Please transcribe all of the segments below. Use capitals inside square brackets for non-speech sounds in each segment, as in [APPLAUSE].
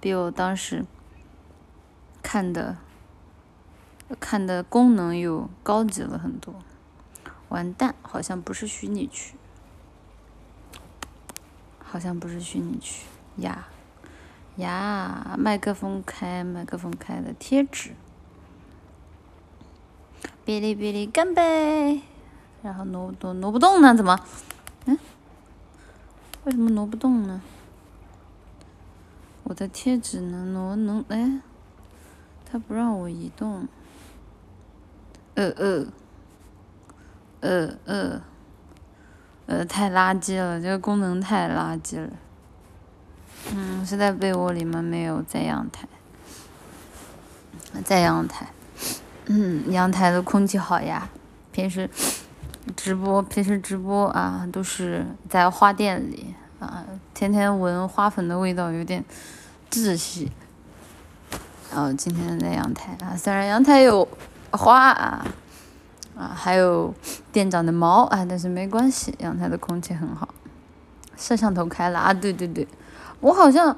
比我当时看的看的功能又高级了很多。完蛋，好像不是虚拟区，好像不是虚拟区呀呀！麦克风开，麦克风开的贴纸，哔哩哔哩干杯！然后挪挪挪不动呢？怎么？嗯？为什么挪不动呢？我的贴纸能挪能哎？它不让我移动。呃呃。呃呃，呃，太垃圾了，这个功能太垃圾了。嗯，是在被窝里吗？没有，在阳台，在阳台。嗯，阳台的空气好呀。平时直播，平时直播啊，都是在花店里啊，天天闻花粉的味道，有点窒息。然后今天在阳台啊，虽然阳台有花啊。啊，还有店长的猫啊，但是没关系，阳台的空气很好。摄像头开了啊，对对对，我好像，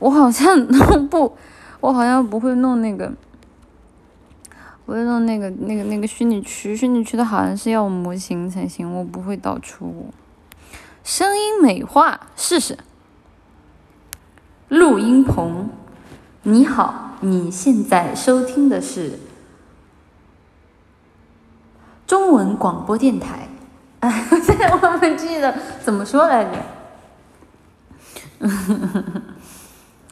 我好像弄 [LAUGHS] 不，我好像不会弄那个，不会弄那个那个那个虚拟区，虚拟区的好像是要模型才行，我不会导出。声音美化试试。录音棚，你好，你现在收听的是。中文广播电台，哎，[LAUGHS] 我忘记了怎么说来着。[LAUGHS]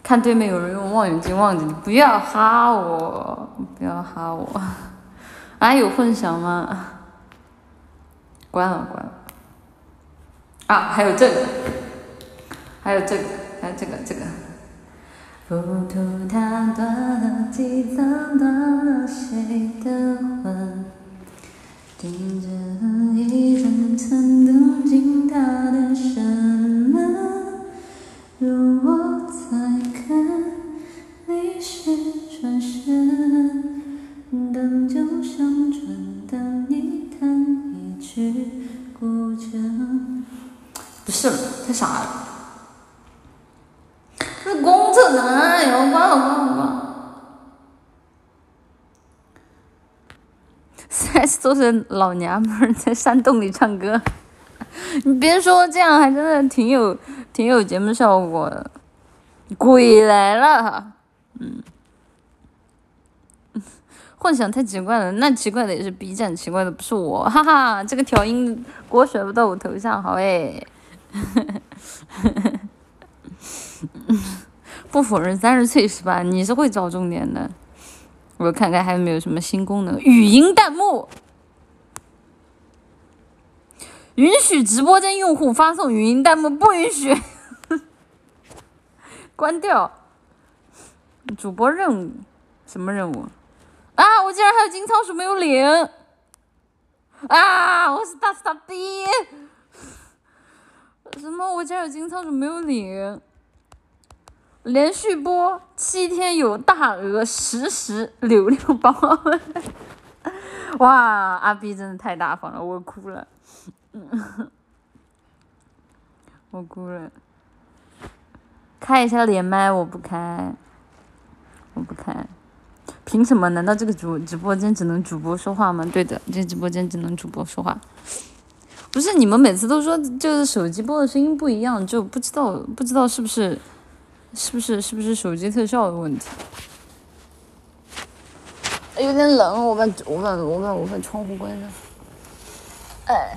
看对面有人用望远镜望着你，不要哈我，不要哈我。啊，有混响吗？关了，关了。啊，还有这个，还有这个，还有这个，这个。浮屠它断了，几藏断了谁的魂？听着一盏盏灯进他的山门，如我在看你是转身，等酒香醇，等你弹一曲古筝。不是，太傻了。这公厕呢？要关了，关了，关了。[LAUGHS] 还是都是老娘们儿在山洞里唱歌，[LAUGHS] 你别说，这样还真的挺有挺有节目效果的。鬼来了，嗯，[LAUGHS] 幻想太奇怪了，那奇怪的也是 B 站，奇怪的不是我，哈哈，这个调音锅甩不到我头上，好诶。[LAUGHS] 不否认三十岁是吧？你是会找重点的。我看看还有没有什么新功能，语音弹幕，允许直播间用户发送语音弹幕，不允许，[LAUGHS] 关掉。主播任务，什么任务？啊，我竟然还有金仓鼠没有领！啊，我是大傻逼！[LAUGHS] 什么？我竟然有金仓鼠没有领？连续播七天有大额实时流量包，哇！阿 B 真的太大方了，我哭了，[LAUGHS] 我哭了。开一下连麦，我不开，我不开。凭什么？难道这个主直播间只能主播说话吗？对的，这直播间只能主播说话。不是你们每次都说就是手机播的声音不一样，就不知道不知道是不是？是不是是不是手机特效的问题？有点冷，我把我把我把我把窗户关上。哎，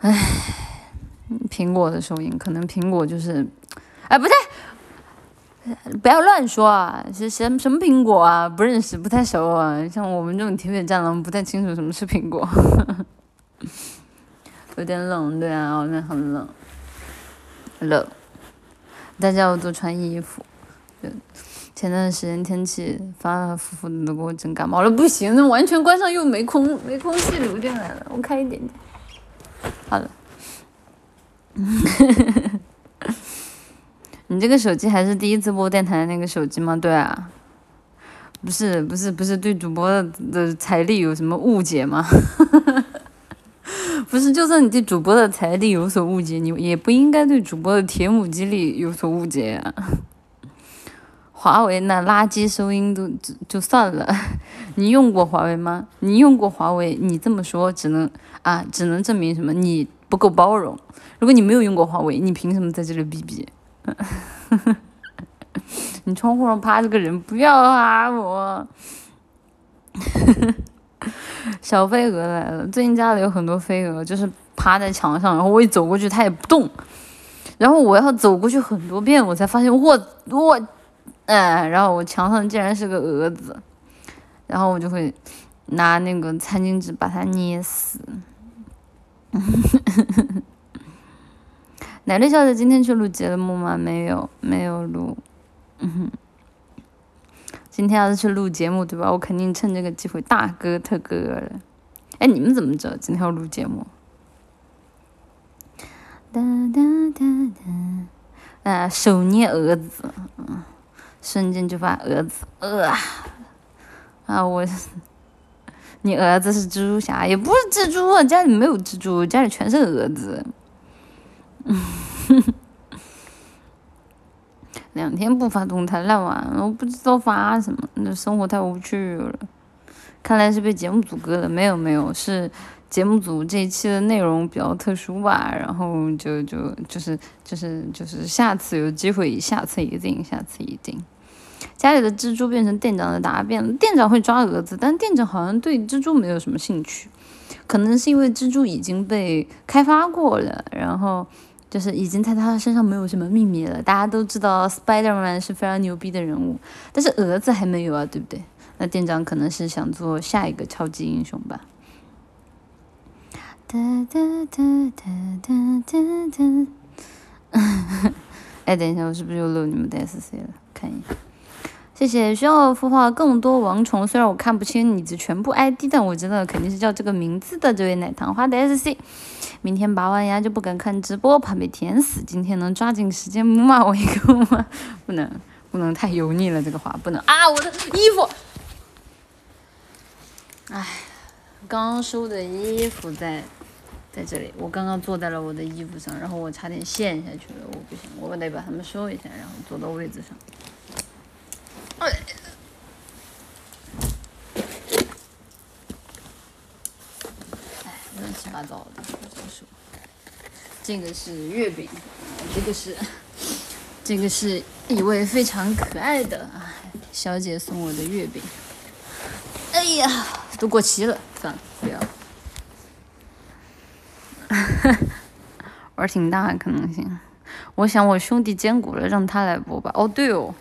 哎，苹果的收音可能苹果就是，哎，不对，不要乱说啊！是什什么苹果啊？不认识，不太熟啊。像我们这种铁血战狼，不太清楚什么是苹果。[LAUGHS] 有点冷，对啊，外面很冷，冷。大家要多穿衣服。前段时间天气反反复复的，都给我整感冒了，不行，那完全关上又没空，没空气流进来了。我开一点点。好了。[LAUGHS] 你这个手机还是第一次播电台的那个手机吗？对啊。不是不是不是对主播的财力有什么误解吗？[LAUGHS] 不是，就算你对主播的财力有所误解，你也不应该对主播的铁母肌力有所误解啊！华为那垃圾收音都就就算了，你用过华为吗？你用过华为，你这么说只能啊，只能证明什么？你不够包容。如果你没有用过华为，你凭什么在这里逼逼？[LAUGHS] 你窗户上趴着个人，不要啊我！[LAUGHS] 小飞蛾来了，最近家里有很多飞蛾，就是趴在墙上，然后我一走过去，它也不动。然后我要走过去很多遍，我才发现我我，哎，然后我墙上竟然是个蛾子，然后我就会拿那个餐巾纸把它捏死。[LAUGHS] 奶绿小姐今天去录节目吗？没有，没有录。嗯哼，今天要是去录节目对吧？我肯定趁这个机会大哥特哥了。哎，你们怎么知道今天要录节目？哒哒哒哒，啊，手捏蛾子，嗯，瞬间就把蛾子，呃，啊，我，你儿子是蜘蛛侠，也不是蜘蛛，家里没有蜘蛛，家里全是蛾子，嗯，两天不发动态烂完了，我不知道发什么，那生活太无趣了，看来是被节目组割了，没有没有是。节目组这一期的内容比较特殊吧，然后就就就是就是就是下次有机会，下次一定，下次一定。家里的蜘蛛变成店长的答辩，店长会抓蛾子，但店长好像对蜘蛛没有什么兴趣，可能是因为蜘蛛已经被开发过了，然后就是已经在他身上没有什么秘密了。大家都知道 Spiderman 是非常牛逼的人物，但是蛾子还没有啊，对不对？那店长可能是想做下一个超级英雄吧。哒哒哒哒哒哒哒，[LAUGHS] 哎，等一下，我是不是又漏你们的 SC 了？看一下，谢谢。需要孵化更多王虫，虽然我看不清你的全部 ID，但我知道肯定是叫这个名字的这位奶糖花的 SC。明天拔完牙就不敢看直播，怕被甜死。今天能抓紧时间骂我一个吗？不能，不能太油腻了，这个话不能啊！我的衣服，哎，刚收的衣服在。在这里，我刚刚坐在了我的衣服上，然后我差点陷下去了，我不行，我得把它们收一下，然后坐到位子上。[LAUGHS] 乱七八糟的，这个是月饼，这个是，这个是一位非常可爱的小姐送我的月饼。哎呀，都过期了，算了，不要。[LAUGHS] 玩挺大的可能性，我想我兄弟兼顾了，让他来播吧。哦，对哦，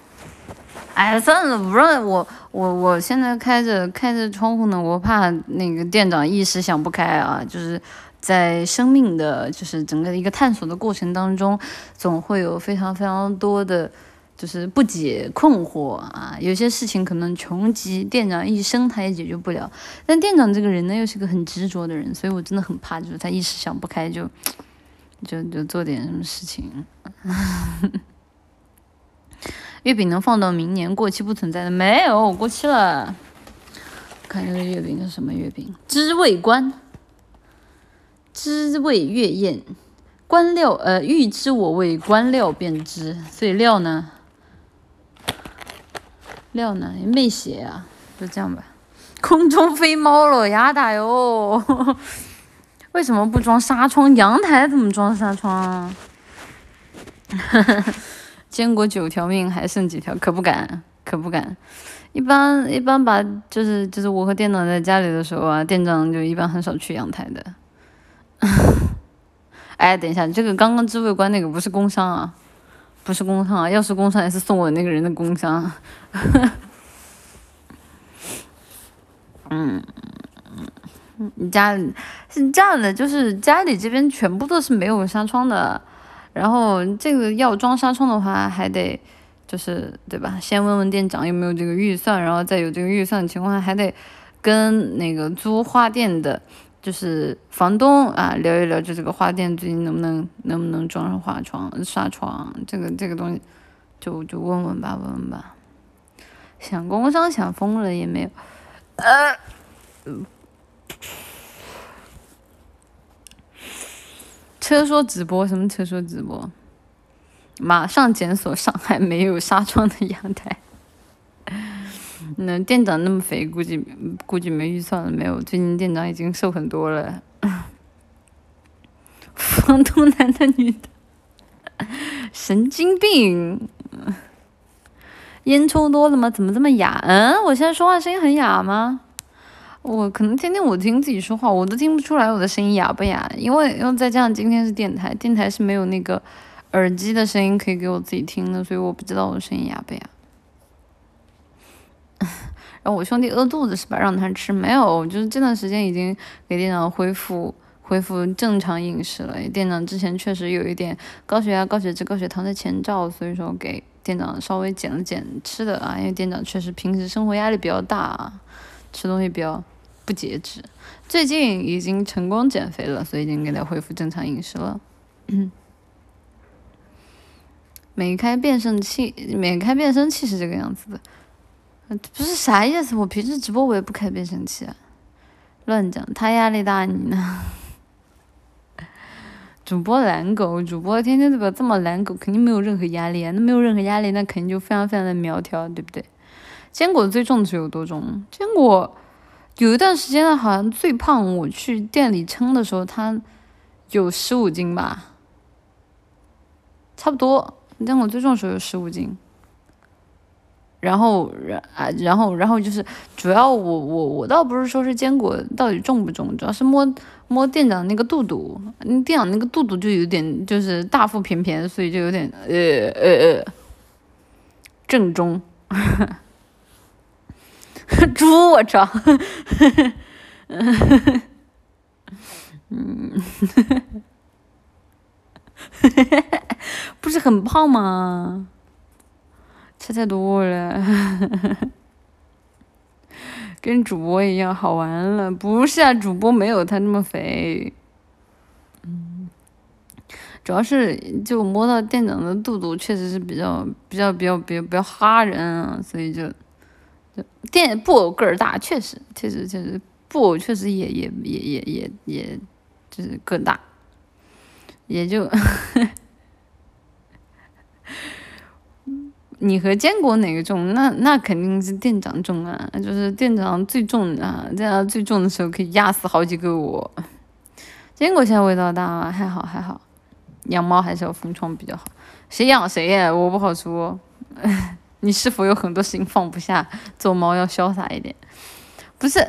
哎，算了，不让我，我我现在开着开着窗户呢，我怕那个店长一时想不开啊。就是在生命的就是整个一个探索的过程当中，总会有非常非常多的。就是不解困惑啊，有些事情可能穷极店长一生他也解决不了。但店长这个人呢，又是个很执着的人，所以我真的很怕，就是他一时想不开就就就做点什么事情。月饼能放到明年过期不存在的没有过期了。看这个月饼是什么月饼？知味观，知味月宴，官料呃欲知我味，官料便知。所以料呢？料呢？没写啊，就这样吧。空中飞猫了，呀打哟！[LAUGHS] 为什么不装纱窗？阳台怎么装纱窗？[LAUGHS] 坚果九条命，还剩几条？可不敢，可不敢。一般一般把就是就是我和店长在家里的时候啊，店长就一般很少去阳台的。哎，等一下，这个刚刚智慧官那个不是工伤啊？不是工伤啊！要是工伤，也是送我那个人的工伤。嗯，你家里是这样的，就是家里这边全部都是没有纱窗的。然后这个要装纱窗的话，还得就是对吧？先问问店长有没有这个预算，然后再有这个预算的情况下，还得跟那个租花店的。就是房东啊，聊一聊，就这个花店最近能不能能不能装上花窗、纱窗，这个这个东西，就就问问吧，问问吧。想工商想疯了也没有，呃，车说直播什么车说直播？马上检索上海没有纱窗的阳台。[LAUGHS] 那店长那么肥，估计估计没预算了没有。最近店长已经瘦很多了。[LAUGHS] 房东男的女的，神经病。烟抽多了吗？怎么这么哑？嗯，我现在说话声音很哑吗？我可能天天我听自己说话，我都听不出来我的声音哑不哑，因为因为再加上今天是电台，电台是没有那个耳机的声音可以给我自己听的，所以我不知道我的声音哑不哑。[LAUGHS] 然后我兄弟饿肚子是吧？让他吃没有？就是这段时间已经给店长恢复恢复正常饮食了。店长之前确实有一点高血压、高血脂、高血糖的前兆，所以说给店长稍微减了减吃的啊，因为店长确实平时生活压力比较大，吃东西比较。不节制，最近已经成功减肥了，所以已经给他恢复正常饮食了。嗯没开变声器，没开变声器是这个样子的，不是啥意思？我平时直播我也不开变声器啊，乱讲。他压力大，你呢？[LAUGHS] 主播懒狗，主播天天这个这么懒狗，肯定没有任何压力啊。那没有任何压力，那肯定就非常非常的苗条，对不对？坚果最重的是有多重？坚果。有一段时间，好像最胖，我去店里称的时候，他有十五斤吧，差不多。但我最重的时候有十五斤。然后，然啊，然后，然后就是主要我我我倒不是说是坚果到底重不重，主要是摸摸店长那个肚肚，店长那个肚肚就有点就是大腹便便，所以就有点呃呃呃正中。[LAUGHS] 猪，我操！嗯，不是很胖吗？吃太多了，跟主播一样好玩了。不是啊，主播没有他那么肥。嗯，主要是就摸到店长的肚肚，确实是比较比较比较比较比较哈人啊，所以就。电布偶个儿大，确实，确实，确实，布偶确实也也也也也也，就是个大，也就，[LAUGHS] 你和坚果哪个重？那那肯定是店长重啊，就是店长最重啊，店长最重的时候可以压死好几个我。坚果现在味道大吗？还好还好，养猫还是要封窗比较好。谁养谁呀？我不好说。你是否有很多事情放不下？做猫要潇洒一点，不是，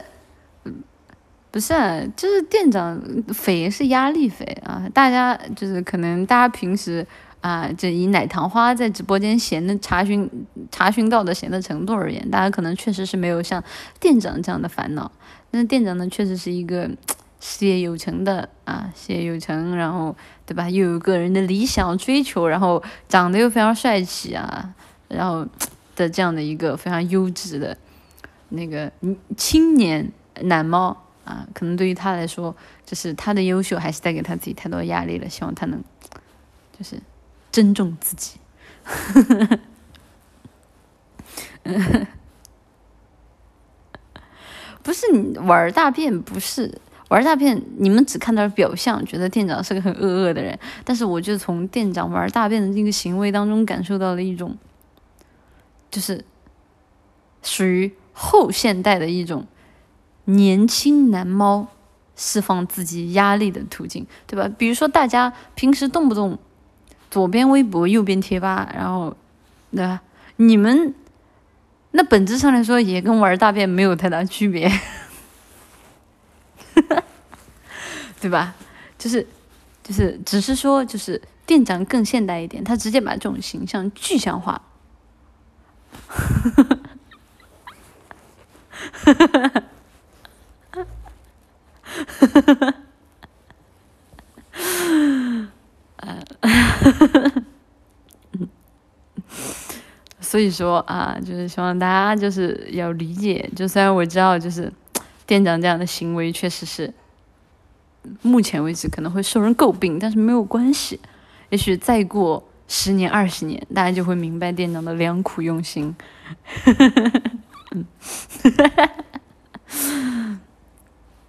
不是，就是店长肥是压力肥啊！大家就是可能大家平时啊，就以奶糖花在直播间闲的查询查询到的闲的程度而言，大家可能确实是没有像店长这样的烦恼。但是店长呢，确实是一个事业有成的啊，事业有成，然后对吧？又有个人的理想追求，然后长得又非常帅气啊。然后的这样的一个非常优质的那个青年男猫啊，可能对于他来说，就是他的优秀还是带给他自己太多压力了。希望他能就是珍重自己。[LAUGHS] 不是你玩大便，不是玩大便，你们只看到表象，觉得店长是个很恶恶的人。但是，我就从店长玩大便的这个行为当中，感受到了一种。就是属于后现代的一种年轻男猫释放自己压力的途径，对吧？比如说大家平时动不动左边微博右边贴吧，然后对吧？你们那本质上来说也跟玩大便没有太大区别，[LAUGHS] 对吧？就是就是只是说就是店长更现代一点，他直接把这种形象具象化。哈哈哈哈哈！所以说啊，就是希望大家就是要理解。就虽然我知道，就是店长这样的行为确实是目前为止可能会受人诟病，但是没有关系。也许再过。十年二十年，大家就会明白店长的良苦用心。[LAUGHS]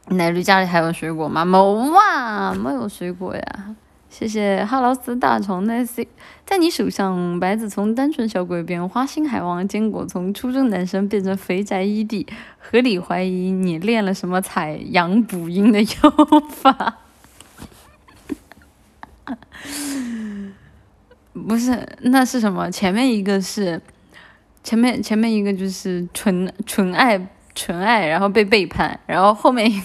奶绿家里还有水果吗？没哇，没有水果呀。谢谢哈劳斯大虫 Nancy，在你手上，白子从单纯小鬼变花心海王，坚果从初中男生变成肥宅一弟，合理怀疑你练了什么采阳补阴的 [LAUGHS] 妖法。不是，那是什么？前面一个是，前面前面一个就是纯纯爱纯爱，然后被背叛，然后后面。[LAUGHS]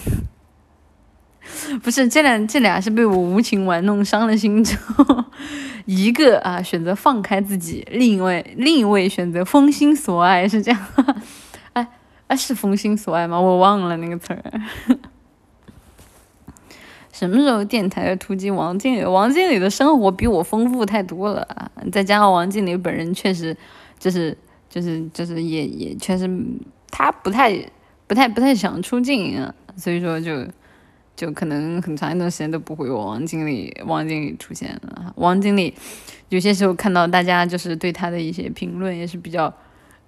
不是这俩，这俩是被我无情玩弄伤了心之后，[LAUGHS] 一个啊选择放开自己，另一位另一位选择封心锁爱，是这样。[LAUGHS] 哎哎，是封心锁爱吗？我忘了那个词儿。什么时候电台的突击王经理？王经理的生活比我丰富太多了啊！再加上王经理本人确实就是就是就是也也确实他不太不太不太想出镜啊，所以说就。就可能很长一段时间都不会有王经理，王经理出现了。王经理有些时候看到大家就是对他的一些评论也是比较，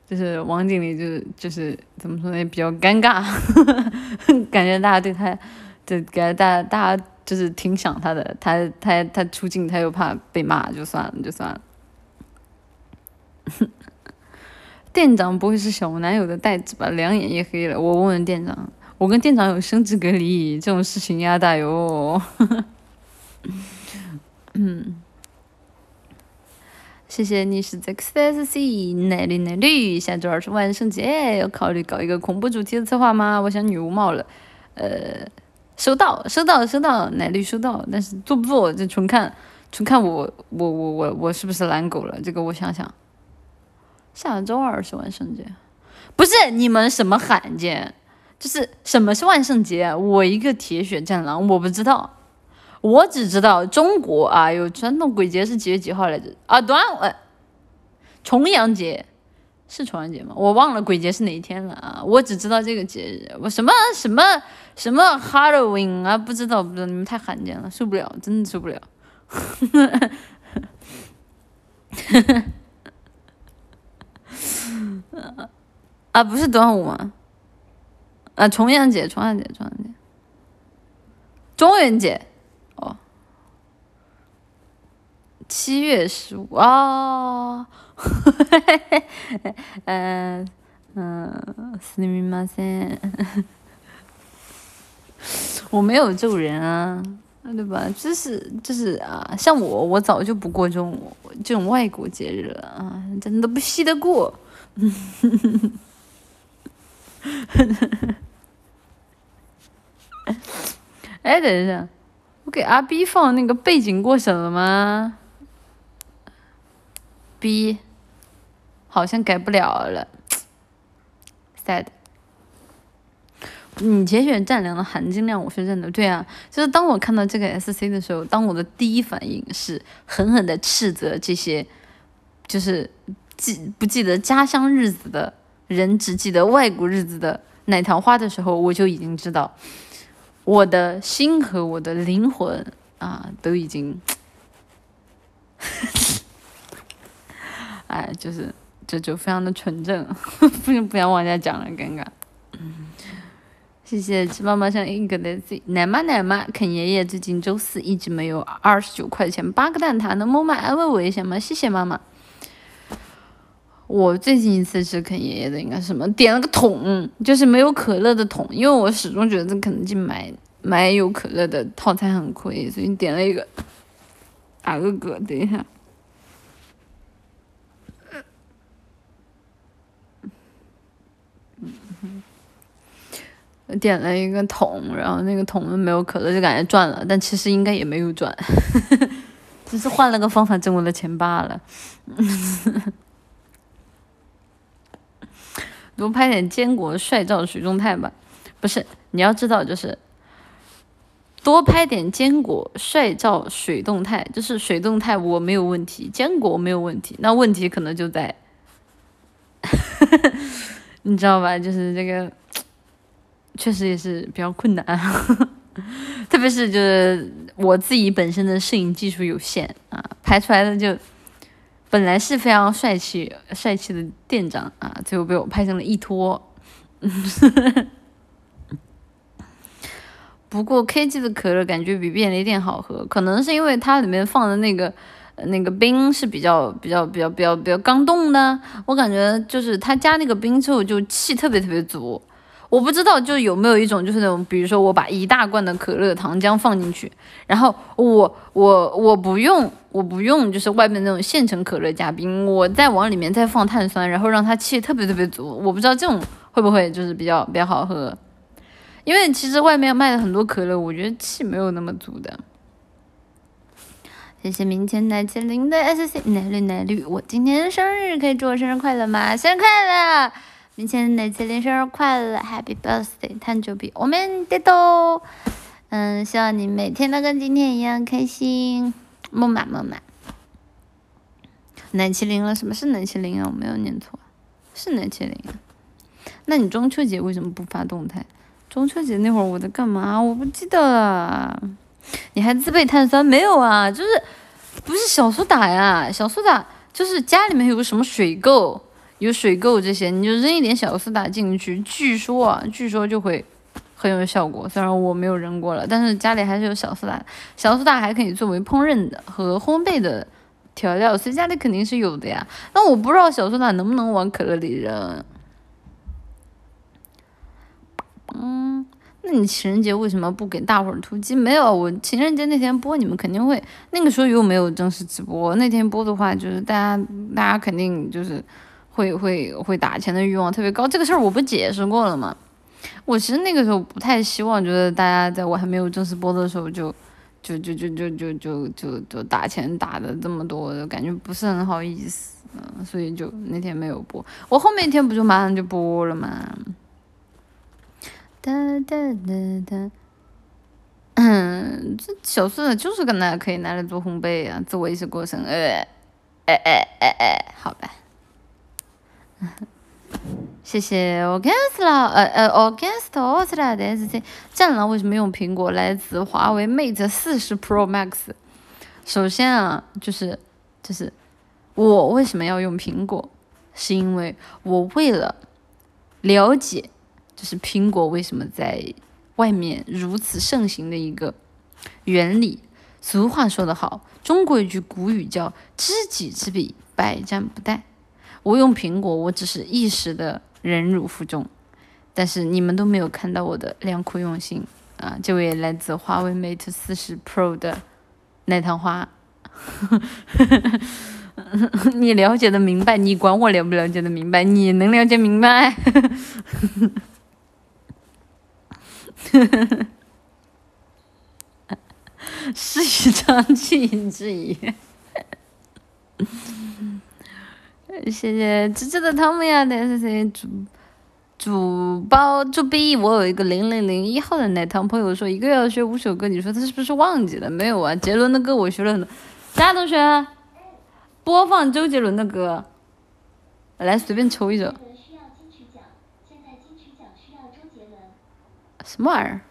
就是王经理就是就是怎么说呢，比较尴尬，[LAUGHS] 感觉大家对他，就感觉大家大家就是挺想他的，他他他出镜他又怕被骂，就算了就算了。[LAUGHS] 店长不会是小男友的代指吧？两眼一黑了，我问问店长。我跟店长有生殖隔离，这种事情压大哟。嗯，[LAUGHS] 谢谢你是 XSC 奶绿奶绿，下周二是万圣节，要考虑搞一个恐怖主题的策划吗？我想女巫帽了。呃，收到，收到，收到，奶绿收到，但是做不做，就纯看，纯看我，我，我，我，我是不是懒狗了？这个我想想。下周二是万圣节，不是你们什么罕见？就是什么是万圣节？我一个铁血战狼，我不知道，我只知道中国啊有传统鬼节是几月几号来着？啊，端午，重阳节是重阳节吗？我忘了鬼节是哪一天了啊！我只知道这个节日，我什么什么什么 Halloween 啊，不知道不知道，你们太罕见了，受不了，真的受不了。[LAUGHS] 啊，不是端午吗？啊，重阳节，重阳节，重阳节，中元节，哦，七月十五啊，[LAUGHS] 嗯嗯，すみません，[LAUGHS] 我没有咒人啊，对吧？就是就是啊，像我，我早就不过这种这种外国节日了啊，真的不稀得过。[LAUGHS] 哎，等一下，我给阿 B 放那个背景过审了吗 ？B 好像改不了了，sad。你节选战良的含金量，我是认的。对啊，就是当我看到这个 SC 的时候，当我的第一反应是狠狠的斥责这些，就是记不记得家乡日子的人，只记得外国日子的奶糖花的时候，我就已经知道。我的心和我的灵魂啊，都已经，哎，就是，这就非常的纯正，[LAUGHS] 不不想往下讲了，尴尬。谢谢吃妈妈像一个的 Z，奶妈奶妈肯爷爷最近周四一直没有二十九块钱八个蛋挞，能某买安慰我一下吗？谢谢妈妈。我最近一次吃肯爷爷的应该是什么？点了个桶，就是没有可乐的桶，因为我始终觉得这肯德基买买有可乐的套餐很亏，所以点了一个。打个嗝，等一下。点了一个桶，然后那个桶没有可乐，就感觉赚了，但其实应该也没有赚，[LAUGHS] 只是换了个方法挣我的钱罢了。多拍点坚果帅照水动态吧，不是，你要知道就是多拍点坚果帅照水动态，就是水动态我没有问题，坚果没有问题，那问题可能就在，[LAUGHS] 你知道吧？就是这个确实也是比较困难，[LAUGHS] 特别是就是我自己本身的摄影技术有限啊，拍出来的就。本来是非常帅气、帅气的店长啊，最后被我拍成了一坨。[LAUGHS] 不过 KG 的可乐感觉比便利店好喝，可能是因为它里面放的那个那个冰是比较比较比较比较比较刚冻的，我感觉就是它加那个冰之后就气特别特别足。我不知道就有没有一种就是那种，比如说我把一大罐的可乐糖浆放进去，然后我我我不用我不用就是外面那种现成可乐加冰，我再往里面再放碳酸，然后让它气特别特别足。我不知道这种会不会就是比较比较好喝。因为其实外面卖的很多可乐，我觉得气没有那么足的。谢谢明天奶麒麟的 S C 奶绿奶绿，我今天生日，可以祝我生日快乐吗？生日快乐！明天奶麒麟生日快乐，Happy Birthday，誕生日我们得到。嗯，希望你每天都跟今天一样开心，么嘛么嘛。奶麒麟了，什么是奶麒麟啊？我没有念错，是奶麒麟。那你中秋节为什么不发动态？中秋节那会儿我在干嘛？我不记得了。你还自备碳酸没有啊？就是不是小苏打呀？小苏打就是家里面有个什么水垢，有水垢这些，你就扔一点小苏打进去，据说，据说就会很有效果。虽然我没有扔过了，但是家里还是有小苏打。小苏打还可以作为烹饪的和烘焙的调料，所以家里肯定是有的呀。那我不知道小苏打能不能往可乐里扔。嗯，那你情人节为什么不给大伙儿突击？没有，我情人节那天播，你们肯定会。那个时候又没有正式直播，那天播的话，就是大家大家肯定就是会会会打钱的欲望特别高。这个事儿我不解释过了吗？我其实那个时候不太希望，就是大家在我还没有正式播的时候就就就就就就就就就打钱打的这么多，感觉不是很好意思，嗯，所以就那天没有播。我后面一天不就马上就播了吗？哒哒哒哒，嗯，这小苏打就是个拿可以拿来做烘焙啊，自我意识过剩，哎哎哎哎，好吧，[LAUGHS] 谢谢 August 啦，呃呃 August August 啦的 S C，战狼为什么用苹果？来自华为 Mate 四十 Pro Max。首先啊，就是就是我为什么要用苹果？是因为我为了了解。就是苹果为什么在外面如此盛行的一个原理。俗话说得好，中国有句古语叫“知己知彼，百战不殆”。我用苹果，我只是一时的忍辱负重，但是你们都没有看到我的良苦用心啊！这位来自华为 Mate 四十 Pro 的奶糖花，[LAUGHS] 你了解的明白，你管我了不了解的明白？你能了解明白？呵呵呵，事以长计，言之矣。谢谢芝芝的汤姆呀，谢谢主主包主币。我有一个零零零一号的奶糖朋友说，一个月要学五首歌，你说他是不是忘记了？没有啊，杰伦的歌我学了很多。大同学，播放周杰伦的歌，来随便抽一首。什么玩意儿？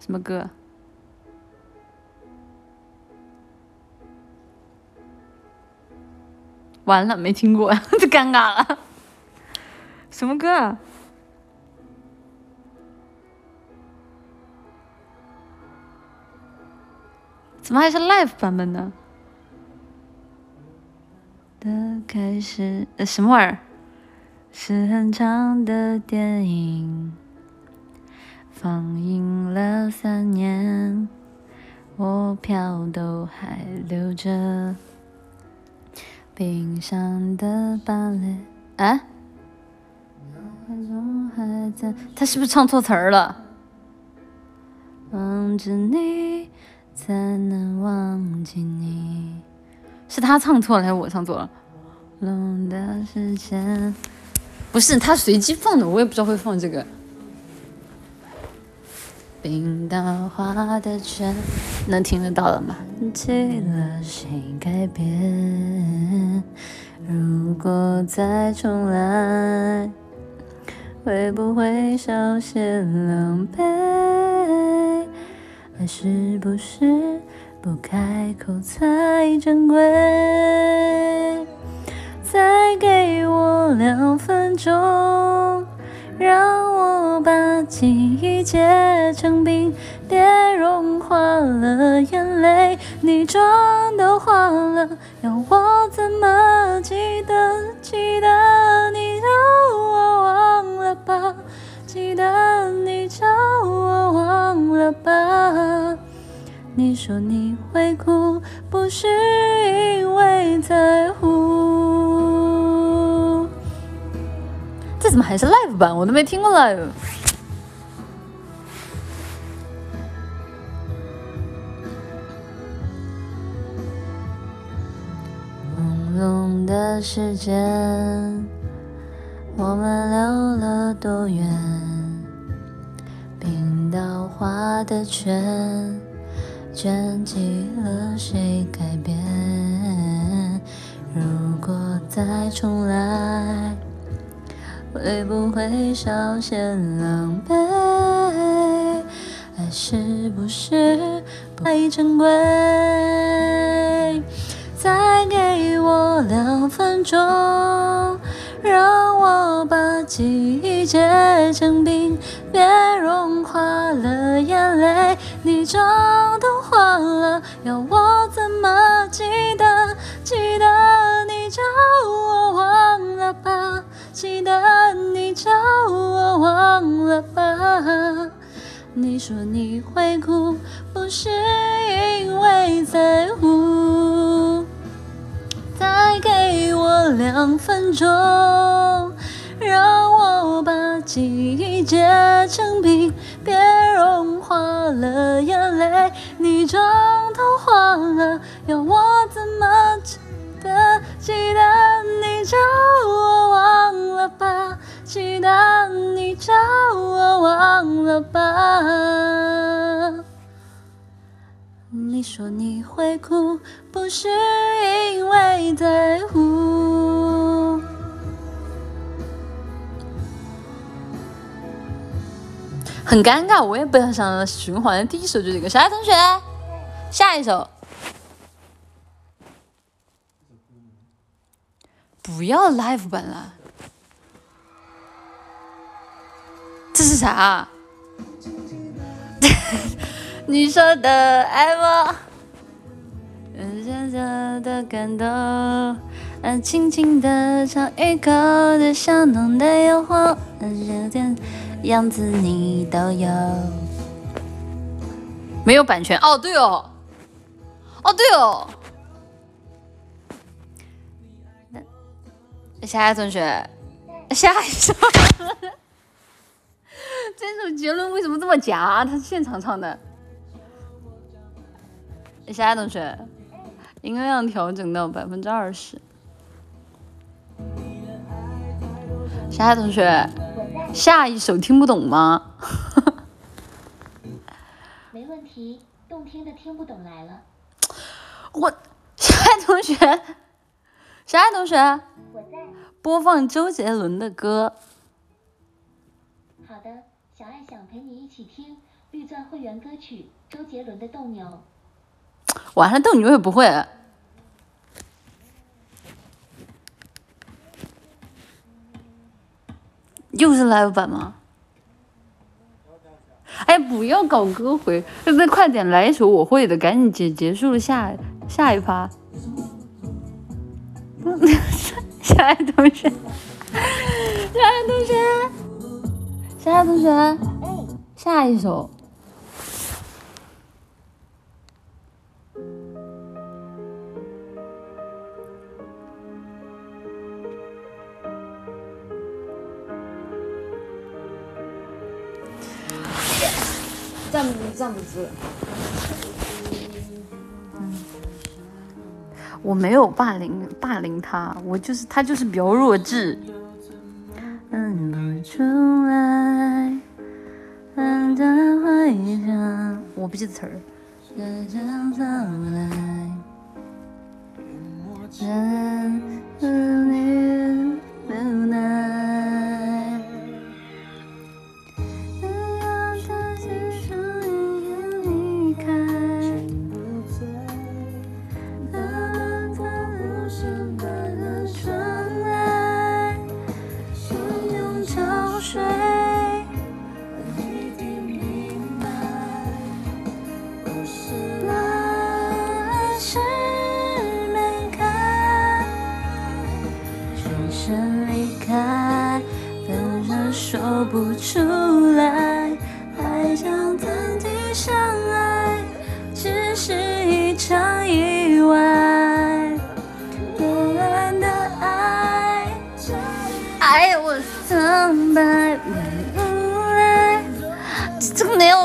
什么歌？完了，没听过，[LAUGHS] 这尴尬了。什么歌啊？怎么还是 live 版本呢？的开始，呃，什么玩意儿？是很长的电影，放映了三年，我票都还留着。冰上的芭蕾啊，他是不是唱错词儿了？望着你，才能忘记你，是他唱错了还是我唱错了？龙的时间。不是他随机放的，我也不知道会放这个。冰刀划的圈，能听得到了吗？起了谁改变，如果再重来，会不会稍显狼狈？爱是不是不开口才珍贵？再给我两分钟，让我把记忆结成冰，别融化了眼泪，你妆都花了，要我怎么记得？记得你叫我忘了吧，记得你叫我忘了吧。你说你会哭，不是因为在乎。这怎么还是 live 版？我都没听过 live。朦胧的时间，我们溜了多远？冰刀划的圈，卷起了谁改变？如果再重来，会不会稍显狼狈？爱是不是太珍贵？再给我两分钟，让我把记忆结成冰，别融化了眼泪。你妆都花了，要我怎么记得？记得你叫我忘了吧，记得你叫我忘了吧。你说你会哭，不是因为在乎。再给我两分钟，让我把记忆结成冰，别融化了眼泪。你妆都花了，要我怎么记得？记得你叫我忘了吧，记得你叫我忘了吧。你说你会哭，不是因为在乎。很尴尬，我也不想循环。第一首就这个，小爱同学，下一首。不要 live 版了，这是啥？[LAUGHS] 你说的爱我，小小的感动，啊，轻轻的尝一口，就像浓的诱惑，这点样子你都有。没有版权哦，对哦，哦对哦。下一同学，下一首，[LAUGHS] 这首结论为什么这么假？他是现场唱的。下一同学，音量调整到百分之二十。下一同学，下一首听不懂吗？没问题，动听的听不懂来了。我，下一同学，下一同学，我在。播放周杰伦的歌。好的，小爱想陪你一起听绿钻会员歌曲，周杰伦的《斗牛》。晚上，斗牛也不会。又是 live 版吗？哎，不要搞歌回，那快点来一首我会的，赶紧结结束下下一趴。小爱同学，小爱同学，小爱同学，下一首。站不站不住。我没有霸凌霸凌他，我就是他就是比较弱智。不出来，回，我不记得词儿。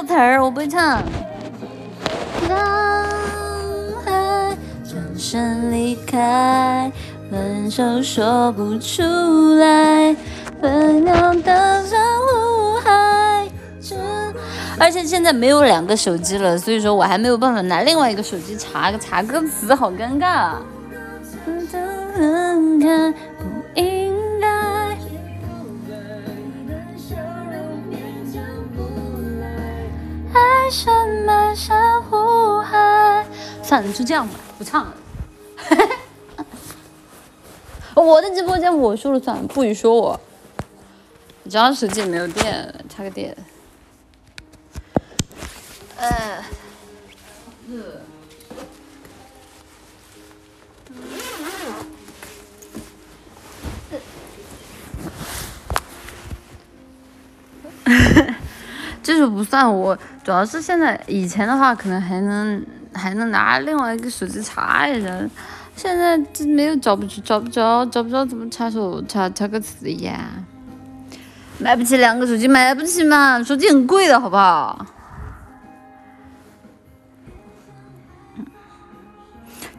词儿，我不会唱。当爱转身离开，分手说不出来，分秒的山湖海。而且现在没有两个手机了，所以说我还没有办法拿另外一个手机查查歌词，好尴尬。爱深埋山湖海。算了，就这样吧，不唱了。[LAUGHS] 我的直播间我说了算，不许说我。只要手机没有电，插个电。哎，热。[LAUGHS] 这是不算我，主要是现在以前的话，可能还能还能拿另外一个手机查一下，现在这没有找不着找不着，找不着怎么查手查查个词呀？买不起两个手机，买不起嘛，手机很贵的好不好？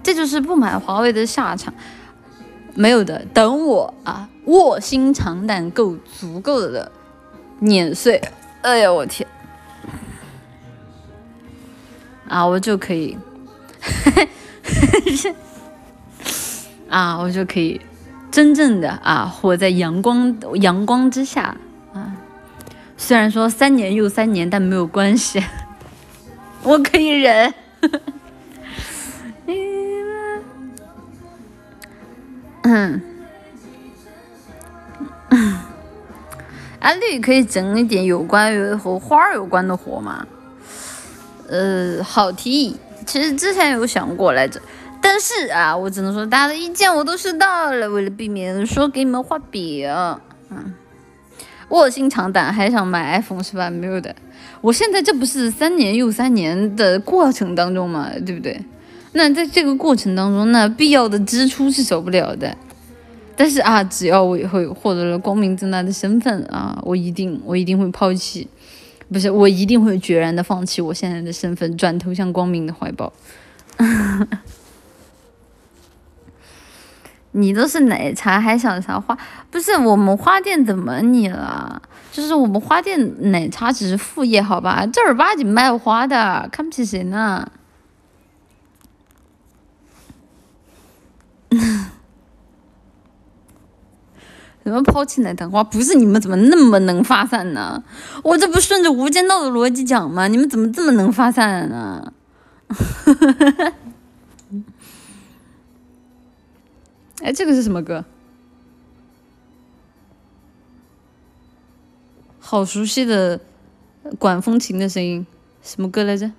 这就是不买华为的下场，没有的，等我啊，卧薪尝胆够足够的碾碎。哎呀，我天！啊，我就可以，[LAUGHS] 啊，我就可以真正的啊，活在阳光阳光之下啊。虽然说三年又三年，但没有关系，[LAUGHS] 我可以忍。嗯。[LAUGHS] 安利可以整一点有关于和花儿有关的活吗？呃，好提议。其实之前有想过来着，但是啊，我只能说大家的意见我都收到了。为了避免说给你们画饼，嗯，卧薪尝胆还想买 iPhone 是吧？没有的，我现在这不是三年又三年的过程当中嘛，对不对？那在这个过程当中，那必要的支出是少不了的。但是啊，只要我以后获得了光明正大的身份啊，我一定我一定会抛弃，不是我一定会决然的放弃我现在的身份，转投向光明的怀抱。[LAUGHS] 你都是奶茶还想啥花？不是我们花店怎么你了？就是我们花店奶茶只是副业，好吧？正儿八经卖花的，看不起谁呢？[LAUGHS] 怎么抛弃奶糖花？不是你们怎么那么能发散呢？我这不顺着无间道的逻辑讲吗？你们怎么这么能发散呢？[LAUGHS] 哎，这个是什么歌？好熟悉的管风琴的声音，什么歌来着？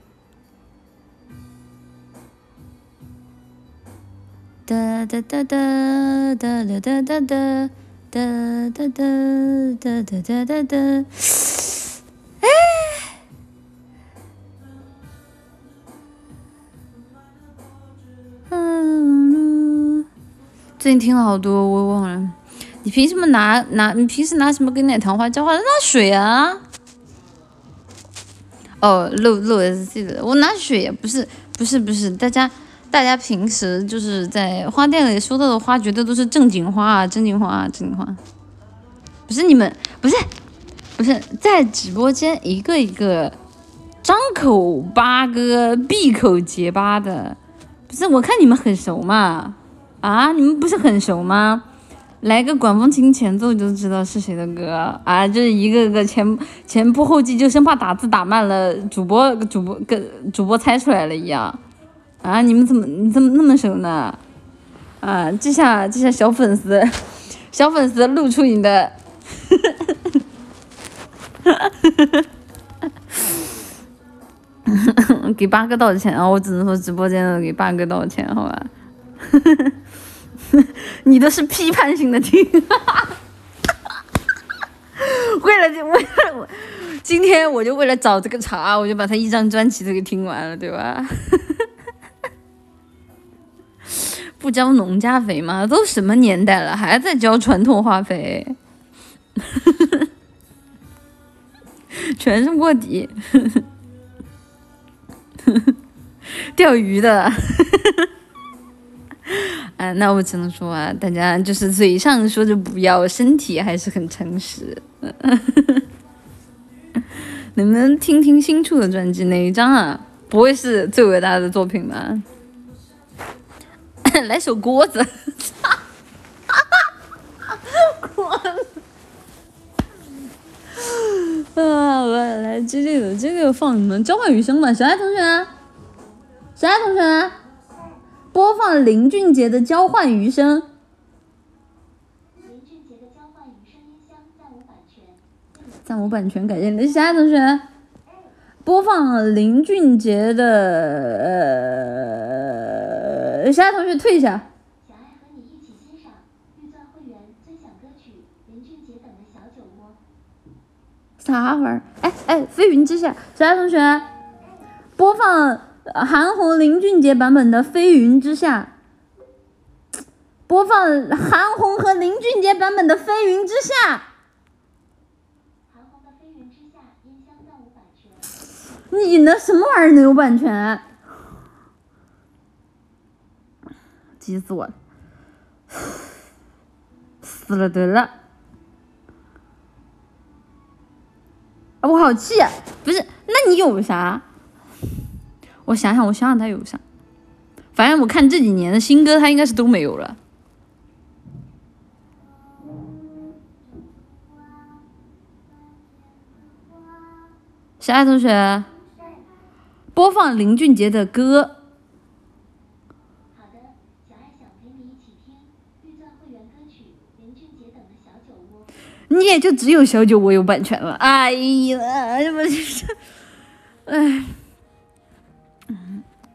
哒哒哒哒哒哒哒哒哒。哒哒哒哒哒哒哒哒，哎！最近听了好多，我忘了。你凭什么拿拿？你平时拿什么跟奶糖花交换？拿水啊！哦，漏漏 S C 的，我拿水，不是不是不是，大家。大家平时就是在花店里收到的花，绝对都是正经花啊，正经花啊，正经花。不是你们，不是，不是在直播间一个一个张口八哥，闭口结巴的。不是，我看你们很熟嘛？啊，你们不是很熟吗？来个管风琴前奏就知道是谁的歌啊！就是一个个前前仆后继，就生怕打字打慢了，主播主播跟主播猜出来了一样。啊！你们怎么你怎么那么熟呢？啊！这下这下小粉丝，小粉丝露出你的，[LAUGHS] 给八哥道歉啊！我只能说直播间的给八哥道歉，好吧？[LAUGHS] 你的是批判性的听。[LAUGHS] 为了为了我，今天我就为了找这个茬，我就把他一张专辑都给听完了，对吧？不交农家肥吗？都什么年代了，还在交传统话费？[LAUGHS] 全是卧底，[LAUGHS] 钓鱼的。哎，[LAUGHS] 那我只能说啊，大家就是嘴上说着不要，身体还是很诚实。能不能听听新出的专辑哪一张啊？不会是最伟大的作品吧？[LAUGHS] 来首锅子，[LAUGHS] 锅子。啊，我来这这个这个放什么交换余生吧？小爱同学，小爱同学。播放林俊杰的《交换余生》。林俊杰的《交换余生》音箱暂无版权。暂无版权，感谢你。下一同学，播放林俊杰的呃，下一同学退一下。小爱和你一起欣赏绿钻会员尊享歌曲林俊杰等的小酒窝。啥玩意儿？哎哎，飞云之下，小爱同学，播放。韩红林俊杰版本的《飞云之下》，播放韩红和林俊杰版本的《飞云之下》。韩红的《飞云之下》音箱暂无版权。你那什么玩意儿能有版权？急死我了！死了得了！我好气啊！不是，那你有啥？我想想，我想想他有啥？反正我看这几年的新歌，他应该是都没有了。小爱同学，播放林俊杰的歌。好的，小爱想陪你一起听绿钻会员歌曲林俊杰等的小酒窝。你也就只有小酒窝有版权了。哎呀，这不是，哎。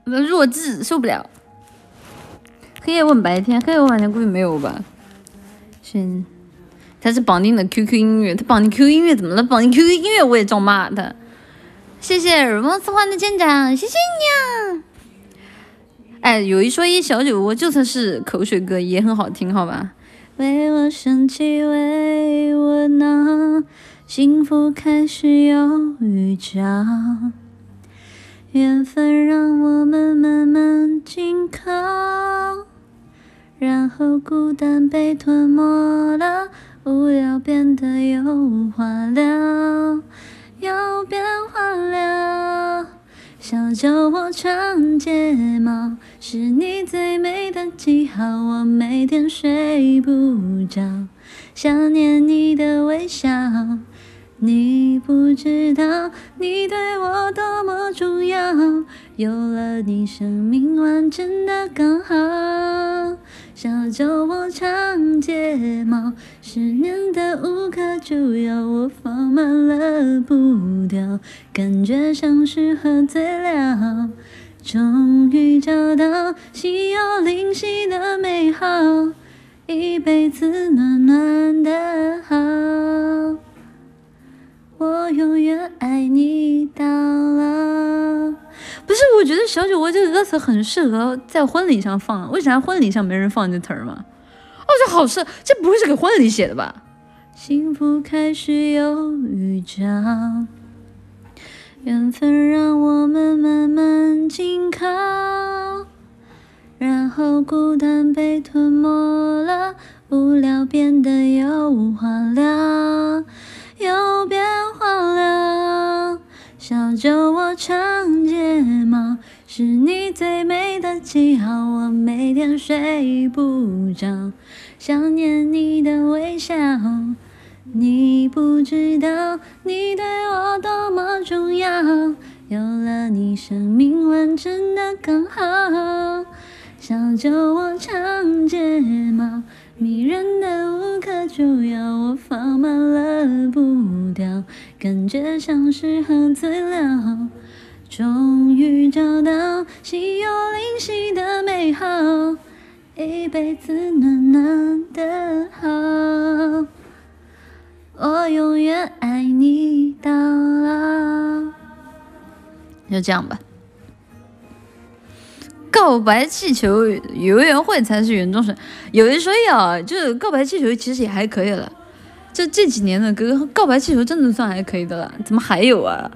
弱智受不了。黑夜问白天，黑夜问白天估计没有吧？是，他是绑定的 QQ 音乐，他绑定 QQ 音乐怎么了？绑定 QQ 音乐我也照骂他。谢谢如梦似幻的舰长，谢谢你啊！哎，有一说一，小酒窝就算是口水歌也很好听，好吧？为我升起，为我闹，幸福开始有预兆。缘分让我们慢慢紧靠，然后孤单被吞没了，无聊变得有话聊，有变化了。小酒窝长睫毛，是你最美的记号，我每天睡不着，想念你的微笑。你不知道，你对我多么重要，有了你，生命完整的刚好。小酒窝长睫毛，思念的无可救药，我放慢了步调，感觉像是喝醉了。终于找到心有灵犀的美好，一辈子暖暖的好。我永远爱你到老。不是，我觉得小酒窝这个歌词很适合在婚礼上放。为啥婚礼上没人放这词儿吗？哦，这好事，这不会是给婚礼写的吧？幸福开始有预兆，缘分让我们慢慢紧靠，然后孤单被吞没了，无聊变得有话聊。又变化了，小酒窝长睫毛，是你最美的记号。我每天睡不着，想念你的微笑。你不知道，你对我多么重要，有了你，生命完整的刚好。小酒窝长睫毛。迷人的无可救药，我放慢了步调，感觉像是喝醉了。终于找到心有灵犀的美好，一辈子暖暖的好，我永远爱你到老。就这样吧。告白气球游园会才是原装神，有人说呀，就是告白气球其实也还可以了。这这几年的歌，告白气球真的算还可以的了。怎么还有啊？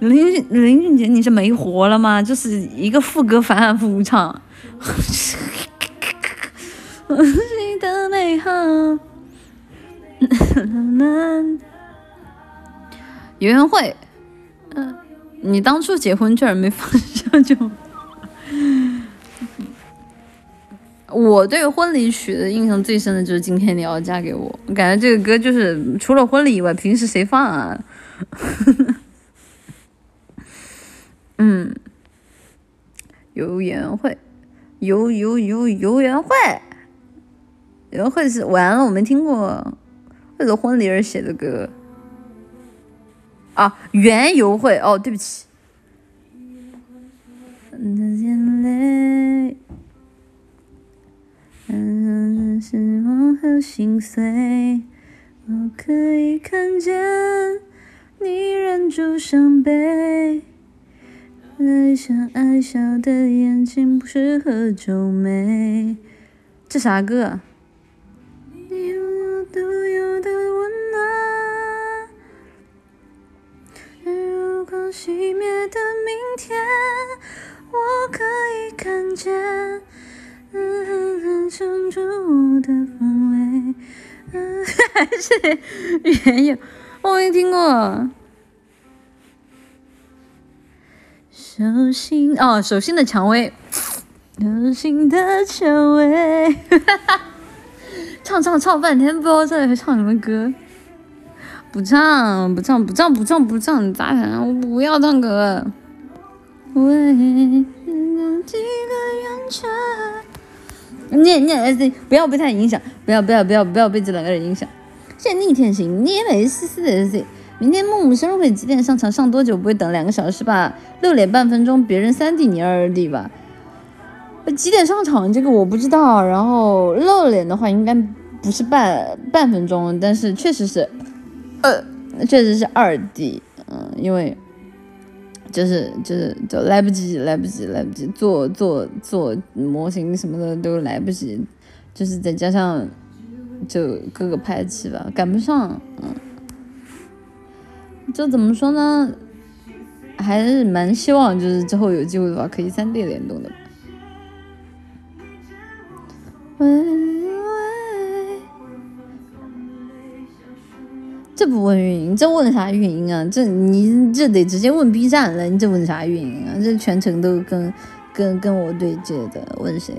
林林俊杰，你是没活了吗？就是一个副歌反反复复唱。[LAUGHS] 你的美好。[LAUGHS] 游园会，嗯，你当初结婚居然没放上就。我对婚礼曲的印象最深的就是《今天你要嫁给我》，我感觉这个歌就是除了婚礼以外，平时谁放啊？[LAUGHS] 嗯，游园会，游游游游园会，游园会是完了，我没听过为了婚礼而写的歌啊，园游会哦，对不起。嗯，失望和心碎，我可以看见你忍住伤悲，爱笑爱笑的眼睛不适合皱眉。这啥歌？你拥有独有的温暖，如光熄灭的明天。我可以看见，嗯，撑住我的氛围，嗯，还是原有，我没听过。手心哦，手心的蔷薇，手心的蔷薇，唱唱唱半天，不知道在唱什么歌。不唱不唱不唱不唱不唱，咋整？我不要唱歌。为几个圆圈。念念，不要被他影响，不要不要不要不要被这两个人影响。现在逆天行，你也没事事的。明天木木生日会几点上场？上多久？不会等两个小时吧？六点半分钟，别人三 D，你二 D 吧？几点上场？这个我不知道。然后露脸的话，应该不是半半分钟，但是确实是，呃，确实是二 D。嗯，因为。就是就是就来不及来不及来不及做做做模型什么的都来不及，就是再加上就各个拍期吧赶不上，嗯，就怎么说呢，还是蛮希望就是之后有机会的话可以三 D 联动的。这不问运营，这问啥运营啊？这你这得直接问 B 站了，你这问啥运营啊？这全程都跟跟跟我对接的，问谁？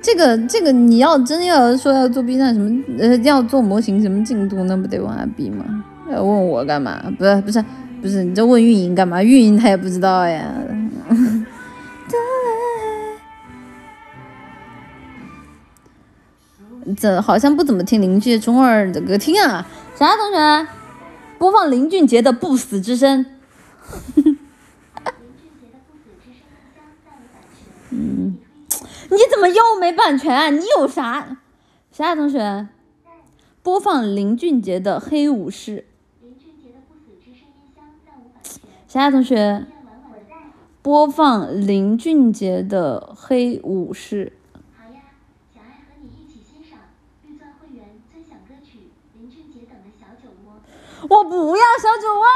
这个这个你要真要说要做 B 站什么呃要做模型什么进度，那不得问阿 B 吗？要问我干嘛？不是不是不是，你这问运营干嘛？运营他也不知道呀。这好像不怎么听邻居中二的歌，听啊！啥同学？播放林俊杰的《不死之身》。[LAUGHS] 嗯，你怎么又没版权？你有啥？小爱同学？播放林俊杰的《黑武士》。小爱同学？播放林俊杰的《黑武士》。我不要小酒窝。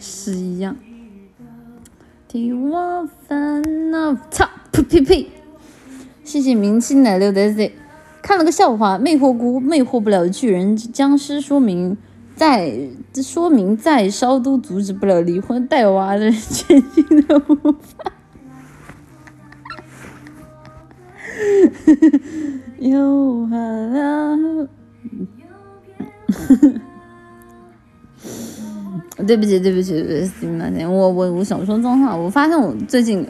是一样。替我烦恼，操！呸呸呸！谢谢明星奶六的 Z，看了个笑话，魅惑菇魅惑不了巨人僵尸，说明再说明再烧都阻止不了离婚带娃的前进的步伐。又好了，[LAUGHS] 对不起，对不起，对不起，我我我想说脏话。我发现我最近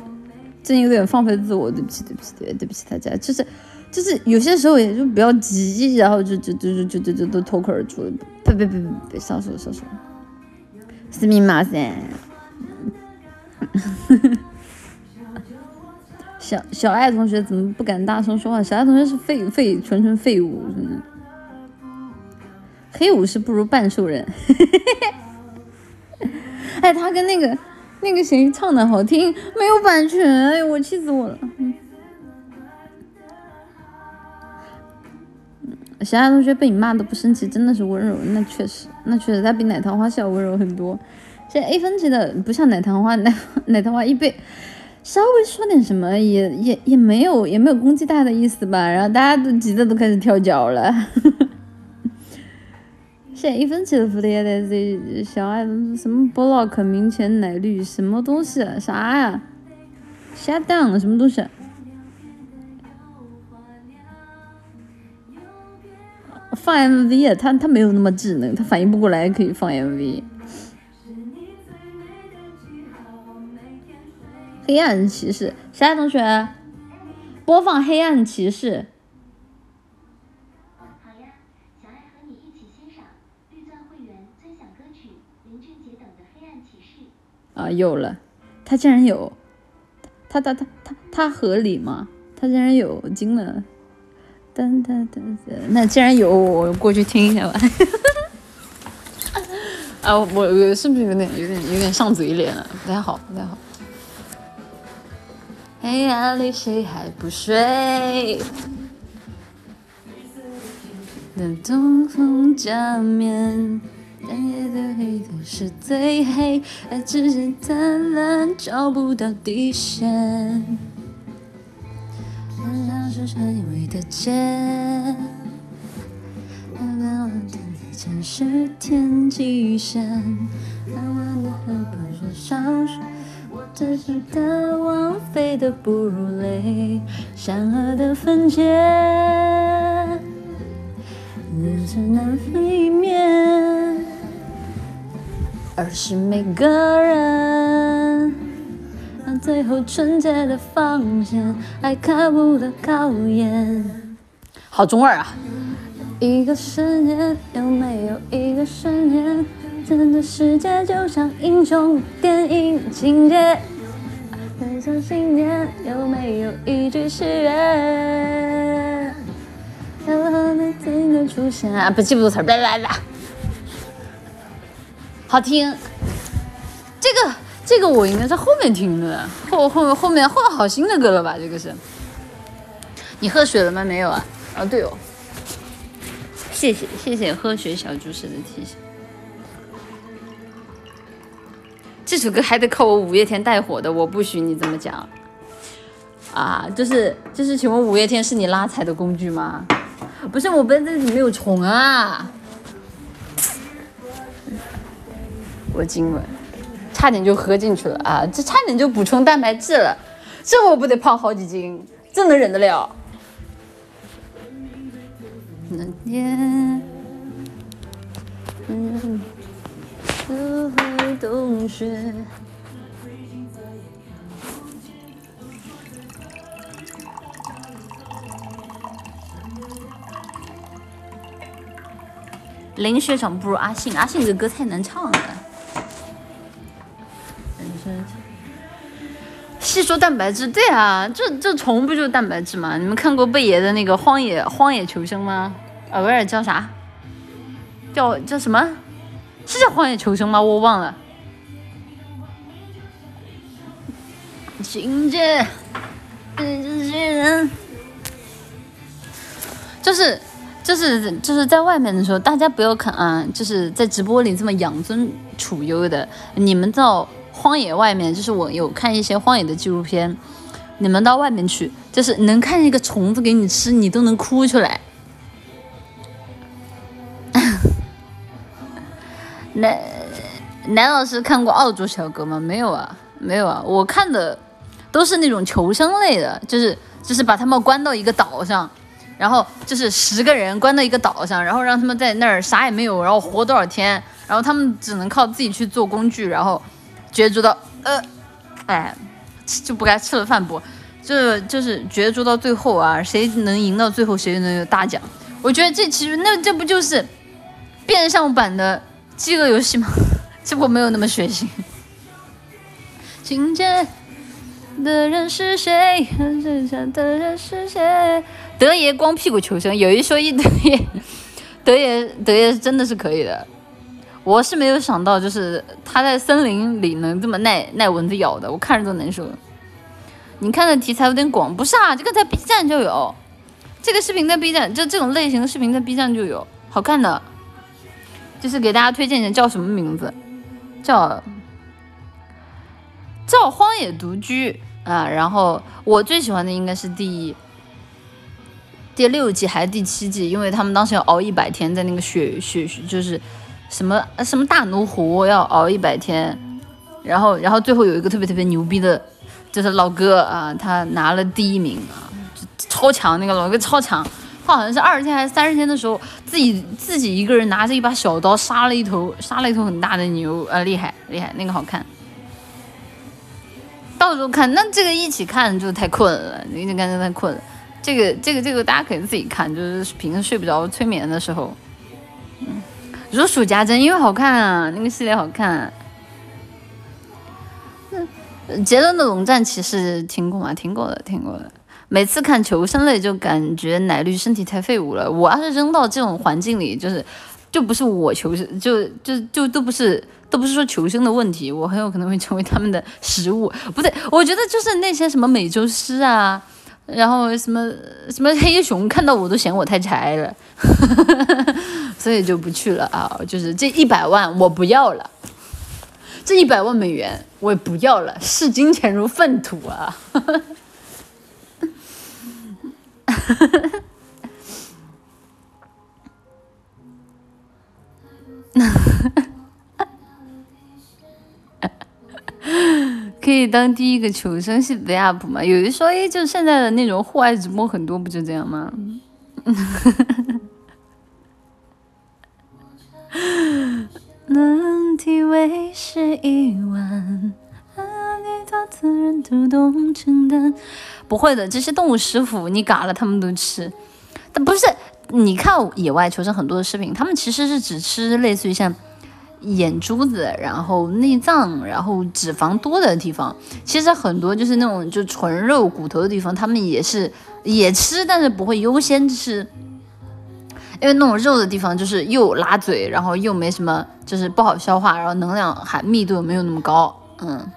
最近有点放飞自我，对不起，对不起，对对不起大家，就是就是有些时候也就不要急，然后就就就就就就就都脱口而出，别别别别别少说少说，是密码噻。小小爱同学怎么不敢大声说话？小爱同学是废废纯纯废物，真的。黑武士不如半兽人。哎，他跟那个那个谁唱的好听，没有版权，哎呦，我气死我了。嗯小爱同学被你骂都不生气，真的是温柔，那确实，那确实，他比奶糖花笑温柔很多。这 A 分级的不像奶糖花，奶 [LAUGHS] 奶糖花一被稍微说点什么，也也也没有也没有攻击他的意思吧，然后大家都急得都开始跳脚了。现在一分钱都不得的，这小爱什么 block 明前奶绿什么东西？啊啥呀？下档什么东西？放 MV 他他没有那么智能，他反应不过来可以放 MV。黑暗骑士，小爱同学，播放黑暗骑士。啊，有了，他竟然有，他他他他他合理吗？他竟然有，惊了！噔噔噔噔，那既然有，我过去听一下吧。[LAUGHS] 啊，我我是不是有点有点有点上嘴脸了？不太好，不太好。黑暗里谁还不睡？的东风加面。暗夜的黑都是最黑，爱只是贪婪，找不到底线。就像是穿越的街，看到了天际间是天际线。慢慢的很不说上学，我只是的王菲的哺乳类，善恶的分界，只能分一面。而是每个人，那最后纯洁的防线，爱可怖的考验。好中二啊！一个十年有没有一个十年，真的世界就像英雄电影情节。分享信念有没有一句誓言？要和你天天出现啊！不记不住词儿，来来来。好听，这个这个我应该在后面听的，后后后面换好新的歌了吧？这个是，你喝水了吗？没有啊？啊对哦，谢谢谢谢喝水小主持的提醒。这首歌还得靠我五月天带火的，我不许你这么讲。啊，就是就是，请问五月天是你拉踩的工具吗？不是，我本子里没有虫啊。我惊了，差点就喝进去了啊！这差点就补充蛋白质了，这我不得胖好几斤？这能忍得了？那年，嗯，初冬雪，林学长不如阿信，阿信这歌太难唱了。细说蛋白质，对啊，这这虫不就是蛋白质吗？你们看过贝爷的那个《荒野荒野求生》吗？啊，不是叫啥？叫叫什么？是叫《荒野求生》吗？我忘了。情节，这些人，就是就是就是在外面的时候，大家不要看啊，就是在直播里这么养尊处优的，你们到。荒野外面，就是我有看一些荒野的纪录片。你们到外面去，就是能看见一个虫子给你吃，你都能哭出来。男男老师看过澳洲小哥吗？没有啊，没有啊。我看的都是那种求生类的，就是就是把他们关到一个岛上，然后就是十个人关到一个岛上，然后让他们在那儿啥也没有，然后活多少天。然后他们只能靠自己去做工具，然后角逐到呃，哎，就不该吃了饭不？这就是角逐到最后啊，谁能赢到最后，谁就能有大奖。我觉得这其实那这不就是变相版的饥饿游戏吗？[LAUGHS] 只不过没有那么血腥。情节的人是谁？剩下的人是谁？德爷光屁股求生，有一说一，德爷，德爷，德爷真的是可以的。我是没有想到，就是他在森林里能这么耐耐蚊子咬的，我看着都难受。你看的题材有点广，不是啊？这个在 B 站就有，这个视频在 B 站，就这种类型的视频在 B 站就有，好看的。就是给大家推荐一下，叫什么名字？叫叫《荒野独居》啊。然后我最喜欢的应该是第一第六季还是第七季，因为他们当时要熬一百天，在那个雪雪就是什么什么大奴湖要熬一百天，然后然后最后有一个特别特别牛逼的。就是老哥啊，他拿了第一名啊，超强，那个老哥超强，他好像是二十天还是三十天的时候，自己自己一个人拿着一把小刀杀了一头杀了一头很大的牛，啊，厉害厉害，那个好看，到时候看，那这个一起看就太困了，一直看就太困了，这个这个这个大家可以自己看，就是平时睡不着催眠的时候，嗯，如数家珍，因为好看啊，那个系列好看。杰伦的龙战骑士听过吗？听过的，听过的。每次看求生类就感觉奶绿身体太废物了。我要是扔到这种环境里，就是就不是我求生，就就就都不是都不是说求生的问题，我很有可能会成为他们的食物。不对，我觉得就是那些什么美洲狮啊，然后什么什么黑熊，看到我都嫌我太柴了，[LAUGHS] 所以就不去了啊。就是这一百万我不要了。这一百万美元我也不要了，视金钱如粪土啊！哈哈哈哈。嗯可以当第一个求生系的 UP 吗？有人说，哎，就现在的那种户外直播很多，不就这样吗？[LAUGHS] 能体味是一万，你多自然都懂承担。不会的，这些动物食腐，你嘎了他们都吃。但不是，你看野外求生很多的视频，他们其实是只吃类似于像眼珠子，然后内脏，然后脂肪多的地方。其实很多就是那种就纯肉骨头的地方，他们也是也吃，但是不会优先吃。因为那种肉的地方就是又拉嘴，然后又没什么，就是不好消化，然后能量还密度没有那么高，嗯。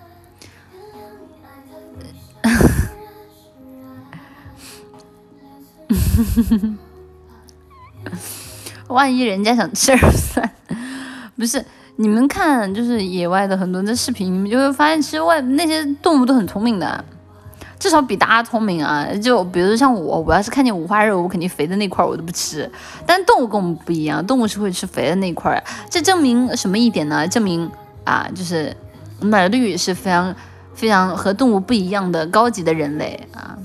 [LAUGHS] 万一人家想吃耳蒜，不是？你们看，就是野外的很多的视频，你们就会发现，其实外那些动物都很聪明的。至少比大家聪明啊！就比如像我，我要是看见五花肉，我肯定肥的那块我都不吃。但动物跟我们不一样，动物是会吃肥的那块儿。这证明什么一点呢？证明啊，就是奶绿是非常非常和动物不一样的高级的人类啊，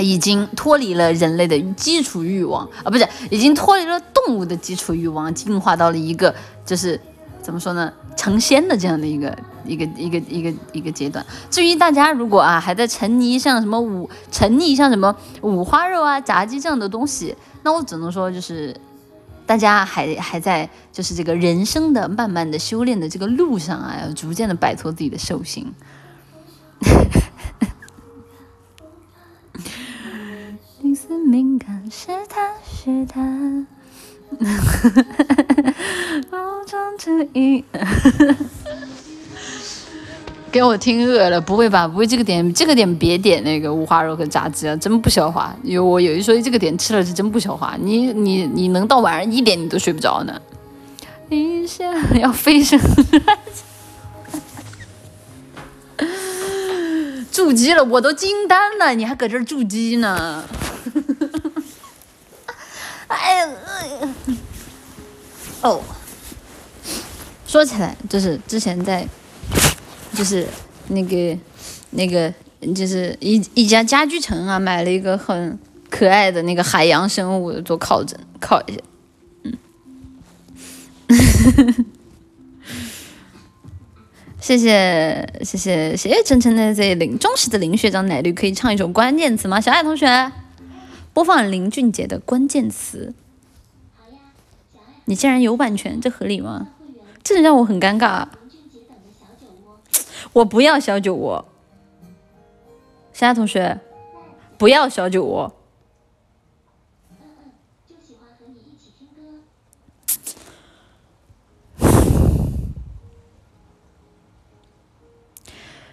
已经脱离了人类的基础欲望啊，不是，已经脱离了动物的基础欲望，进化到了一个就是怎么说呢？成仙的这样的一个一个一个一个一个阶段。至于大家如果啊还在沉溺像什么五沉溺像什么五花肉啊炸鸡这样的东西，那我只能说就是大家还还在就是这个人生的慢慢的修炼的这个路上啊，要逐渐的摆脱自己的兽性。是他是他。[LAUGHS] 包装成一，给我听饿了，不会吧？不会这个点，这个点别点那个五花肉和炸鸡啊，真不消化。有我有一说，这个点吃了是真不消化。你你你能到晚上一点你都睡不着呢？一下要飞升，[LAUGHS] 筑基了，我都惊呆了，你还搁这儿筑基呢？哎呀，哦，说起来，就是之前在，就是那个那个，就是一一家家居城啊，买了一个很可爱的那个海洋生物做靠枕，靠一下，嗯。谢谢谢谢谢谢晨晨的这林忠实的林学长奶绿，可以唱一首关键词吗？小爱同学，播放林俊杰的关键词。你竟然有版权，这合理吗？会员这让我很尴尬。林俊杰等的小酒窝，我不要小酒窝。小爱同学，不要小酒窝。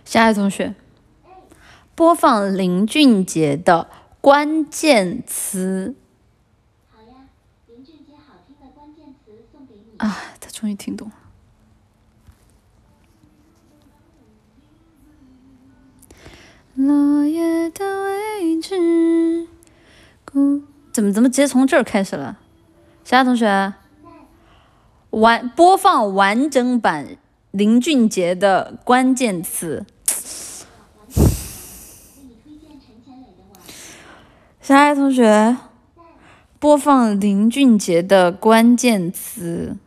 小爱同学，播放林俊杰的关键词好呀，林俊杰好听的关键词送给你。啊！他终于听懂了。落叶的位置，孤怎么怎么直接从这儿开始了？小爱同学，完播放完整版林俊杰的关键词。为你推荐陈浅磊的晚。小爱同学，播放林俊杰的关键词。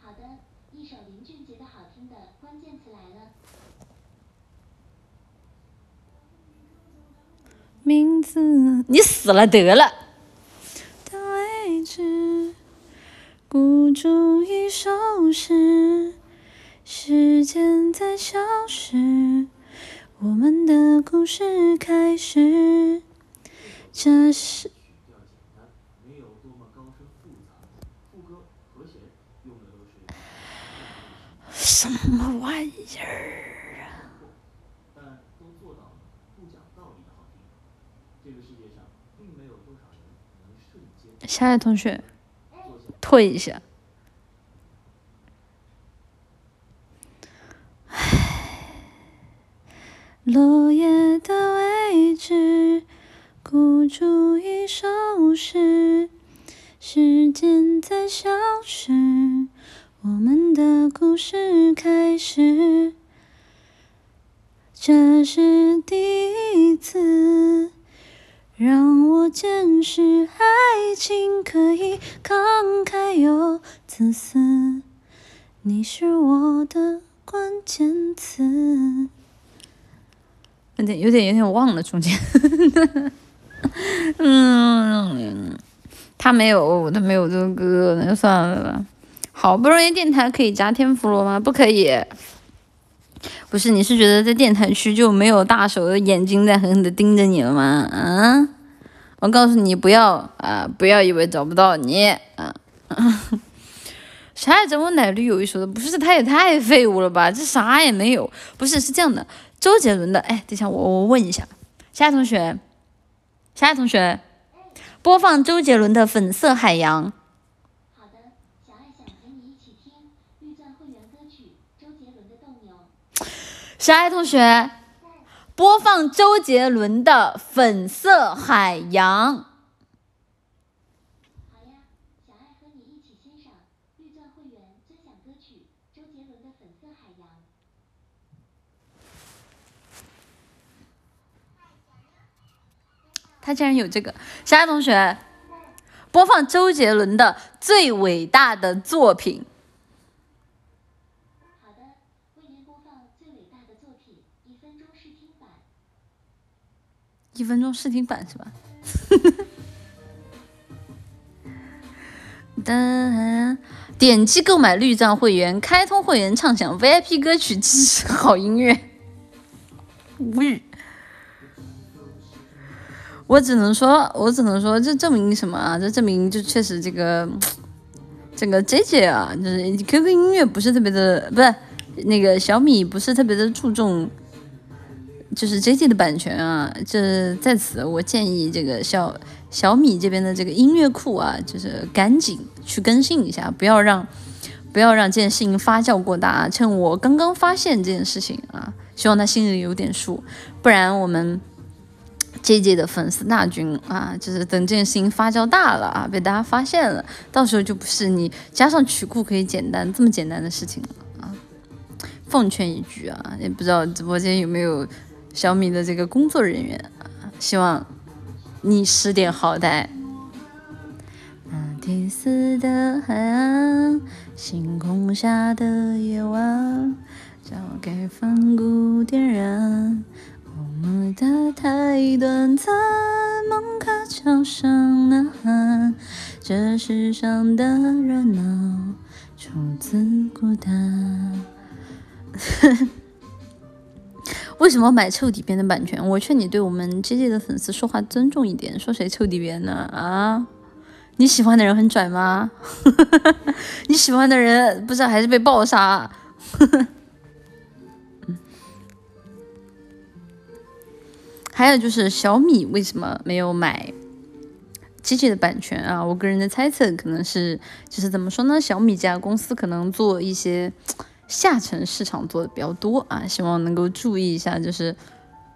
好的，一首林俊杰的好听的关键词来了。名字，你死了得了。的位置，孤注一掷时，时间在消失，我们的故事开始。这是，什么玩意儿？但都做到了不讲道理的好听。这个世界上并没有多少人能瞬间小爱同学，退一下。落叶的位置，孤注一首诗，时间在消失，我们的故事开始。这是第一次。让我见识爱情可以慷慨又自私，你是我的关键词。有点有点有点忘了中间，[LAUGHS] 嗯，他没有他没有这个歌，那就算了吧。好不容易电台可以加天妇罗吗？不可以。不是，你是觉得在电台区就没有大手的眼睛在狠狠的盯着你了吗？啊！我告诉你，不要啊，不要以为找不到你啊！[LAUGHS] 啥也整我奶绿有一说的，不是他也太废物了吧？这啥也没有。不是，是这样的，周杰伦的，哎，等一下我我问一下，夏同学，夏同学，播放周杰伦的《粉色海洋》。好的，小爱想陪你一起听绿钻会员歌曲周杰伦的《斗牛》。小爱同学，播放周杰伦的《粉色海洋》。好呀，小爱和你一起欣赏绿钻会员尊享歌曲周杰伦的《粉色海洋》。他竟然有这个，小爱同学，播放周杰伦的最伟大的作品。好的，为您播放最伟大的作品一分钟试听版。一分钟试听版是吧？[LAUGHS] 噔点击购买绿钻会员，开通会员畅享 VIP 歌曲，支持好音乐。无语。我只能说，我只能说，这证明什么啊？这证明就确实这个，这个 J J 啊，就是 QQ 音乐不是特别的，不是那个小米不是特别的注重，就是 J J 的版权啊。这在此我建议这个小小米这边的这个音乐库啊，就是赶紧去更新一下，不要让不要让这件事情发酵过大啊。趁我刚刚发现这件事情啊，希望他心里有点数，不然我们。J J 的粉丝大军啊，就是等这件事情发酵大了啊，被大家发现了，到时候就不是你加上曲库可以简单这么简单的事情了啊。奉劝一句啊，也不知道直播间有没有小米的这个工作人员啊，希望你识点好歹。那第四的海岸，星空下的夜晚，交给反骨点燃。我的太短暂，梦客桥上呐喊，这世上的热闹，出自孤单。为什么买臭底边的版权？我劝你对我们 J J 的粉丝说话尊重一点。说谁臭底边呢？啊？你喜欢的人很拽吗？[LAUGHS] 你喜欢的人不是还是被暴杀？还有就是小米为什么没有买 J J 的版权啊？我个人的猜测可能是，就是怎么说呢？小米这家公司可能做一些。下沉市场做的比较多啊，希望能够注意一下，就是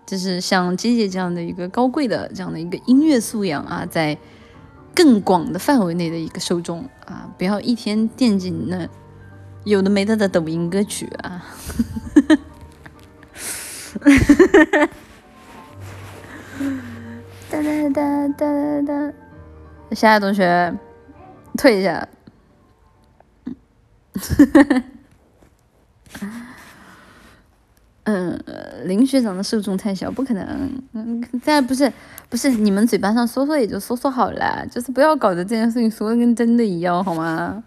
就是像姐姐这样的一个高贵的这样的一个音乐素养啊，在更广的范围内的一个受众啊，不要一天惦记那有的没的的抖音歌曲啊。[LAUGHS] 哒哒哒哒哒，下一同学退一下。[LAUGHS] 嗯，林学长的受众太小，不可能。嗯，再不是不是你们嘴巴上说说也就说说好了，就是不要搞得这件事情说的跟真的一样，好吗？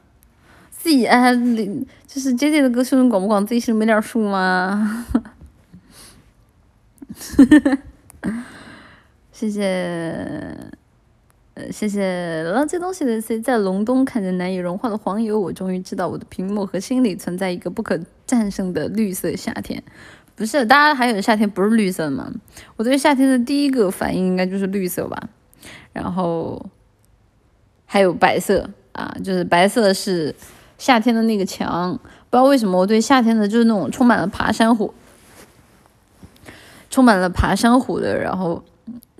自己哎，就是姐姐的歌受众广不广，自己心里没点数吗？[LAUGHS] 谢谢。呃谢谢了这东西的 C，在隆冬看着难以融化的黄油，我终于知道我的屏幕和心里存在一个不可战胜的绿色夏天。不是，大家还有夏天不是绿色吗？我对夏天的第一个反应应该就是绿色吧。然后还有白色啊，就是白色是夏天的那个墙。不知道为什么我对夏天的就是那种充满了爬山虎，充满了爬山虎的，然后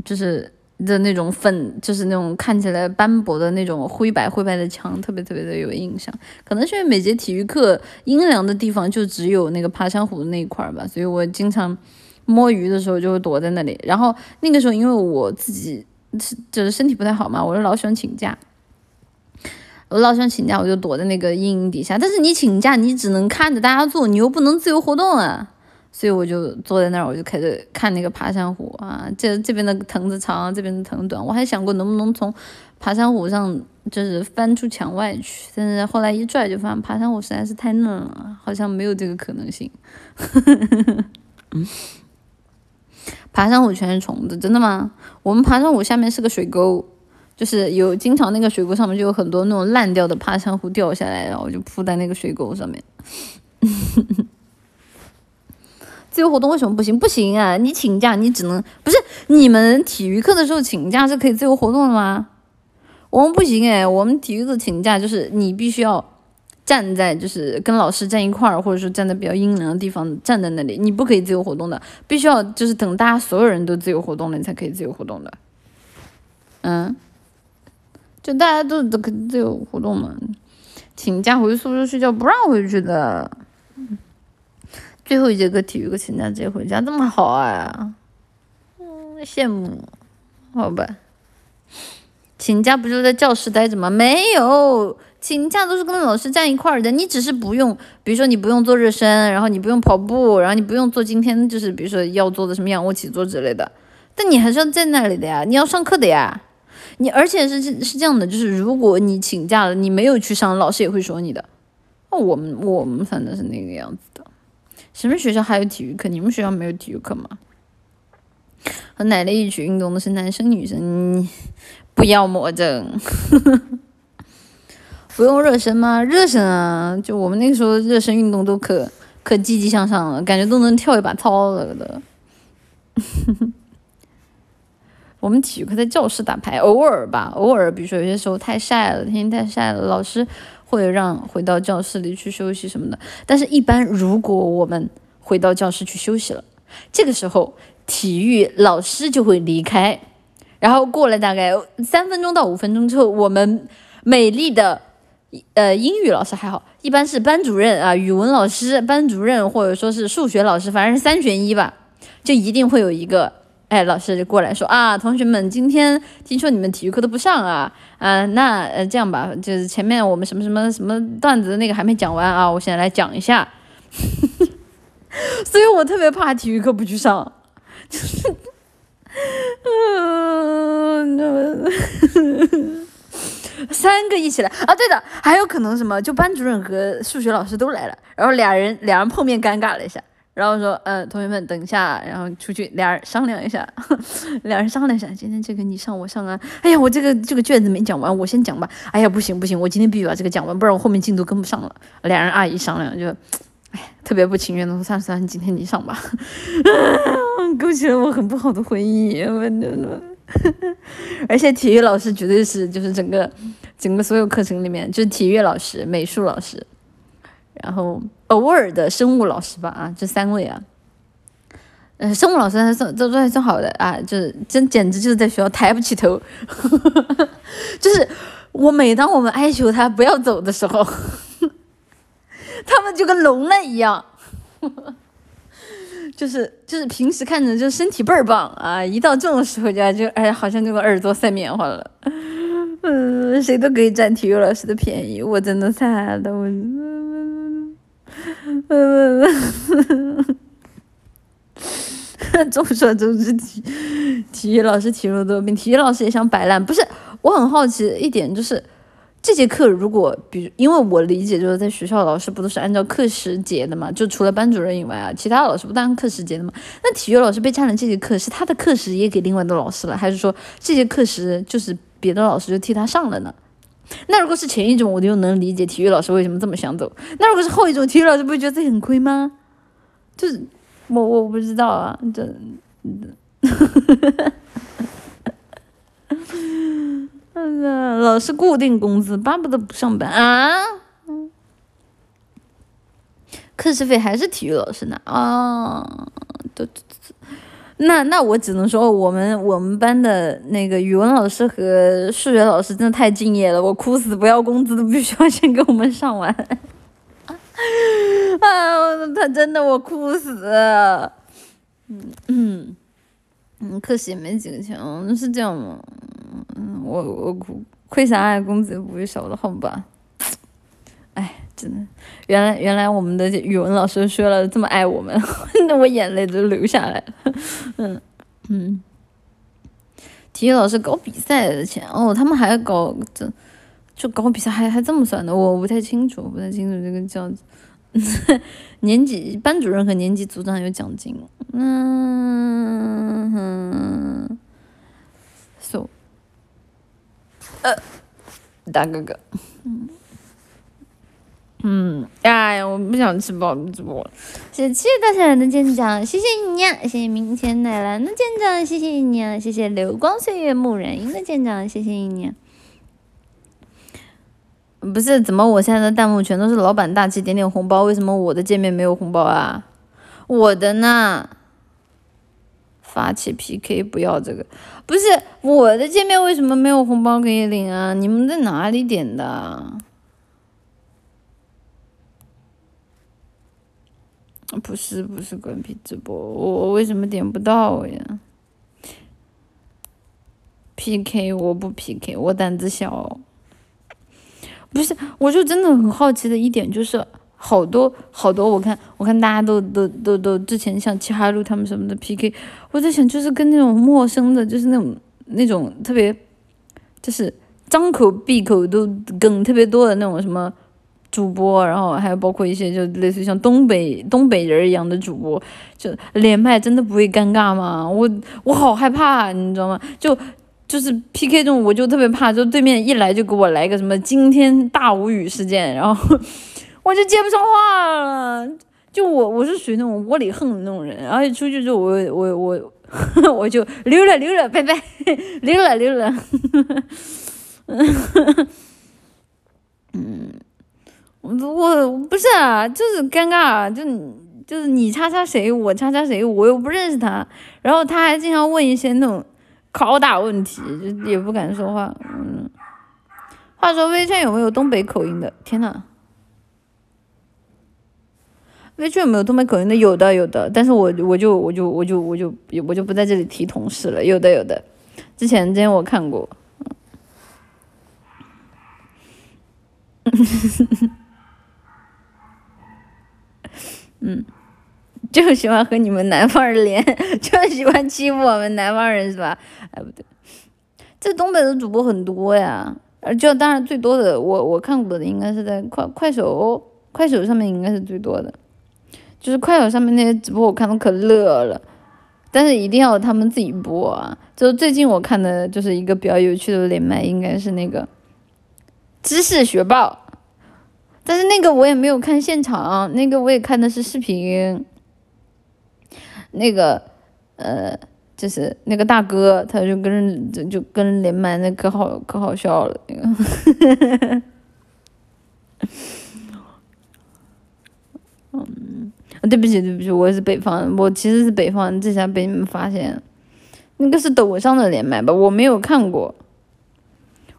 就是。的那种粉，就是那种看起来斑驳的那种灰白灰白的墙，特别特别的有印象。可能是因为每节体育课阴凉的地方就只有那个爬山虎的那一块吧，所以我经常摸鱼的时候就会躲在那里。然后那个时候因为我自己是就是身体不太好嘛，我就老喜欢请假，我老喜欢请假，我就躲在那个阴影底下。但是你请假，你只能看着大家做，你又不能自由活动啊。所以我就坐在那儿，我就开始看那个爬山虎啊，这这边的藤子长，这边的藤短。我还想过能不能从爬山虎上就是翻出墙外去，但是后来一拽就发现爬山虎实在是太嫩了，好像没有这个可能性。[LAUGHS] 爬山虎全是虫子，真的吗？我们爬山虎下面是个水沟，就是有经常那个水沟上面就有很多那种烂掉的爬山虎掉下来，然后就铺在那个水沟上面。自由活动为什么不行？不行啊！你请假，你只能不是你们体育课的时候请假是可以自由活动的吗？我们不行哎，我们体育课请假就是你必须要站在，就是跟老师站一块儿，或者说站在比较阴凉的地方站在那里，你不可以自由活动的，必须要就是等大家所有人都自由活动了，你才可以自由活动的。嗯，就大家都都可自由活动嘛，请假回宿舍睡觉不让回去的。最后一节课体育课请假直接回家，这么好啊？嗯，羡慕。好吧，请假不就在教室待着吗？没有，请假都是跟老师站一块儿的。你只是不用，比如说你不用做热身，然后你不用跑步，然后你不用做今天就是比如说要做的什么仰卧起坐之类的。但你还是要在那里的呀，你要上课的呀。你而且是是这样的，就是如果你请假了，你没有去上，老师也会说你的。那我们我们反正是那个样子的。什么学校还有体育课？你们学校没有体育课吗？和奶奶一起运动的是男生女生？不要魔怔。不用热身吗？热身啊！就我们那个时候热身运动都可可积极向上了，感觉都能跳一把操了的。[LAUGHS] 我们体育课在教室打牌，偶尔吧，偶尔，比如说有些时候太晒了，天气太晒了，老师。会让回到教室里去休息什么的，但是，一般如果我们回到教室去休息了，这个时候体育老师就会离开，然后过了大概三分钟到五分钟之后，我们美丽的呃英语老师还好，一般是班主任啊，语文老师、班主任或者说是数学老师，反正是三选一吧，就一定会有一个。哎，老师就过来说啊，同学们，今天听说你们体育课都不上啊，啊，那呃这样吧，就是前面我们什么什么什么段子那个还没讲完啊，我现在来讲一下。[LAUGHS] 所以我特别怕体育课不去上，就是，嗯、三个一起来。啊，对的，还有可能什么，就班主任和数学老师都来了，然后俩人俩人碰面尴尬了一下，然后说，呃，同学们等一下，然后出去俩人商量一下，[LAUGHS] 俩人商量一下，今天这个你上我上啊，哎呀，我这个这个卷子没讲完，我先讲吧，哎呀，不行不行，我今天必须把这个讲完，不然我后面进度跟不上了，俩人阿姨商量就。哎，特别不情愿的说：“算了算了，今天你上吧。[LAUGHS] ”勾起了我很不好的回忆。我真的，[LAUGHS] 而且体育老师绝对是就是整个整个所有课程里面，就是体育老师、美术老师，然后偶尔的生物老师吧啊，这三位啊。呃，生物老师还算都都还算好的啊，就是真简直就是在学校抬不起头，[LAUGHS] 就是我每当我们哀求他不要走的时候。[LAUGHS] 他们就跟聋了一样，[LAUGHS] 就是就是平时看着就身体倍儿棒啊，一到这种时候就就哎，好像那个耳朵塞棉花了。嗯，谁都可以占体育老师的便宜，我真的惨了，我。嗯，[LAUGHS] 众说周知，体体育老师体弱多病，体育老师也想摆烂。不是，我很好奇一点就是。这节课如果，比如，因为我理解就是在学校老师不都是按照课时结的嘛？就除了班主任以外啊，其他老师不都按课时结的嘛？那体育老师被占了这节课，是他的课时也给另外的老师了，还是说这节课时就是别的老师就替他上了呢？那如果是前一种，我就能理解体育老师为什么这么想走。那如果是后一种，体育老师不会觉得自己很亏吗？就是我我不知道啊，这。嗯 [LAUGHS] 老师固定工资，巴不得不上班啊！课时费还是体育老师拿啊？对对对，那那我只能说，我们我们班的那个语文老师和数学老师真的太敬业了，我哭死不要工资都必须要先给我们上完。[LAUGHS] 啊，他真的我哭死。嗯嗯嗯，课时也没几个钱，是这样吗？嗯，我我哭亏啥呀？工资不会少的好吧？[TSK] 哎，真的，原来原来我们的语文老师说了这么爱我们，[LAUGHS] 那我眼泪都流下来了。嗯嗯，体育老师搞比赛的钱哦，他们还搞这，就搞比赛还还这么算的，我不太清楚，不太清楚这个叫年级班主任和年级组长有奖金。嗯哼，so。呃，大哥哥，嗯，嗯，哎呀，我不想吃爆米直播，谢谢大小的舰长，谢谢你呀，谢谢明天奶蓝的舰长，谢谢你啊，谢谢流光岁月木染英的舰长，谢谢你。不是，怎么我现在的弹幕全都是老板大气点点红包？为什么我的界面没有红包啊？我的呢？发起 PK，不要这个，不是我的界面为什么没有红包可以领啊？你们在哪里点的？不是不是关闭直播，我为什么点不到呀？PK 我不 PK，我胆子小。不是，我就真的很好奇的一点就是。好多好多，我看我看大家都都都都之前像齐哈路他们什么的 PK，我在想就是跟那种陌生的，就是那种那种特别，就是张口闭口都梗特别多的那种什么主播，然后还有包括一些就类似于像东北东北人一样的主播，就连麦真的不会尴尬吗？我我好害怕，你知道吗？就就是 PK 这种，我就特别怕，就对面一来就给我来个什么惊天大无语事件，然后。[LAUGHS] 我就接不上话了，就我我是属于那种窝里横的那种人，而且出去之后我我我 [LAUGHS] 我就溜了溜了，拜拜，溜 [LAUGHS] 了溜了，嗯，我不是啊，就是尴尬，啊就就是你叉叉谁，我叉叉谁，我又不认识他，然后他还经常问一些那种拷打问题，就也不敢说话，嗯，话说微圈有没有东北口音的？天呐！微圈有没有东北口音的？有的，有的，但是我我就我就我就我就我就不在这里提同事了。有的，有的，之前之前我看过，[LAUGHS] 嗯就喜欢和你们南方人连，[LAUGHS] 就喜欢欺负我们南方人是吧？哎，不对，这东北的主播很多呀，而，就当然最多的，我我看过的应该是在快快手，快手上面应该是最多的，就是快手上面那些直播我看的可乐了，但是一定要他们自己播啊。就最近我看的就是一个比较有趣的连麦，应该是那个知识学报。但是那个我也没有看现场，那个我也看的是视频。那个，呃，就是那个大哥，他就跟人就就跟人连麦，那可好可好笑了，那个。[LAUGHS] 嗯，对不起对不起，我也是北方，我其实是北方，这下被你们发现。那个是抖上的连麦吧？我没有看过，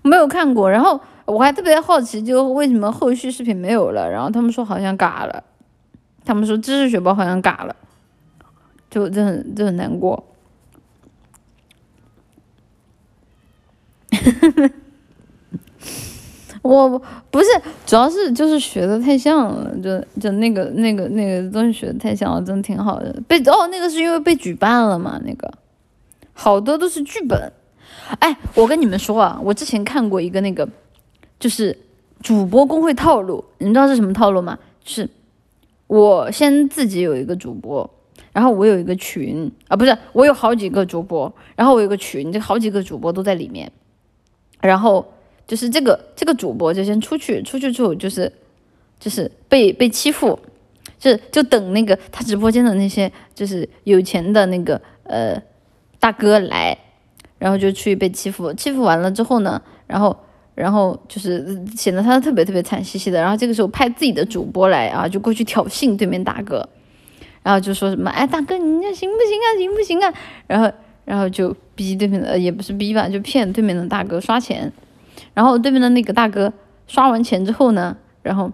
没有看过，然后。我还特别好奇，就为什么后续视频没有了？然后他们说好像嘎了，他们说知识雪豹好像嘎了，就就很就很难过。[LAUGHS] 我不是，主要是就是学的太像了，就就那个那个那个东西学的太像了，真的挺好的。被哦，那个是因为被举办了嘛？那个好多都是剧本。哎，我跟你们说啊，我之前看过一个那个。就是主播公会套路，你知道是什么套路吗？是，我先自己有一个主播，然后我有一个群啊，不是，我有好几个主播，然后我有个群，这好几个主播都在里面，然后就是这个这个主播就先出去，出去之后就是就是被被欺负，就就等那个他直播间的那些就是有钱的那个呃大哥来，然后就去被欺负，欺负完了之后呢，然后。然后就是显得他特别特别惨兮兮的，然后这个时候派自己的主播来啊，就过去挑衅对面大哥，然后就说什么，哎，大哥，你这行不行啊，行不行啊？然后，然后就逼对面的，也不是逼吧，就骗对面的大哥刷钱，然后对面的那个大哥刷完钱之后呢，然后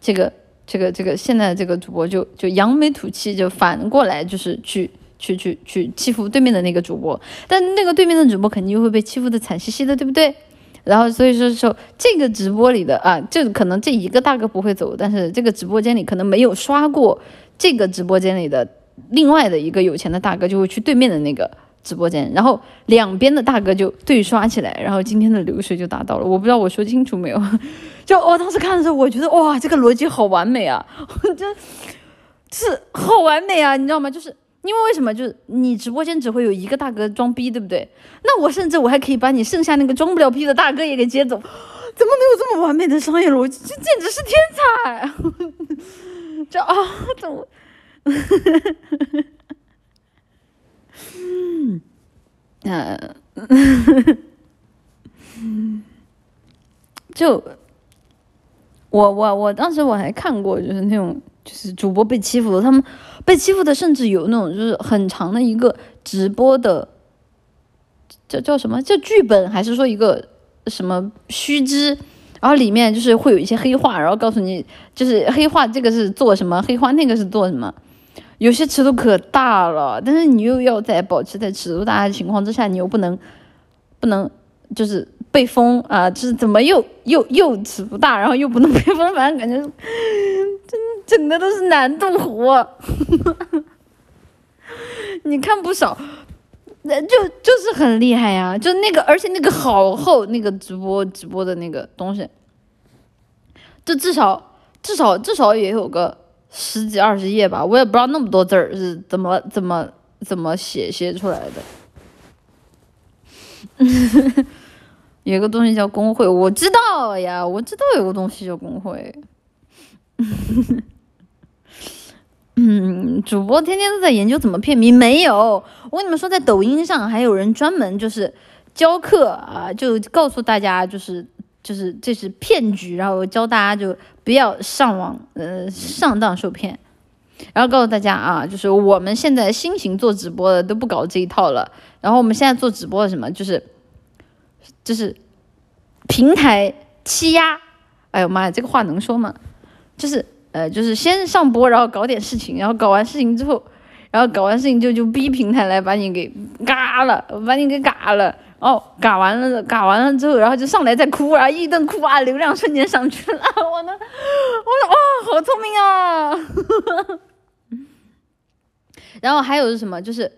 这个这个这个现在这个主播就就扬眉吐气，就反过来就是去去去去欺负对面的那个主播，但那个对面的主播肯定又会被欺负的惨兮兮的，对不对？然后所以说说这个直播里的啊，就可能这一个大哥不会走，但是这个直播间里可能没有刷过这个直播间里的另外的一个有钱的大哥，就会去对面的那个直播间，然后两边的大哥就对刷起来，然后今天的流水就达到了。我不知道我说清楚没有？[LAUGHS] 就我当时看的时候，我觉得哇，这个逻辑好完美啊，[LAUGHS] 真是好完美啊，你知道吗？就是。因为为什么就是你直播间只会有一个大哥装逼，对不对？那我甚至我还可以把你剩下那个装不了逼的大哥也给接走，[LAUGHS] 怎么能有这么完美的商业逻辑？这简直是天才！[LAUGHS] 这啊，怎么？嗯，[LAUGHS] 就我我我当时我还看过，就是那种就是主播被欺负，他们。被欺负的甚至有那种就是很长的一个直播的，叫叫什么叫剧本，还是说一个什么须知，然后里面就是会有一些黑话，然后告诉你就是黑话这个是做什么，黑话那个是做什么，有些尺度可大了，但是你又要在保持在尺度大的情况之下，你又不能不能就是被封啊，就是怎么又又又尺不大，然后又不能被封，反正感觉整。整的都是难度活，[LAUGHS] 你看不少，那就就是很厉害呀，就那个，而且那个好厚，那个直播直播的那个东西，就至少至少至少也有个十几二十页吧，我也不知道那么多字儿是怎么怎么怎么写写出来的。[LAUGHS] 有个东西叫工会，我知道呀，我知道有个东西叫工会。嗯，[LAUGHS] 主播天天都在研究怎么骗迷，没有。我跟你们说，在抖音上还有人专门就是教课啊，就告诉大家就是就是这是骗局，然后教大家就不要上网呃上当受骗，然后告诉大家啊，就是我们现在新型做直播的都不搞这一套了，然后我们现在做直播的什么就是就是平台欺压，哎呦妈呀，这个话能说吗？就是。呃，就是先上播，然后搞点事情，然后搞完事情之后，然后搞完事情就就逼平台来把你给嘎了，把你给嘎了，哦，嘎完了，嘎完了之后，然后就上来再哭，然后一顿哭啊，流量瞬间上去了，[LAUGHS] 我呢，我说哇，好聪明啊，[LAUGHS] 然后还有是什么？就是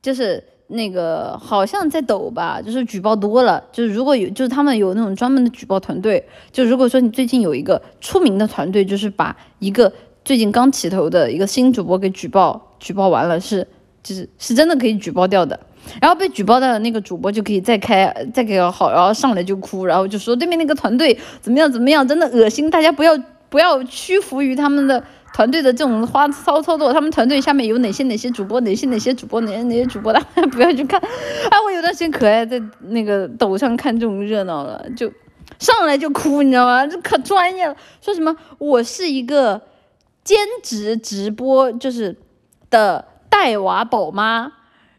就是那个好像在抖吧，就是举报多了，就是如果有就是他们有那种专门的举报团队，就如果说你最近有一个出名的团队，就是把一个最近刚起头的一个新主播给举报举报完了，是就是是真的可以举报掉的。然后被举报的那个主播就可以再开再给好，然后上来就哭，然后就说对面那个团队怎么样怎么样，真的恶心，大家不要不要屈服于他们的团队的这种花骚操作，他们团队下面有哪些哪些主播，哪些哪些主播，哪些哪些主播，大家不要去看。哎，我有段时间可爱在那个抖上看这种热闹了，就上来就哭，你知道吗？这可专业了，说什么我是一个兼职直播就是的带娃宝妈。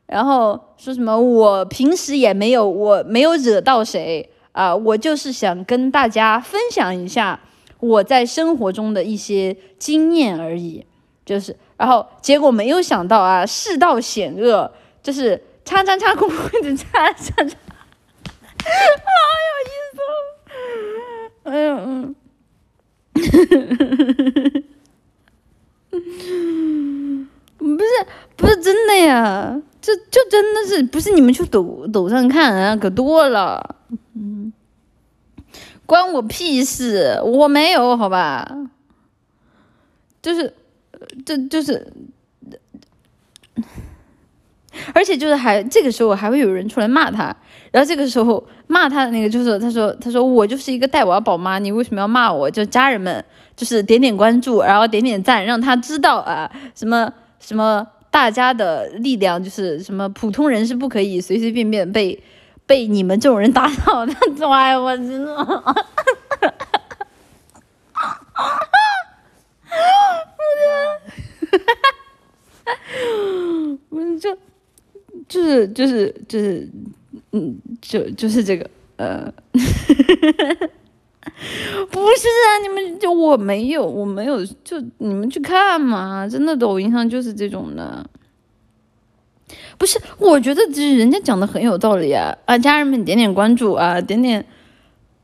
然后说什么？我平时也没有，我没有惹到谁啊，我就是想跟大家分享一下我在生活中的一些经验而已。就是，然后结果没有想到啊，世道险恶，就是叉叉叉公会的叉叉叉，好有意思。哦哎呀，嗯，[LAUGHS] 不是，不是真的呀。这就真的是不是你们去抖抖上看啊，可多了，关我屁事，我没有好吧？就是，这就是，而且就是还这个时候还会有人出来骂他，然后这个时候骂他的那个就是他说他说我就是一个带娃宝妈，你为什么要骂我？就家人们就是点点关注，然后点点赞，让他知道啊什么什么。大家的力量就是什么？普通人是不可以随随便便被被你们这种人打倒的。哎，我真的，我就就是就是就是嗯，就就是这个呃。不是啊，你们就我没有，我没有，就你们去看嘛，真的抖音上就是这种的。不是，我觉得这人家讲的很有道理啊啊！家人们点点关注啊，点点，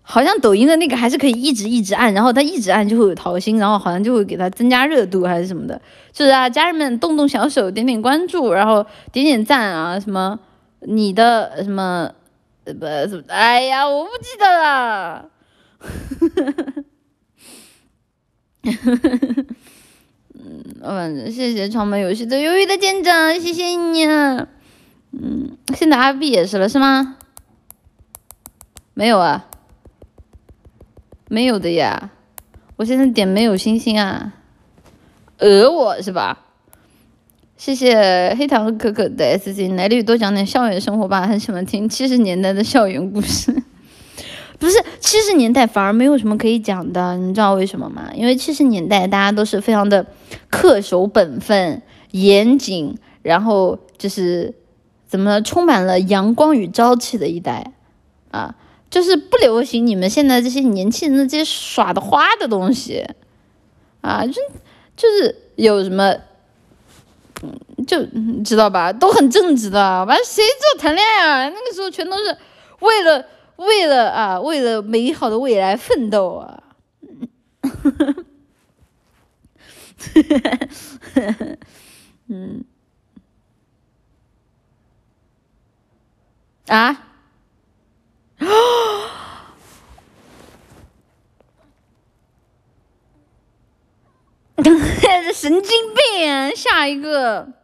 好像抖音的那个还是可以一直一直按，然后他一直按就会有桃心，然后好像就会给他增加热度还是什么的，就是啊，家人们动动小手点点关注，然后点点赞啊，什么你的什么呃不什么，哎呀，我不记得了。嗯，谢谢闯门游戏的鱿鱼的舰长，谢谢你。嗯，现在阿 B 也是了，是吗？没有啊，没有的呀。我现在点没有星星啊，讹我是吧？谢谢黑糖和可可的 S C，来绿多讲点校园生活吧，很喜欢听七十年代的校园故事。不是七十年代反而没有什么可以讲的，你知道为什么吗？因为七十年代大家都是非常的恪守本分、严谨，然后就是怎么充满了阳光与朝气的一代啊，就是不流行你们现在这些年轻人的这些耍的花的东西啊，就就是有什么，嗯，就知道吧，都很正直的，完谁知道谈恋爱啊？那个时候全都是为了。为了啊，为了美好的未来奋斗啊！[LAUGHS] 嗯，啊？[GASPS] [LAUGHS] 神经病！下一个。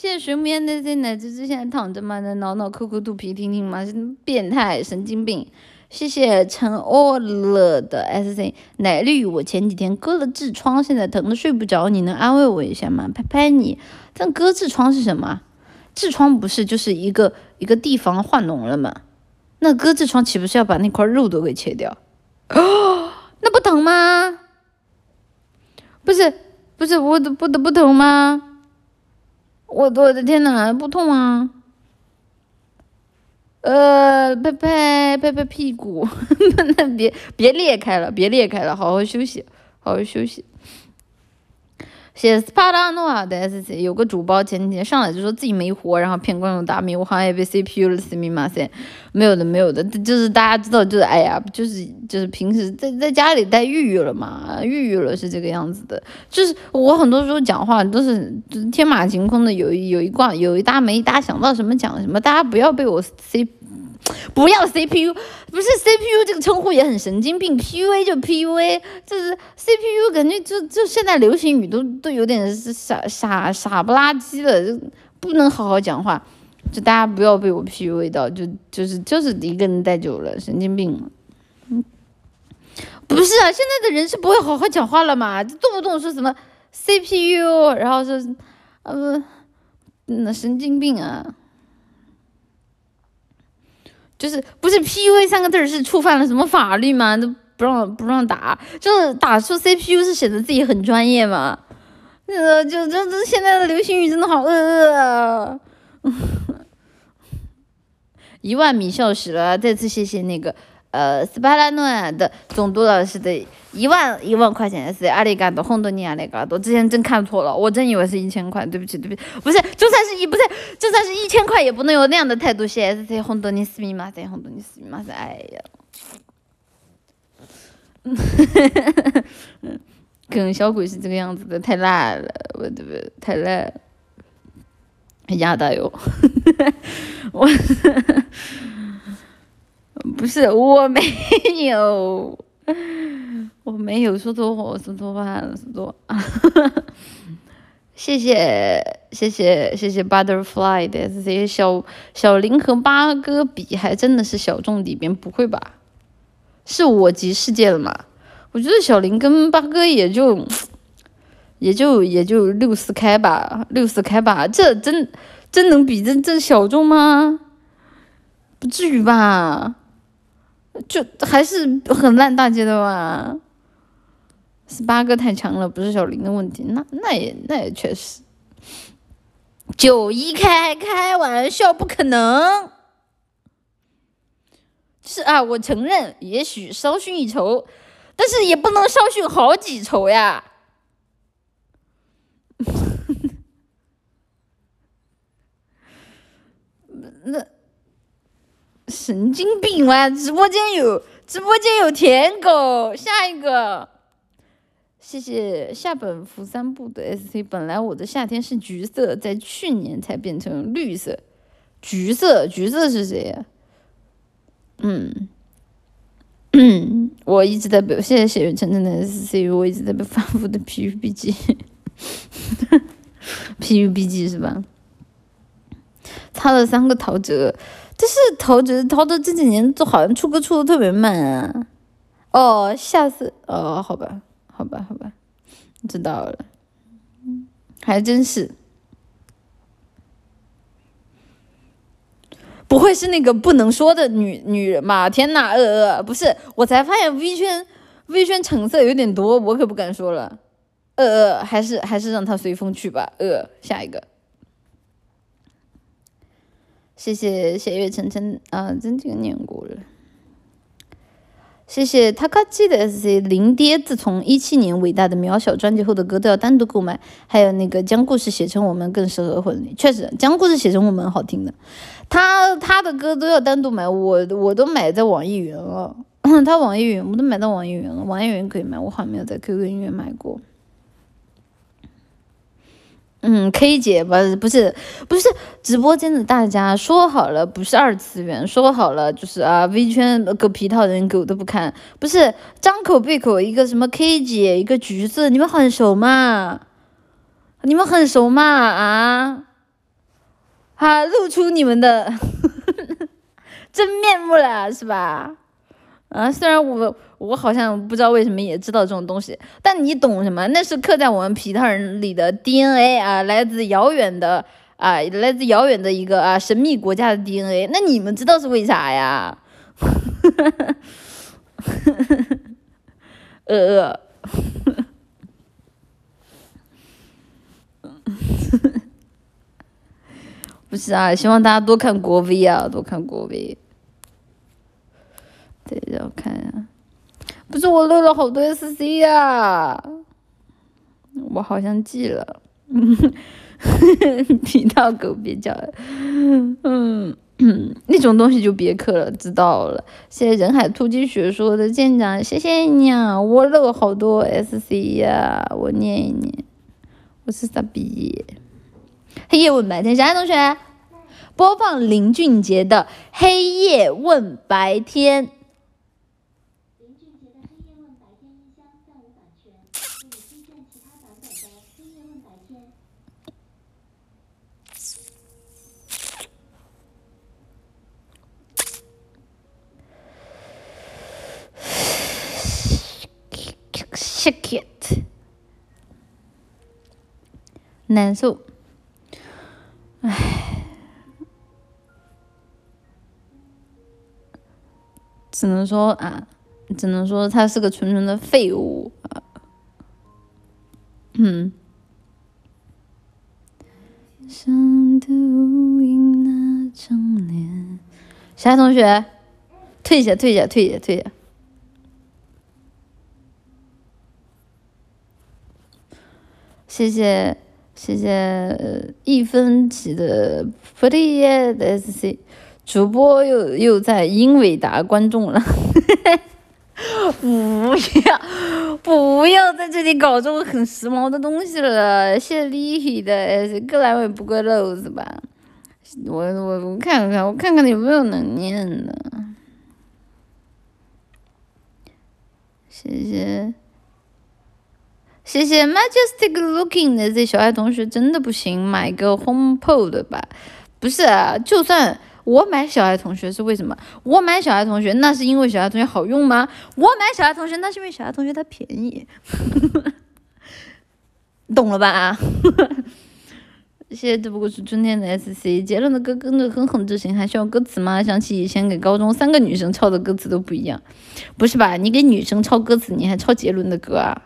谢谢水母烟的奶子之前躺着嘛，在挠挠抠抠肚皮听听嘛，变态神经病。谢谢陈欧乐的 S C 奶绿，我前几天割了痔疮，现在疼的睡不着，你能安慰我一下吗？拍拍你。但割痔疮是什么？痔疮不是就是一个一个地方化脓了吗？那割痔疮岂不是要把那块肉都给切掉？哦，[GASPS] 那不疼吗？不是，不是，我的不得不疼吗？我我的天哪，不痛啊！呃，拍拍拍拍屁股，[LAUGHS] 那别别裂开了，别裂开了，好好休息，好好休息。谢斯帕拉诺瓦的 S C 有个主播前几天上来就说自己没活，然后骗观众大米，我好像也被 C P U 了，死密码噻，没有的没有的，就是大家知道，就是哎呀，就是就是平时在在家里待抑郁了嘛，抑郁了是这个样子的，就是我很多时候讲话都是就是天马行空的，有一有一挂有一搭没一搭，想到什么讲什么，大家不要被我 C。不要 CPU，不是 CPU 这个称呼也很神经病，PUA 就 PUA，就是 CPU 感觉就就现在流行语都都有点傻傻傻不拉几的，就不能好好讲话，就大家不要被我 PUA 到，就就是就是一个人待久了神经病，嗯，不是啊，现在的人是不会好好讲话了嘛，动不动说什么 CPU，然后说呃那神经病啊。就是不是 PUA 三个字是触犯了什么法律吗？都不让不让打，就是打出 CPU 是显得自己很专业嘛？呃，就这这现在的流行语真的好恶啊！[LAUGHS] 一万米笑死了，再次谢谢那个。呃，斯巴拉诺的总督老师的一万一万块钱是阿里嘎多，红多尼阿里嘎多，之前真看错了，我真以为是一千块，对不起，对不起，不是，就算是一不是，就算是一千块，也不能有那样的态度。谢谢红多尼斯密码，塞红多尼斯密码，塞，哎呀，跟小鬼是这个样子的，太烂了，我对不对？太烂，压大哟，[LAUGHS] 我。不是我没有，我没有说错话，我说错话了，说错。[LAUGHS] 谢谢谢谢谢谢 Butterfly 的这些小小林和八哥比，还真的是小众里边，不会吧？是我级世界了吗？我觉得小林跟八哥也就也就也就六四开吧，六四开吧，这真真能比这这小众吗？不至于吧？就还是很烂大街的吧，十八个太强了，不是小林的问题，那那也那也确实，九一开开玩笑，不可能，是啊，我承认，也许稍逊一筹，但是也不能稍逊好几筹呀，[LAUGHS] 那。神经病哇！直播间有直播间有舔狗，下一个，谢谢下本福三部的 SC。本来我的夏天是橘色，在去年才变成绿色。橘色，橘色是谁呀？嗯嗯，我一直在被谢谢谢雨沉沉的 SC，我一直在被反复的 PUBG，PUBG [LAUGHS] 是吧？差了三个陶喆。但是陶喆，陶喆这几年都好像出歌出的特别慢啊。哦，下次哦，好吧，好吧，好吧，知道了。还真是，不会是那个不能说的女女人吧？天呐，呃呃，不是，我才发现 V 圈 V 圈橙色有点多，我可不敢说了。呃呃，还是还是让他随风去吧。呃，下一个。谢谢谢月晨晨啊，真这个念过了。谢谢他卡基的 S C 林爹，自从一七年伟大的渺小专辑后的歌都要单独购买。还有那个将故事写成我们更适合婚礼，确实将故事写成我们好听的。他他的歌都要单独买，我我都买在网易云了。[CLEARS THROAT] 他网易云我都买到网易云了，网易云可以买，我好像没有在 QQ 音乐买过。嗯，K 姐吧，不是不是直播间的大家说好了，不是二次元，说好了就是啊，V 圈个皮套人狗都不看，不是张口闭口一个什么 K 姐，一个橘子，你们很熟吗？你们很熟吗？啊？哈，露出你们的 [LAUGHS] 真面目了，是吧？啊，虽然我我好像不知道为什么也知道这种东西，但你懂什么？那是刻在我们皮特人里的 DNA 啊，来自遥远的啊，来自遥远的一个啊神秘国家的 DNA。那你们知道是为啥呀？呃 [LAUGHS] 呃，[LAUGHS] 不是啊，希望大家多看国 V 啊，多看国 V。对，让我看一下，不是我漏了好多 SC 呀，我好像记了。[LAUGHS] 提到狗别叫了，嗯嗯，那种东西就别磕了，知道了。谢谢人海突击学说的舰长，谢谢你啊！我漏好多 SC 呀，我念一念。我是傻逼。黑夜问白天，小爱同学，播放林俊杰的《黑夜问白天》。林俊杰的《黑夜问白天》音箱暂无版权，请你推荐其他版本的《黑夜问白天》。Shake it，难受，唉，只能说啊，只能说他是个纯纯的废物，嗯。像对无影那张脸，小爱同学，退下，退下，退下，退下。谢谢谢谢一分起的 pretty 的 SC 主播又又在英伟达观众了，[LAUGHS] 不要不要在这里搞这种很时髦的东西了。谢谢厉害的 S 各来位不过漏是吧？我我我看看我看看有没有能念的，谢谢。谢谢 majestic looking 的这小爱同学，真的不行，买个 HomePod 吧。不是啊，就算我买小爱同学是为什么？我买小爱同学那是因为小爱同学好用吗？我买小爱同学那是因为小爱同学它便宜，[LAUGHS] 懂了吧？谢谢，只不过是春天的 SC。杰伦的歌跟着哼哼就行，还需要歌词吗？想起以前给高中三个女生抄的歌词都不一样，不是吧？你给女生抄歌词，你还抄杰伦的歌啊？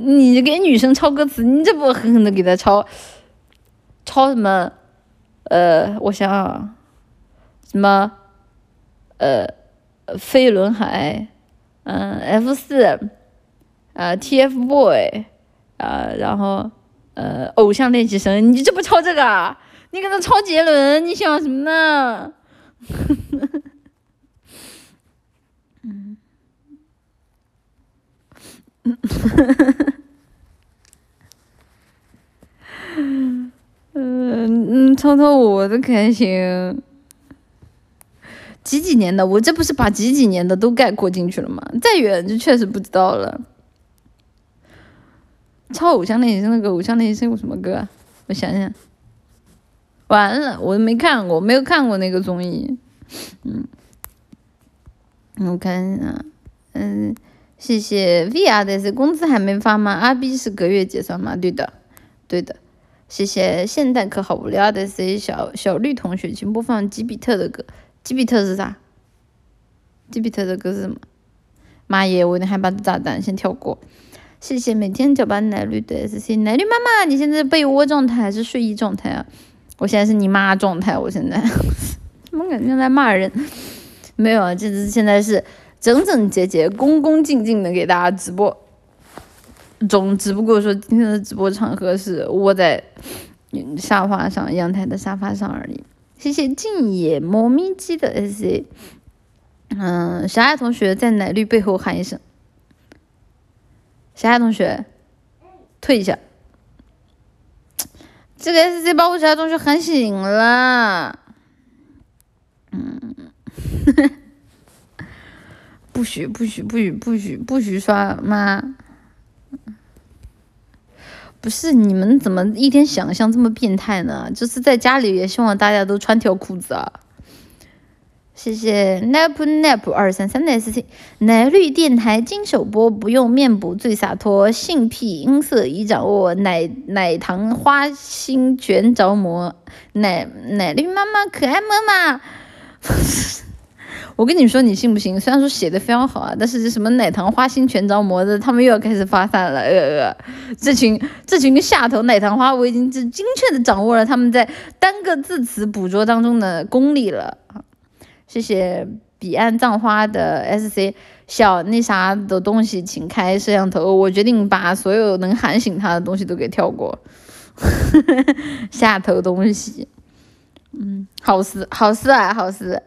你给女生抄歌词，你这不狠狠的给她抄，抄什么？呃，我想想，啊什么？呃，飞轮海，嗯，F 四，啊，TFBOY，啊，然后呃，偶像练习生，你这不抄这个啊？你给他抄杰伦，你想什么呢？[LAUGHS] 嗯 [LAUGHS] 嗯，抄抄我的开心。几几年的？我这不是把几几年的都概括进去了吗？再远就确实不知道了。抄偶像练习生那个偶像练习生有什么歌？我想想。完了，我没看过，没有看过那个综艺。嗯，我看一下，嗯。谢谢 VR 的是工资还没发吗？阿 B 是隔月结算吗？对的，对的。谢谢现代可好无聊的是小小绿同学，请播放吉比特的歌。吉比特是啥？吉比特的歌是什么？妈耶，我有点害怕炸弹，先跳过。谢谢每天搅拌奶绿的 SC 奶绿妈妈，你现在被窝状态还是睡衣状态啊？我现在是你妈状态，我现在 [LAUGHS] 怎么感觉在骂人？没有啊，这是现在是。整整洁洁、恭恭敬敬的给大家直播，总只不过说今天的直播场合是窝在沙发上、阳台的沙发上而已。谢谢静野猫咪鸡的 S C，嗯，小爱同学在奶绿背后喊一声：“小爱同学，退一下。”这个 S C 把我小爱同学喊醒了，嗯。不许不许不许不许不许刷吗？不是你们怎么一天想象这么变态呢？就是在家里也希望大家都穿条裤子啊！谢谢 nap nap 二三三的 S C 奶绿电台金手播，不用面部最洒脱，性癖音色已掌握，奶奶糖花心全着魔，奶奶绿妈妈可爱么嘛。[LAUGHS] 我跟你说，你信不信？虽然说写的非常好啊，但是这什么奶糖花心全着魔的，他们又要开始发散了。呃呃，这群这群下头奶糖花，我已经精精确的掌握了他们在单个字词捕捉当中的功力了。谢谢彼岸葬花的 SC，小那啥的东西，请开摄像头。我决定把所有能喊醒他的东西都给跳过，[LAUGHS] 下头东西。嗯，好事，好事啊，好事。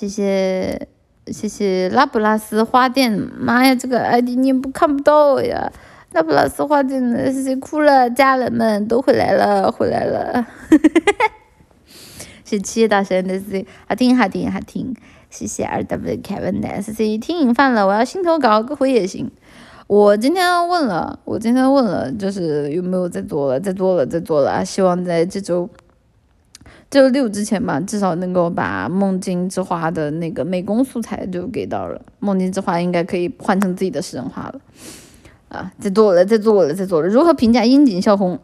谢谢，谢谢拉布拉斯花店。妈呀，这个 ID 你不看不到呀！拉布拉斯花店的谁哭了？家人们都回来了，回来了。[LAUGHS] 谢谢大神的 C，好听好听好听。谢谢 R W Kevin 的 S C，听瘾犯了，我要心头搞个回也行。我今天问了，我今天问了，就是有没有在做了，在做了，在做了。希望在这周。周六之前吧，至少能够把梦境之花的那个美工素材就给到了。梦境之花应该可以换成自己的私人画了。啊，在做了，在做了，在做了。如何评价樱井孝宏？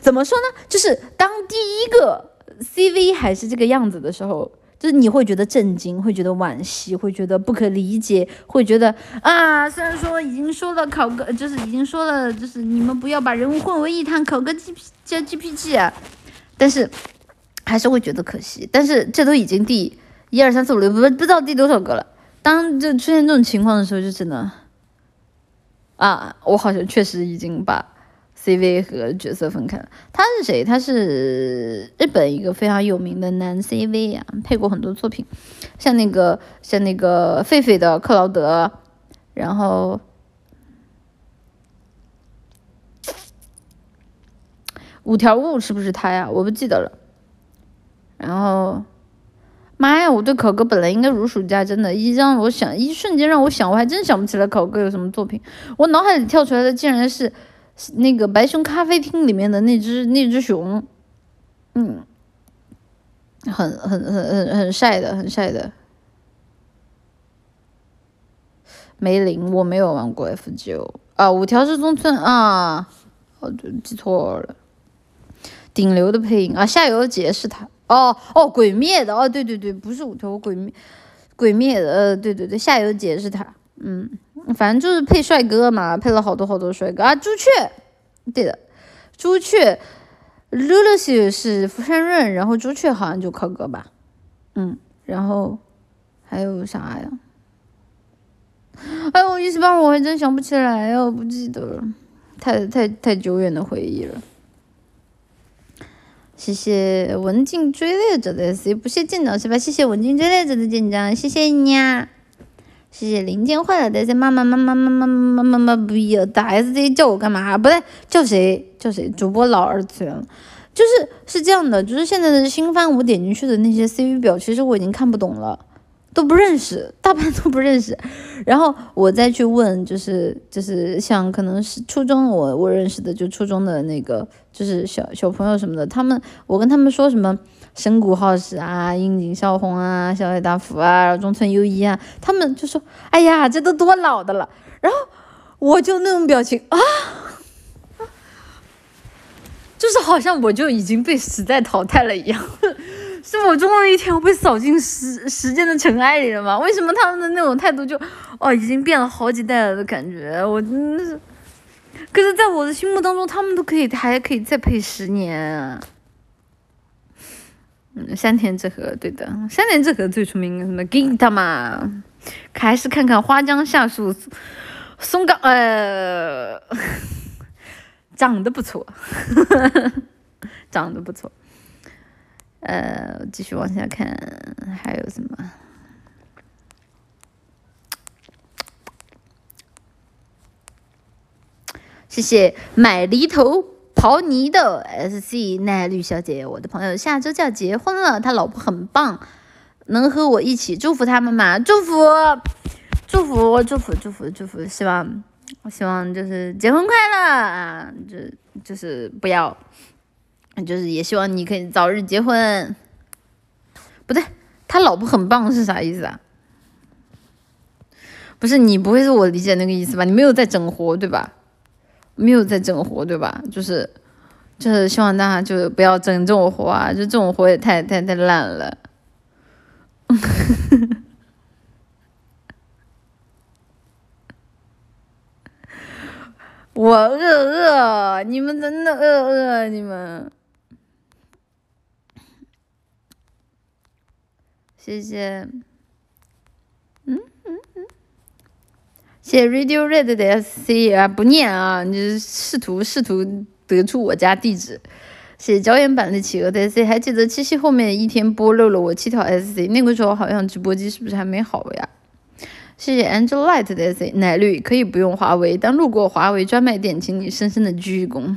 怎么说呢？就是当第一个 CV 还是这个样子的时候，就是你会觉得震惊，会觉得惋惜，会觉得不可理解，会觉得啊，虽然说已经说了考个，就是已经说了，就是你们不要把人物混为一谈，考个 G P 加 G P G。但是还是会觉得可惜，但是这都已经第一二三四五六不不知道第多少个了。当就出现这种情况的时候，就只能啊，我好像确实已经把 CV 和角色分开了。他是谁？他是日本一个非常有名的男 CV 呀，配过很多作品，像那个像那个狒狒的克劳德，然后。五条悟是不是他呀？我不记得了。然后，妈呀！我对考哥本来应该如数家珍的，一让我想，一瞬间让我想，我还真想不起来考哥有什么作品。我脑海里跳出来的竟然是那个《白熊咖啡厅》里面的那只 [LAUGHS] 那只熊，嗯，很很很很很晒的，很晒的。梅林，我没有玩过 F 九啊，五条是中村啊，哦，记错了。顶流的配音啊，夏油杰是他。哦哦，鬼灭的哦，对对对，不是五条鬼灭，鬼灭的呃，对对对，夏油杰是他，嗯，反正就是配帅哥嘛，配了好多好多帅哥。啊，朱雀，对的，朱雀，露露西是福山润，然后朱雀好像就靠哥吧，嗯，然后还有啥呀？哎呦，一时半会我还真想不起来哦，不记得了，太太太久远的回忆了。谢谢文静追猎者的 C，不谢见到是吧？谢谢文静追猎者的舰长，谢谢你啊！谢谢零件坏了的 C，妈妈妈妈妈妈妈妈妈不要打 S Z 叫我干嘛？不对，叫谁？叫谁？主播老二次元，就是是这样的，就是现在的新番我点进去的那些 CV 表，其实我已经看不懂了。都不认识，[LAUGHS] 大半都不认识，然后我再去问，就是就是像可能是初中我我认识的，就初中的那个就是小小朋友什么的，他们我跟他们说什么神谷浩史啊、樱井孝宏啊、小野大辅啊、中村优一啊，他们就说，哎呀，这都多老的了，然后我就那种表情啊，[LAUGHS] 就是好像我就已经被时代淘汰了一样。是我终有一天要被扫进时时间的尘埃里了吗？为什么他们的那种态度就，哦，已经变了好几代了的感觉？我真的是，可是，在我的心目当中，他们都可以还可以再配十年。嗯，山田智和，对的，山田智和最出名什么 Gita 嘛，还是看看花江夏树，松冈，呃，[LAUGHS] 长得不错，[LAUGHS] 长得不错。呃，继续往下看，还有什么？谢谢买梨头刨泥的 S C 奈绿小姐，我的朋友下周就要结婚了，他老婆很棒，能和我一起祝福他们吗？祝福，祝福，祝福，祝福，祝福，希望，我希望就是结婚快乐啊，就就是不要。就是也希望你可以早日结婚，不对，他老婆很棒是啥意思啊？不是你不会是我理解那个意思吧？你没有在整活对吧？没有在整活对吧？就是就是希望大家就不要整这种活啊！就这种活也太太太烂了。[LAUGHS] 我饿饿，你们真的饿饿，你们。谢谢，嗯嗯嗯，谢谢 Radio Red 的 C 啊，不念啊，你试图试图得出我家地址。谢谢椒盐版的企鹅的 C，还记得七夕后面一天播漏了我七条 S C，那个时候好像直播机是不是还没好呀？谢谢 Angel Light 的 C，奶绿可以不用华为，但路过华为专卖店，请你深深的鞠一躬。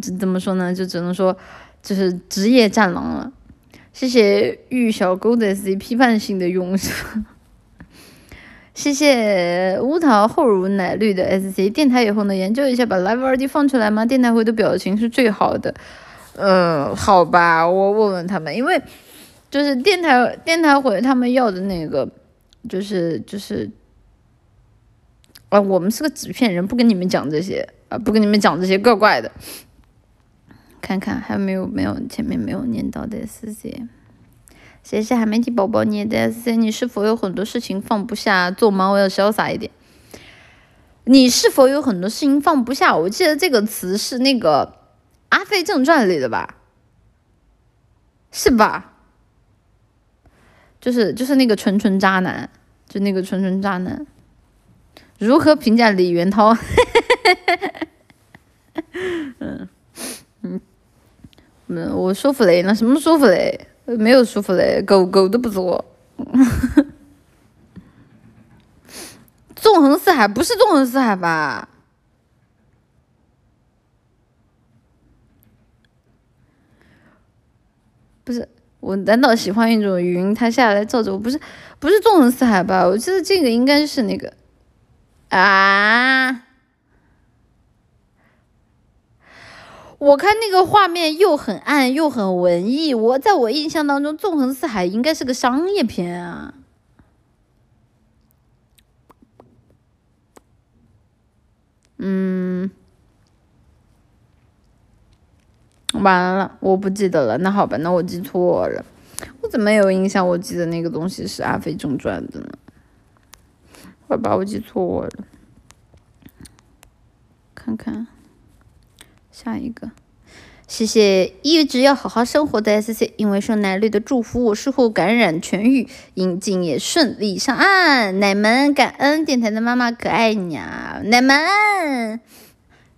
这怎么说呢？就只能说，就是职业战狼了。谢谢玉小钩的 C 批判性的用手。[LAUGHS] 谢谢乌桃厚乳奶绿的 SC 电台以后呢，研究一下把 Live 二 D 放出来吗？电台回的表情是最好的。嗯，好吧，我问问他们，因为就是电台电台回他们要的那个，就是就是啊，我们是个纸片人，不跟你们讲这些啊，不跟你们讲这些怪怪的。看看还有没有没有前面没有念到的 SC。谢谢海绵体宝宝，你的 SC，你是否有很多事情放不下？做猫要潇洒一点。你是否有很多事情放不下？我记得这个词是那个《阿飞正传》里的吧？是吧？就是就是那个纯纯渣男，就那个纯纯渣男。如何评价李元涛？[LAUGHS] 嗯嗯我舒服嘞，那什么舒服嘞？没有舒服嘞，狗狗都不做。[LAUGHS] 纵横四海不是纵横四海吧？不是，我难道喜欢一种云，它下来照着我？不是，不是纵横四海吧？我记得这个应该是那个啊。我看那个画面又很暗又很文艺，我在我印象当中，《纵横四海》应该是个商业片啊。嗯，完了，我不记得了。那好吧，那我记错了。我怎么有印象？我记得那个东西是《阿飞正传》的呢？好吧，我记错了。看看。下一个，谢谢一直要好好生活的 S C，因为受奶绿的祝福，我术后感染痊愈，阴茎也顺利上岸。奶们，感恩电台的妈妈可爱你啊，奶们，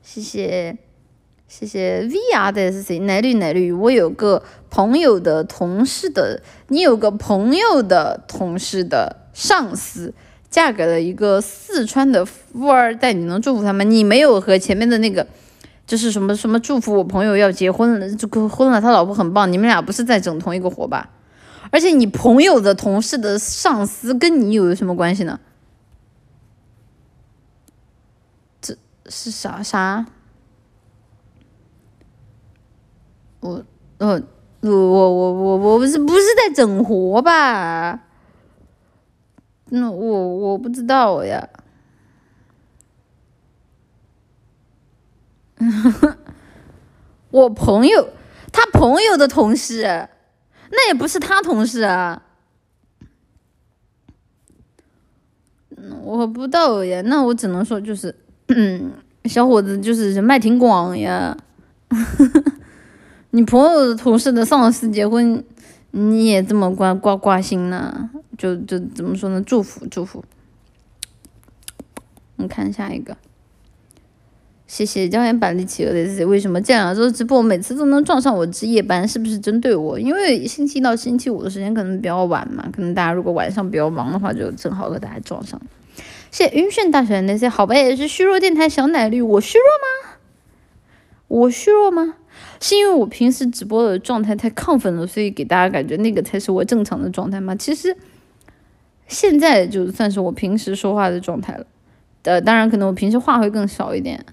谢谢谢谢 V R 的 S C，奶绿奶绿，我有个朋友的同事的，你有个朋友的同事的上司，嫁给了一个四川的富二代，你能祝福他吗？你没有和前面的那个。就是什么什么祝福我朋友要结婚了，这个婚了，他老婆很棒，你们俩不是在整同一个活吧？而且你朋友的同事的上司跟你有什么关系呢？这是啥啥？我呃我我我我我不是不是在整活吧？那我我不知道呀。[LAUGHS] 我朋友，他朋友的同事，那也不是他同事啊。我不知道呀，那我只能说就是，嗯，小伙子就是人脉挺广呀。[LAUGHS] 你朋友的同事的上司结婚，你也这么挂挂挂心呢？就就怎么说呢？祝福祝福。我看下一个。谢谢椒盐板栗企鹅的为什么这两周直播每次都能撞上我值夜班？是不是针对我？因为星期一到星期五的时间可能比较晚嘛，可能大家如果晚上比较忙的话，就正好和大家撞上。谢谢晕眩大学那些好吧，也是虚弱电台小奶绿，我虚弱吗？我虚弱吗？是因为我平时直播的状态太亢奋了，所以给大家感觉那个才是我正常的状态吗？其实现在就算是我平时说话的状态了。呃，当然可能我平时话会更少一点。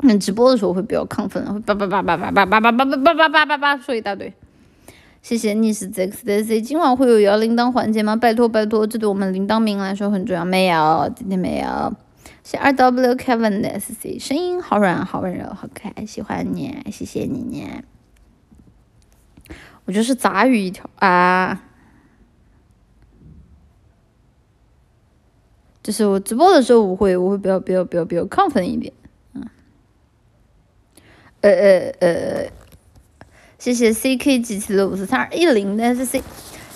那直播的时候会比较亢奋，会叭叭叭叭叭叭叭叭叭叭叭叭叭叭说一大堆。谢谢你是 Z X D C，今晚会有摇铃铛环节吗？拜托拜托，这对我们铃铛民来说很重要。没有，今天没有。谢谢 rw kevin 的 sc，声音好软好温柔好可爱，喜欢你，谢谢你呢。我就是杂鱼一条啊。就是我直播的时候，我会我会比较比较比较比较亢奋一点。呃呃呃，谢谢 C K G 七六五四三二一零的 S C，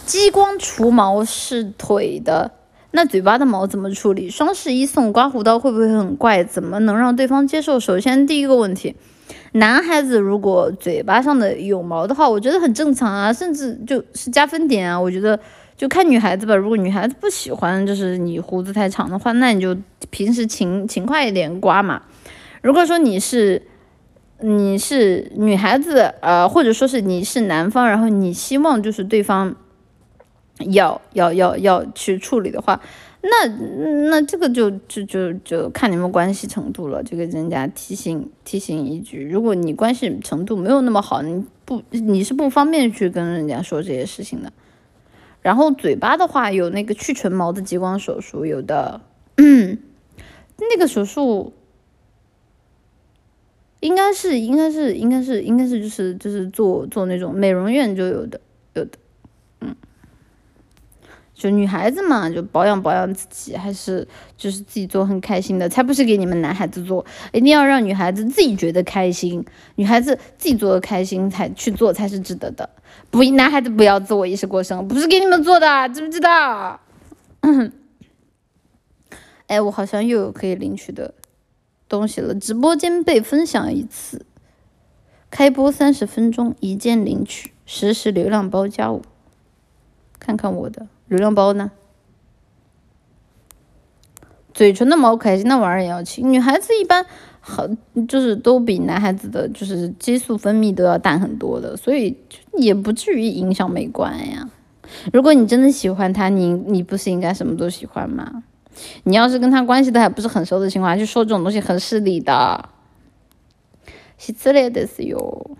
激光除毛是腿的那嘴巴的毛怎么处理？双十一送刮胡刀会不会很怪？怎么能让对方接受？首先第一个问题，男孩子如果嘴巴上的有毛的话，我觉得很正常啊，甚至就是加分点啊。我觉得就看女孩子吧，如果女孩子不喜欢就是你胡子太长的话，那你就平时勤勤快一点刮嘛。如果说你是你是女孩子，呃，或者说是你是男方，然后你希望就是对方。要要要要去处理的话，那那这个就就就就看你们关系程度了，就给人家提醒提醒一句。如果你关系程度没有那么好，你不你是不方便去跟人家说这些事情的。然后嘴巴的话，有那个去唇毛的激光手术，有的，那个手术应该是应该是应该是应该是就是就是做做那种美容院就有的有的。嗯就女孩子嘛，就保养保养自己，还是就是自己做很开心的，才不是给你们男孩子做。一定要让女孩子自己觉得开心，女孩子自己做的开心才去做才是值得的。不，男孩子不要自我意识过剩，不是给你们做的，知不知道？[COUGHS] 哎，我好像又有可以领取的东西了。直播间被分享一次，开播三十分钟一键领取，实时流量包加五。看看我的。流量包呢？嘴唇的毛可爱，那玩意儿也要清。女孩子一般好，就是都比男孩子的就是激素分泌都要淡很多的，所以也不至于影响美观呀。如果你真的喜欢他，你你不是应该什么都喜欢吗？你要是跟他关系都还不是很熟的情况，就说这种东西很失礼的。是这类的哟。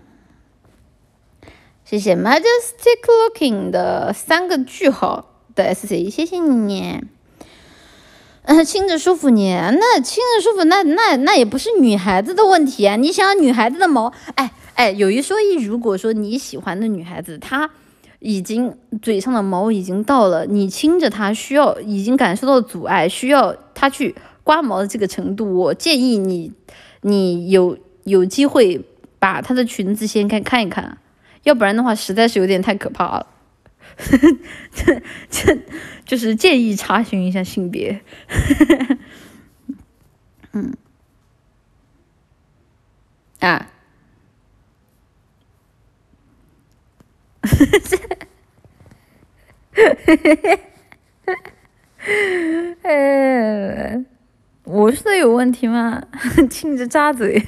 谢谢 Majestic Looking 的三个句号。的 S C，谢谢你。嗯，亲着舒服你，那亲着舒服，那那那也不是女孩子的问题啊！你想女孩子的毛，哎哎，有一说一，如果说你喜欢的女孩子，她已经嘴上的毛已经到了，你亲着它需要，已经感受到阻碍，需要它去刮毛的这个程度，我建议你，你有有机会把它的裙子掀开看一看，要不然的话，实在是有点太可怕了。这 [LAUGHS] 这就是建议查询一下性别。[LAUGHS] 嗯，啊，呃，[LAUGHS] 我说的有问题吗？[LAUGHS] 亲着扎嘴。[LAUGHS]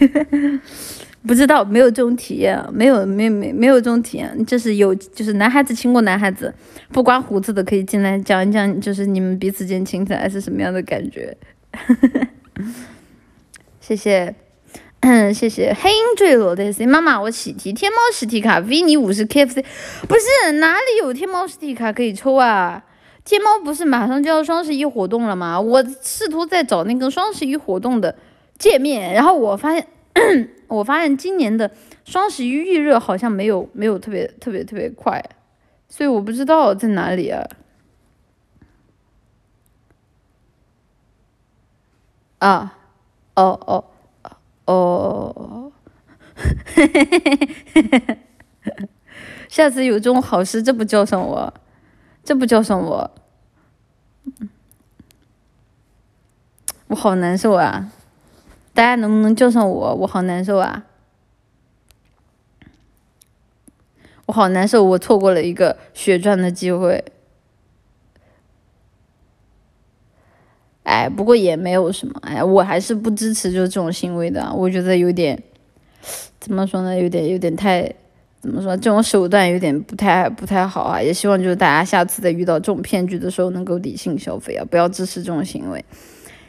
不知道，没有这种体验，没有，没没没有这种体验，就是有，就是男孩子亲过男孩子，不刮胡子的可以进来讲一讲，就是你们彼此间亲起来是什么样的感觉？谢谢，嗯谢谢黑鹰坠落的 C 妈妈，我喜提天猫实体卡，V 你五十 KFC，不是哪里有天猫实体卡可以抽啊？天猫不是马上就要双十一活动了吗？我试图在找那个双十一活动的界面，然后我发现。[CLEARS THROAT] 我发现今年的双十一预热好像没有没有特别特别特别快，所以我不知道在哪里啊。啊，哦哦哦，下次有这种好事，这不叫上我，这不叫上我，我好难受啊。大家能不能叫上我？我好难受啊！我好难受，我错过了一个血赚的机会。哎，不过也没有什么，哎，我还是不支持就这种行为的。我觉得有点，怎么说呢？有点有点太，怎么说？这种手段有点不太不太好啊！也希望就是大家下次在遇到这种骗局的时候能够理性消费啊，不要支持这种行为。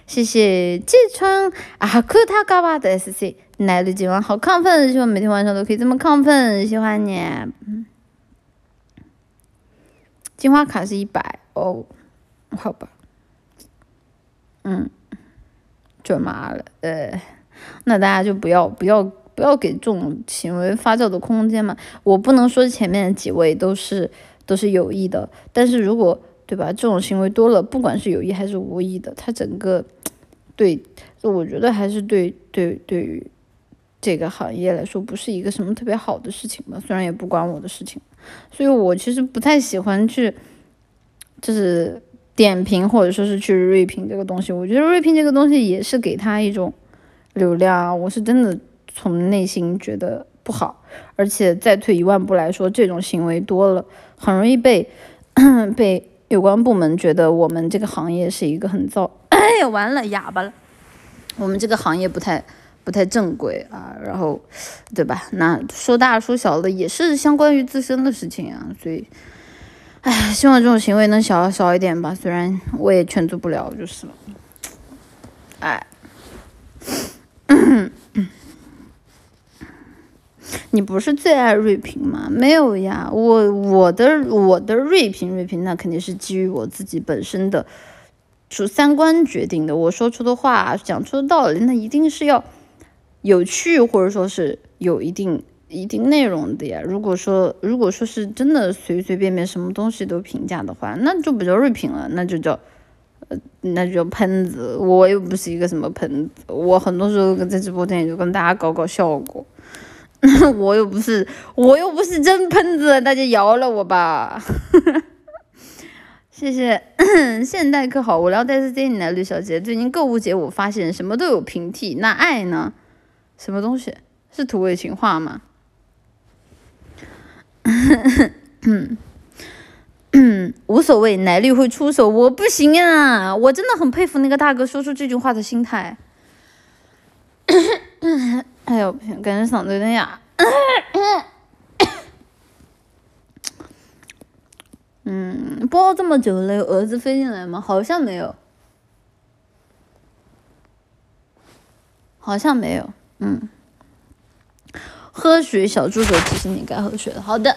谢谢季川啊，可他嘎巴的 S C，来的今晚好亢奋，希望每天晚上都可以这么亢奋，喜欢你。嗯，金花卡是一百哦，好吧，嗯，准麻了，呃，那大家就不要不要不要给这种行为发酵的空间嘛。我不能说前面几位都是都是有意的，但是如果对吧？这种行为多了，不管是有意还是无意的，他整个对，我觉得还是对对对于这个行业来说，不是一个什么特别好的事情吧。虽然也不关我的事情，所以我其实不太喜欢去，就是点评或者说是去锐评这个东西。我觉得锐评这个东西也是给他一种流量，我是真的从内心觉得不好。而且再退一万步来说，这种行为多了，很容易被 [CLEARS THROAT] 被有关部门觉得我们这个行业是一个很糟。[COUGHS] 哎呀，完了，哑巴了。我们这个行业不太不太正规啊，然后，对吧？那说大说小的也是相关于自身的事情啊，所以，哎，希望这种行为能少少一点吧。虽然我也劝阻不了，就是了。哎，[COUGHS] 你不是最爱锐评吗？没有呀，我我的我的锐评锐评，那肯定是基于我自己本身的。主三观决定的，我说出的话，讲出的道理，那一定是要有趣，或者说是有一定一定内容的呀。如果说如果说是真的随随便便什么东西都评价的话，那就不叫锐评了，那就叫呃，那就叫喷子。我又不是一个什么喷子，我很多时候在直播间也就跟大家搞搞效果，[LAUGHS] 我又不是我又不是真喷子，大家饶了我吧。[LAUGHS] 谢谢，[COUGHS] 现代课好无聊。但是接你来，绿小姐。最近购物节，我发现什么都有平替，那爱呢？什么东西？是土味情话吗？[COUGHS] 无所谓，奶绿会出手，我不行啊！我真的很佩服那个大哥说出这句话的心态。[COUGHS] 哎呦，不行，感觉嗓子有点哑。[COUGHS] 嗯，播这么久了，有蛾子飞进来吗？好像没有，好像没有。嗯，喝水，小助手提醒你该喝水了。好的，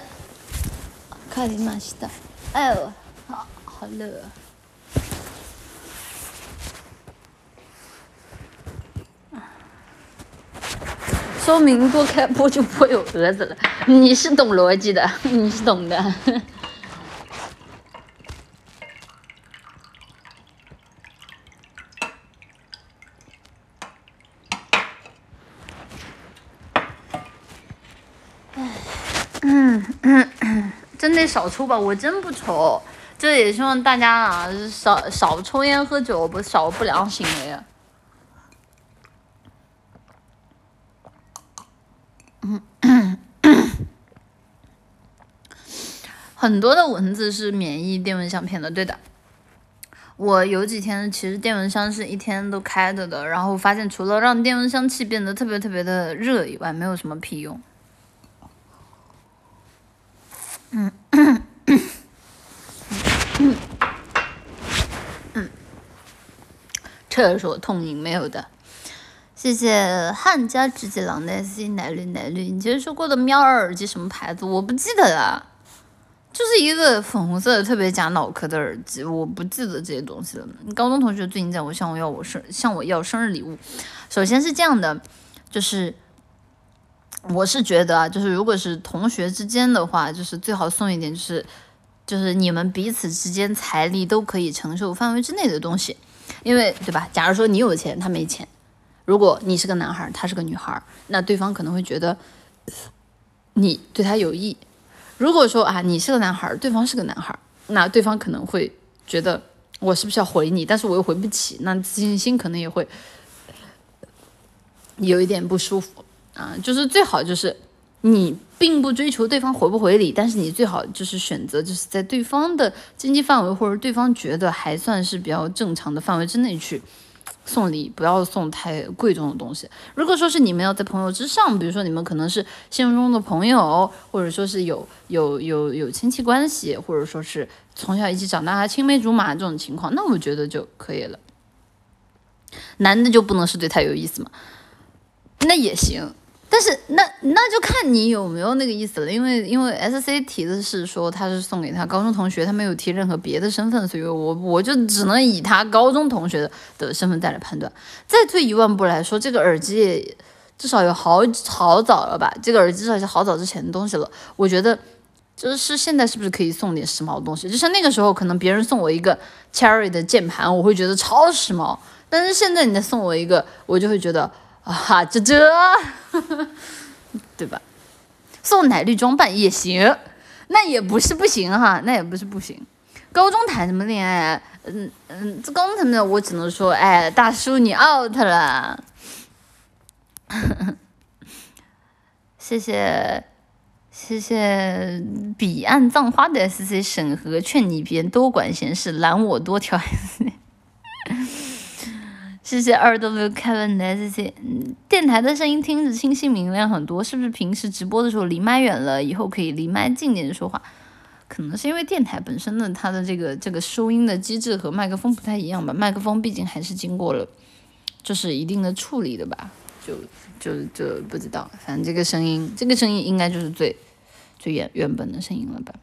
卡里马西达。哎呦，好好热。说明多开播就不会有蛾子了。你是懂逻辑的，你是懂的。[COUGHS] 真得少抽吧，我真不抽。这也希望大家啊，少少抽烟喝酒，不少不良行为啊。[COUGHS] 很多的蚊子是免疫电蚊香片的，对的。我有几天其实电蚊香是一天都开着的，然后发现除了让电蚊香气变得特别特别的热以外，没有什么屁用。嗯。嗯。嗯。嗯，厕所痛饮没有的，谢谢汉家直接狼的 C 奶绿奶绿。你之前说过的喵儿耳机什么牌子？我不记得了，就是一个粉红色的特别假脑壳的耳机，我不记得这些东西了。高中同学最近在我向我要我生向我要生日礼物，首先是这样的，就是。我是觉得啊，就是如果是同学之间的话，就是最好送一点，就是就是你们彼此之间财力都可以承受范围之内的东西，因为对吧？假如说你有钱，他没钱，如果你是个男孩，他是个女孩，那对方可能会觉得你对他有意；如果说啊，你是个男孩，对方是个男孩，那对方可能会觉得我是不是要回你，但是我又回不起，那自信心可能也会有一点不舒服。啊，就是最好就是你并不追求对方回不回礼，但是你最好就是选择就是在对方的经济范围或者对方觉得还算是比较正常的范围之内去送礼，不要送太贵重的东西。如果说是你们要在朋友之上，比如说你们可能是现实中的朋友，或者说是有有有有亲戚关系，或者说是从小一起长大青梅竹马这种情况，那我觉得就可以了。男的就不能是对他有意思吗？那也行。但是那那就看你有没有那个意思了，因为因为 S C 提的是说他是送给他高中同学，他没有提任何别的身份，所以我我就只能以他高中同学的身份再来判断。再退一万步来说，这个耳机至少有好好早了吧？这个耳机至少是好早之前的东西了。我觉得就是现在是不是可以送点时髦的东西？就像那个时候可能别人送我一个 Cherry 的键盘，我会觉得超时髦，但是现在你再送我一个，我就会觉得。啊，这这，[LAUGHS] 对吧？送奶绿装扮也行，那也不是不行哈，那也不是不行。高中谈什么恋爱？嗯嗯，这高中谈的我只能说，哎，大叔你 out 了。[LAUGHS] 谢谢谢谢彼岸葬花的 S C 审核，劝你别多管闲事，拦我多条 S C。谢谢二 W Kevin 的 S C，嗯，电台的声音听着清晰明亮很多，是不是平时直播的时候离麦远了，以后可以离麦近点说话？可能是因为电台本身的它的这个这个收音的机制和麦克风不太一样吧，麦克风毕竟还是经过了就是一定的处理的吧，就就就不知道，反正这个声音这个声音应该就是最最原原本的声音了吧。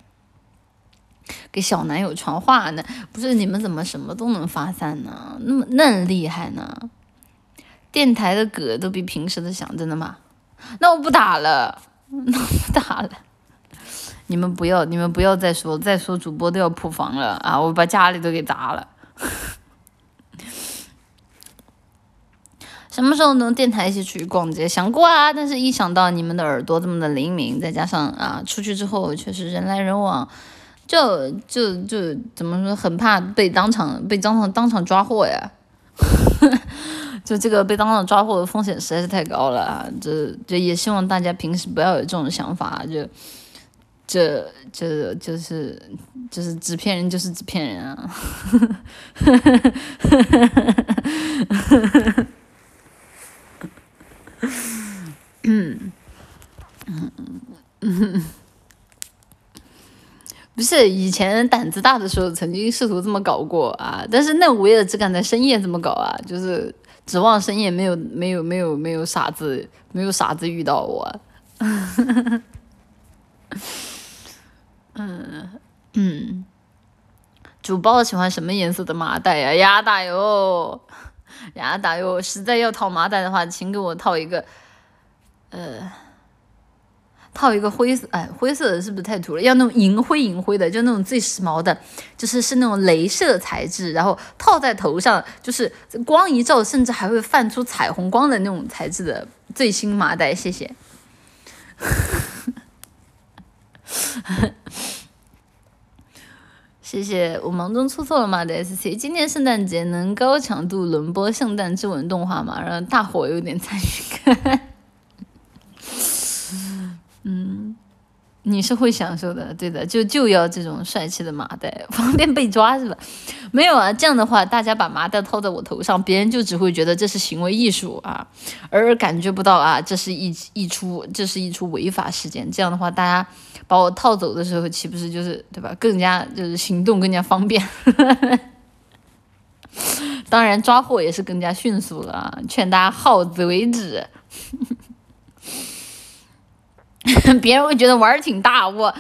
给小男友传话呢，不是你们怎么什么都能发散呢？那么嫩厉害呢？电台的嗝都比平时的响，真的吗？那我不打了，[LAUGHS] 那我不打了。你们不要，你们不要再说，再说主播都要破防了啊！我把家里都给砸了。什么时候能电台一起出去逛街？想过啊，但是一想到你们的耳朵这么的灵敏，再加上啊，出去之后确实人来人往。就就就怎么说，很怕被当场被当场当场抓获呀！[LAUGHS] 就这个被当场抓获的风险实在是太高了啊！这这也希望大家平时不要有这种想法，就这这就是就是纸片人就是纸片人啊！嗯 [LAUGHS] 嗯嗯。[LAUGHS] 不是以前胆子大的时候，曾经试图这么搞过啊，但是那我也只敢在深夜这么搞啊，就是指望深夜没有没有没有没有傻子，没有傻子遇到我。[LAUGHS] 嗯嗯，主播喜欢什么颜色的麻袋呀？鸭大哟，鸭大哟，实在要套麻袋的话，请给我套一个，呃。套一个灰色，哎，灰色的是不是太土了？要那种银灰银灰的，就那种最时髦的，就是是那种镭射材质，然后套在头上，就是光一照，甚至还会泛出彩虹光的那种材质的最新麻袋。谢谢，[LAUGHS] 谢谢，我忙中出错了吗？的 S C，今年圣诞节能高强度轮播圣诞之吻动画吗？让大伙有点参与感。嗯，你是会享受的，对的，就就要这种帅气的麻袋，方便被抓是吧？没有啊，这样的话，大家把麻袋套在我头上，别人就只会觉得这是行为艺术啊，而感觉不到啊，这是一一出，这是一出违法事件。这样的话，大家把我套走的时候，岂不是就是对吧？更加就是行动更加方便，[LAUGHS] 当然抓获也是更加迅速了啊！劝大家好自为之。[LAUGHS] 别人会觉得玩儿挺大，我，哈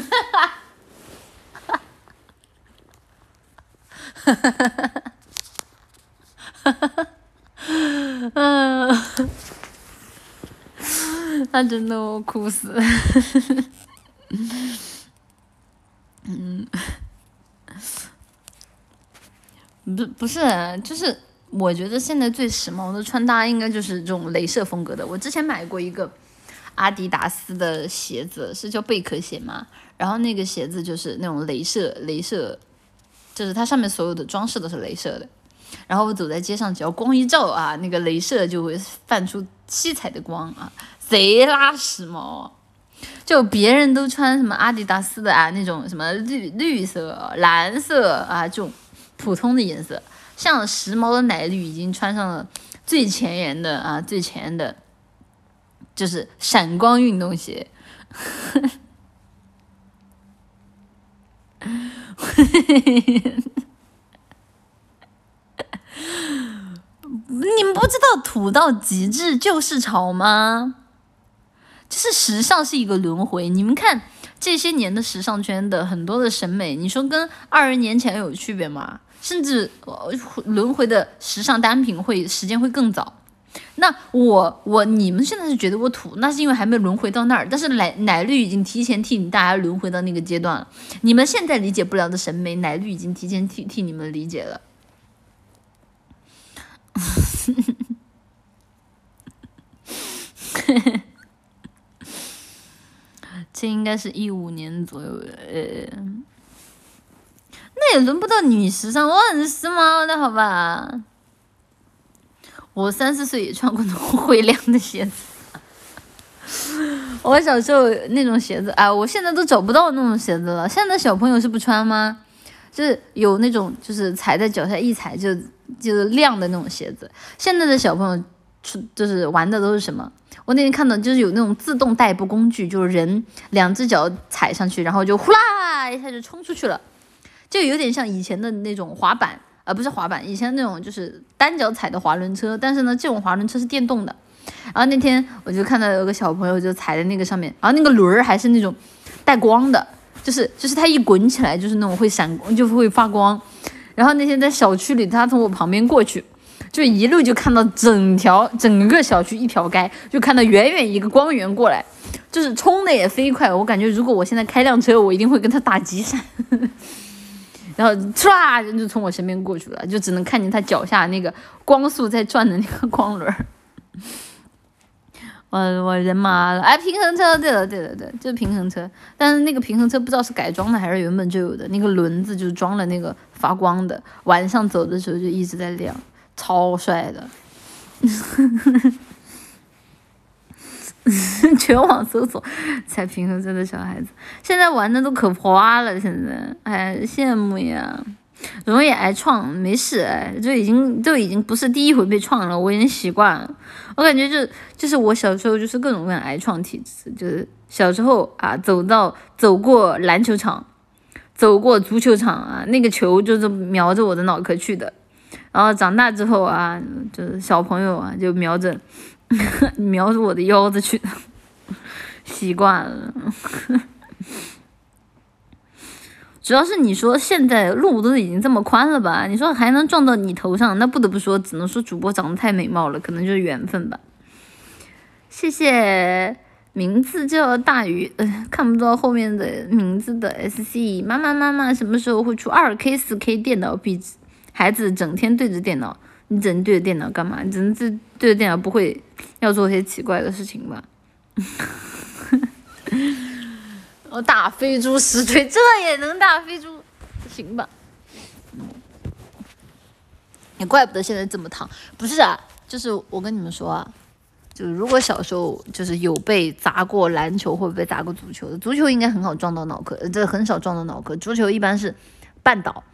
哈哈，哈哈哈哈哈哈，嗯，那真的我哭死，嗯，不不是，就是我觉得现在最时髦的穿搭应该就是这种镭射风格的。我之前买过一个。阿迪达斯的鞋子是叫贝壳鞋吗？然后那个鞋子就是那种镭射，镭射，就是它上面所有的装饰都是镭射的。然后我走在街上，只要光一照啊，那个镭射就会泛出七彩的光啊，贼拉时髦。就别人都穿什么阿迪达斯的啊，那种什么绿绿色、蓝色啊，这种普通的颜色，像时髦的奶绿已经穿上了最前沿的啊，最前沿的。就是闪光运动鞋，[LAUGHS] 你们不知道土到极致就是潮吗？就是时尚是一个轮回。你们看这些年的时尚圈的很多的审美，你说跟二十年前有区别吗？甚至轮回的时尚单品会时间会更早。那我我你们现在是觉得我土，那是因为还没轮回到那儿。但是奶奶绿已经提前替你大家轮回到那个阶段了。你们现在理解不了的审美，奶绿已经提前替替你们理解了。[LAUGHS] 这应该是一五年左右的，呃，也轮不到女时尚，我很时髦的好吧？我三四岁也穿过那种会亮的鞋子。我小时候那种鞋子，哎，我现在都找不到那种鞋子了。现在小朋友是不穿吗？就是有那种，就是踩在脚下一踩就就是亮的那种鞋子。现在的小朋友出就是玩的都是什么？我那天看到就是有那种自动代步工具，就是人两只脚踩上去，然后就呼啦一下就冲出去了，就有点像以前的那种滑板，呃不是滑板，以前那种就是单脚踩的滑轮车。但是呢，这种滑轮车是电动的。然后那天我就看到有个小朋友就踩在那个上面，然后那个轮儿还是那种带光的。就是就是它一滚起来就是那种会闪光，就会发光。然后那天在小区里，他从我旁边过去，就一路就看到整条整个小区一条街，就看到远远一个光源过来，就是冲的也飞快。我感觉如果我现在开辆车，我一定会跟他打急闪。然后唰人就从我身边过去了，就只能看见他脚下那个光速在转的那个光轮。我我人麻了，哎，平衡车，对了对了对，就是平衡车，但是那个平衡车不知道是改装的还是原本就有的，那个轮子就是装了那个发光的，晚上走的时候就一直在亮，超帅的，[LAUGHS] [LAUGHS] 全网搜索踩平衡车的小孩子，现在玩的都可花了，现在，哎，羡慕呀。容易挨创，没事，就已经就已经不是第一回被创了，我已经习惯了。我感觉就就是我小时候就是各种各样挨创体质，就是小时候啊，走到走过篮球场，走过足球场啊，那个球就是瞄着我的脑壳去的。然后长大之后啊，就是小朋友啊，就瞄着瞄着我的腰子去，[LAUGHS] 习惯了。[LAUGHS] 主要是你说现在路都已经这么宽了吧？你说还能撞到你头上，那不得不说，只能说主播长得太美貌了，可能就是缘分吧。谢谢，名字叫大鱼，呃，看不到后面的名字的 S C 妈妈妈妈什么时候会出二 K 四 K 电脑壁纸？孩子整天对着电脑，你整天对着电脑干嘛？你整天对着电脑不会要做些奇怪的事情吧？[LAUGHS] 我打飞猪十锤，这也能打飞猪？行吧。也怪不得现在这么烫。不是啊，就是我跟你们说啊，就是如果小时候就是有被砸过篮球或者被砸过足球的，足球应该很好撞到脑壳，这很少撞到脑壳。足球一般是绊倒，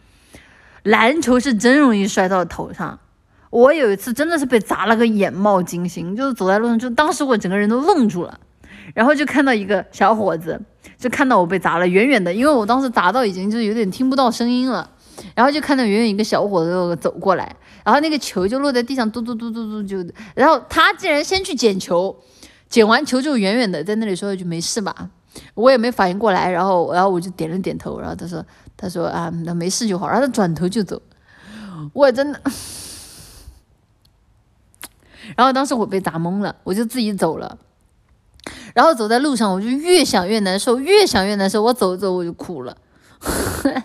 篮球是真容易摔到头上。我有一次真的是被砸了个眼冒金星，就是走在路上，就当时我整个人都愣住了，然后就看到一个小伙子。就看到我被砸了，远远的，因为我当时砸到已经就有点听不到声音了，然后就看到远远一个小伙子走过来，然后那个球就落在地上，嘟嘟嘟嘟嘟就，然后他竟然先去捡球，捡完球就远远的在那里说一句没事吧，我也没反应过来，然后然后我就点了点头，然后他说他说啊那没事就好，然后他转头就走，我真的，然后当时我被砸懵了，我就自己走了。然后走在路上，我就越想越难受，越想越难受。我走着走我就哭了，[LAUGHS]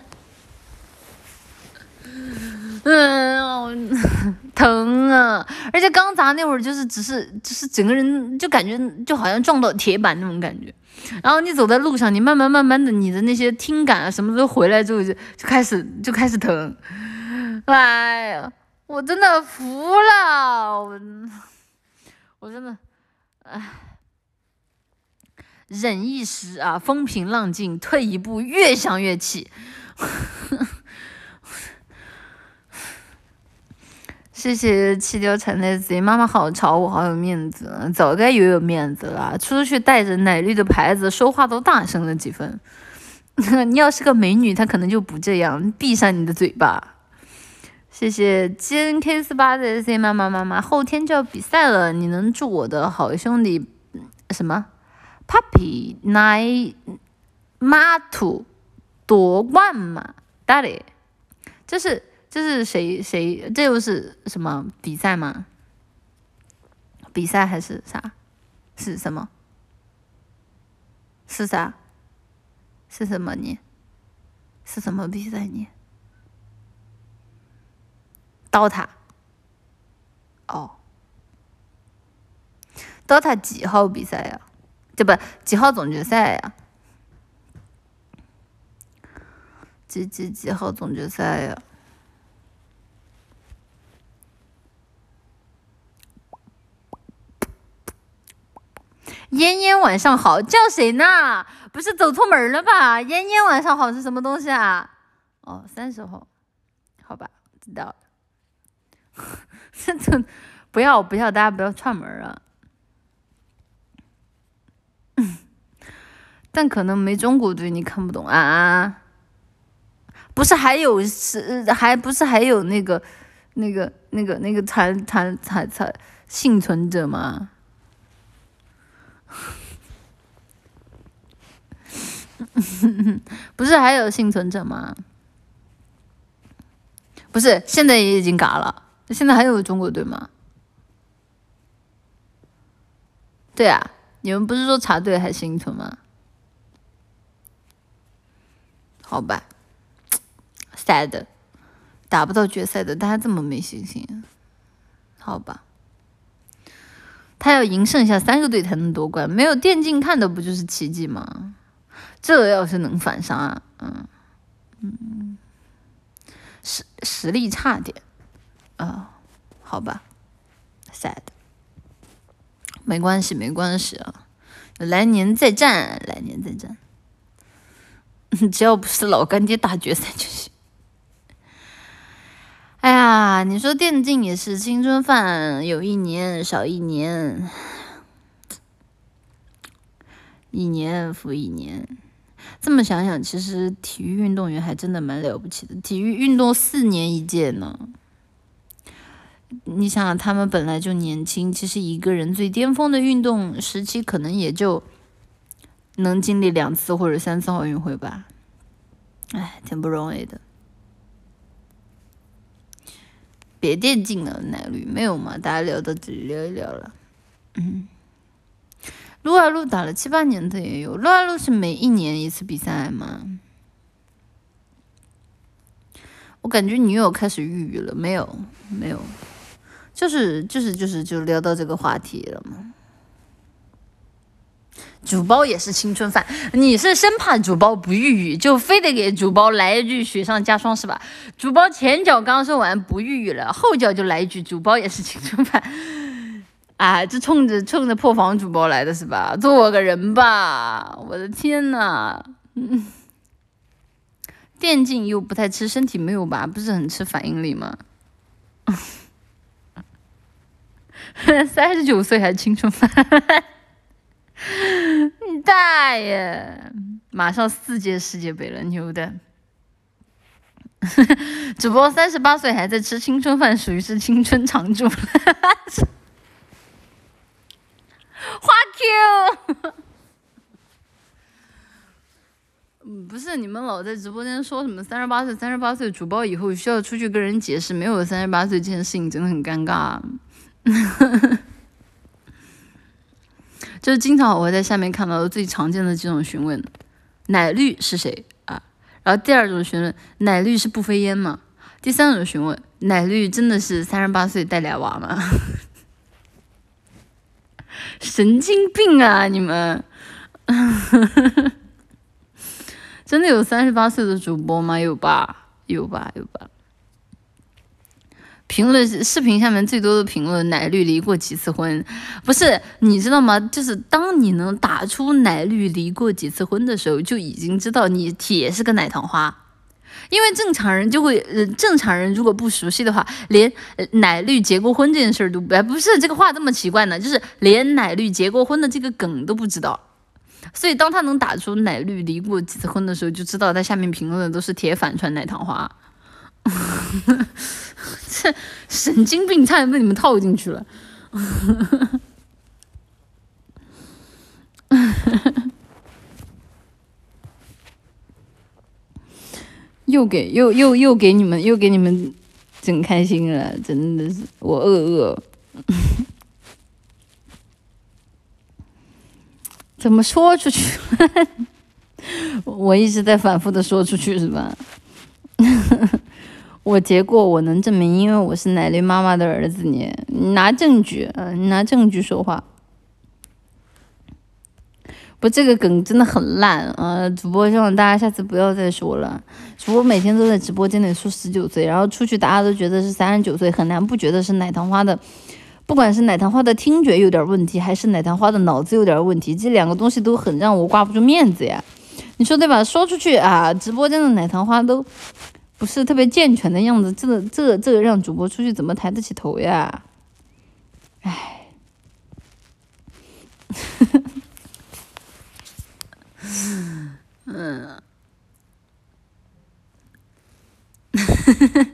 嗯，疼啊！而且刚砸那会儿就是只是只是整个人就感觉就好像撞到铁板那种感觉。然后你走在路上，你慢慢慢慢的你的那些听感啊什么都回来之后就就开始就开始疼。哎呀，我真的服了，我我真的，唉。忍一时啊，风平浪静；退一步，越想越气。[LAUGHS] 谢谢七貂蝉的贼妈妈，好潮，我好有面子，早该有有面子了。出去带着奶绿的牌子，说话都大声了几分。[LAUGHS] 你要是个美女，她可能就不这样，闭上你的嘴巴。谢谢金 K 四八的 Z 妈妈妈妈，后天就要比赛了，你能祝我的好兄弟什么？Puppy 奈马图夺冠吗？Daddy，，这是这是谁谁？这又是什么比赛吗？比赛还是啥？是什么？是啥？是什么你？是什么比赛你？刀塔。哦，刀塔几号比赛呀？这不几号总决赛呀？几几几号总决赛呀？嫣嫣晚上好，叫谁呢？不是走错门了吧？嫣嫣晚上好是什么东西啊？哦，三十号，好吧，知道了。[LAUGHS] 这这不要不要，大家不要串门啊！[LAUGHS] 但可能没中国队，你看不懂啊？不是还有是还不是还有那个那个那个那个残残残残幸存者吗？[LAUGHS] 不是还有幸存者吗？不是，现在也已经嘎了。现在还有中国队吗？对啊，你们不是说茶队还幸存吗？好吧，sad，打不到决赛的，大家这么没信心，好吧。他要赢剩下三个队才能夺冠，没有电竞看的不就是奇迹吗？这要是能反杀，嗯嗯，实实力差点，啊，好吧，sad，没关系没关系啊，来年再战，来年再战，[LAUGHS] 只要不是老干爹打决赛就行。哎呀，你说电竞也是青春饭，有一年少一年，一年复一年。这么想想，其实体育运动员还真的蛮了不起的。体育运动四年一届呢，你想想，他们本来就年轻，其实一个人最巅峰的运动时期，可能也就能经历两次或者三次奥运会吧。哎，挺不容易的。别电竞了，奶绿没有嘛？大家聊到这里聊一聊了。嗯，撸啊撸打了七八年的也有，撸啊撸是每一年一次比赛吗？我感觉你又开始抑郁了，没有没有，就是就是就是就聊到这个话题了嘛。主播也是青春饭，你是生怕主播不抑郁，就非得给主播来一句雪上加霜是吧？主播前脚刚说完不抑郁了，后脚就来一句主播也是青春饭，啊，这冲着冲着破防主播来的是吧？做个人吧，我的天呐，嗯，[LAUGHS] 电竞又不太吃身体没有吧？不是很吃反应力吗？[LAUGHS] 三十九岁还青春饭。你大爷！马上四届世界杯了，牛的！主播三十八岁还在吃青春饭，属于是青春常驻。花 Q，嗯，不是你们老在直播间说什么三十八岁，三十八岁主播以后需要出去跟人解释，没有三十八岁这件事情真的很尴尬。[LAUGHS] 就是经常我会在下面看到最常见的几种询问，奶绿是谁啊？然后第二种询问，奶绿是不飞烟吗？第三种询问，奶绿真的是三十八岁带俩娃吗？[LAUGHS] 神经病啊你们！[LAUGHS] 真的有三十八岁的主播吗？有吧？有吧？有吧？评论视频下面最多的评论，奶绿离过几次婚？不是，你知道吗？就是当你能打出奶绿离过几次婚的时候，就已经知道你铁是个奶糖花。因为正常人就会，呃，正常人如果不熟悉的话，连奶绿结过婚这件事儿都不，不是这个话这么奇怪呢，就是连奶绿结过婚的这个梗都不知道。所以当他能打出奶绿离过几次婚的时候，就知道他下面评论的都是铁反串奶糖花。这神经病差点被你们套进去了，[LAUGHS] 又给又又又给你们又给你们整开心了，真的是我饿饿。[LAUGHS] 怎么说出去？[LAUGHS] 我一直在反复的说出去是吧？我结过，我能证明，因为我是奶绿妈妈的儿子。你，你拿证据，嗯，你拿证据说话。不，这个梗真的很烂啊！主播希望大家下次不要再说了。主播每天都在直播间里说十九岁，然后出去大家都觉得是三十九岁，很难不觉得是奶糖花的。不管是奶糖花的听觉有点问题，还是奶糖花的脑子有点问题，这两个东西都很让我挂不住面子呀。你说对吧？说出去啊，直播间的奶糖花都不是特别健全的样子，这这这让主播出去怎么抬得起头呀？唉。嗯，[LAUGHS]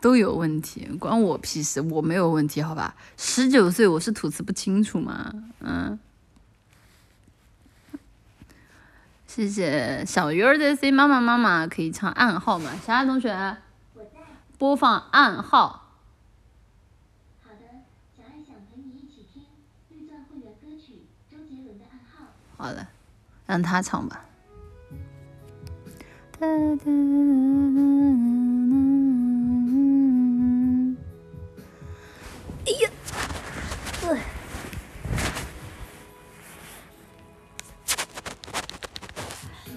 都有问题，关我屁事，我没有问题，好吧？十九岁，我是吐词不清楚吗？嗯，谢谢小鱼儿的 C 妈妈妈妈可以唱暗号吗？小爱同学，播放暗号。好的，小爱想陪你一起听绿钻会员歌曲周杰伦的暗号。好的，让他唱吧。哎呀！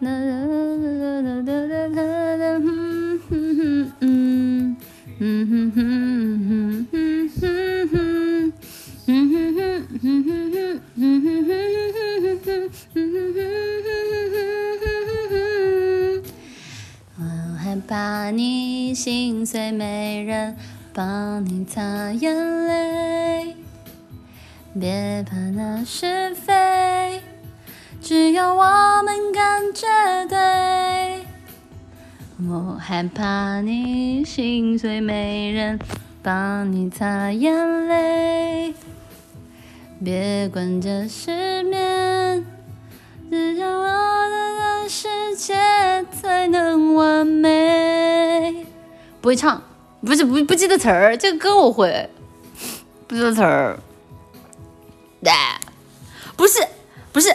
我害怕你心碎，没人帮你擦眼泪，别怕那是非。只有我们感觉对，我害怕你心碎，没人帮你擦眼泪。别管这失眠，只有我的世界才能完美。不会唱，不是不不记得词儿，这个歌我会，不记得词儿。对，不是不是。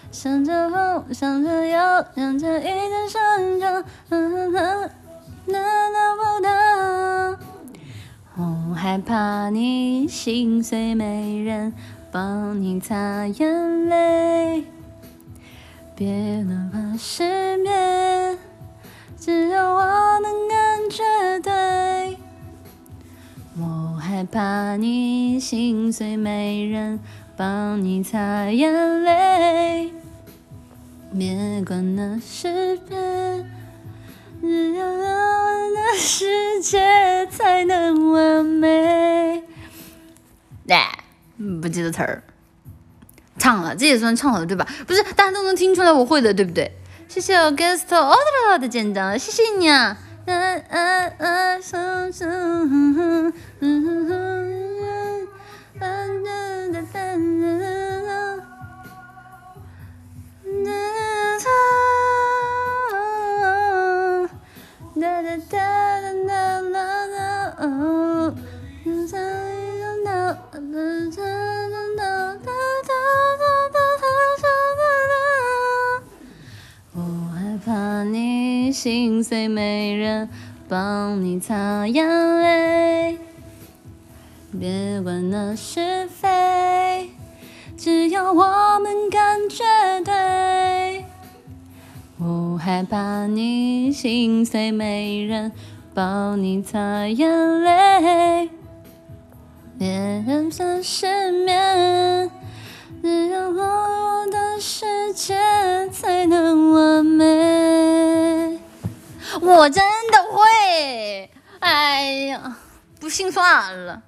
哒哒哒，唱唱唱唱唱唱，是无常，让人在离场。想着风，想着要，想着一直生长，难道不懂？我害怕你心碎，没人帮你擦眼泪。别哪怕失眠，只有我能感觉对。我害怕你心碎，没人帮你擦眼泪。别管那是别，只有我的世界才能完美。不记得词儿，唱了，这也算唱了对吧？不是，大家都能听出来我会的，对不对？谢谢我 guest order 的简章，谢谢你啊。我害怕你心碎，没人帮你擦眼泪。别管那是非，只要我们感觉对。我害怕你心碎，没人帮你擦眼泪。别让它失眠，只有我的世界才能完美。我真的会，哎呀，不信算了。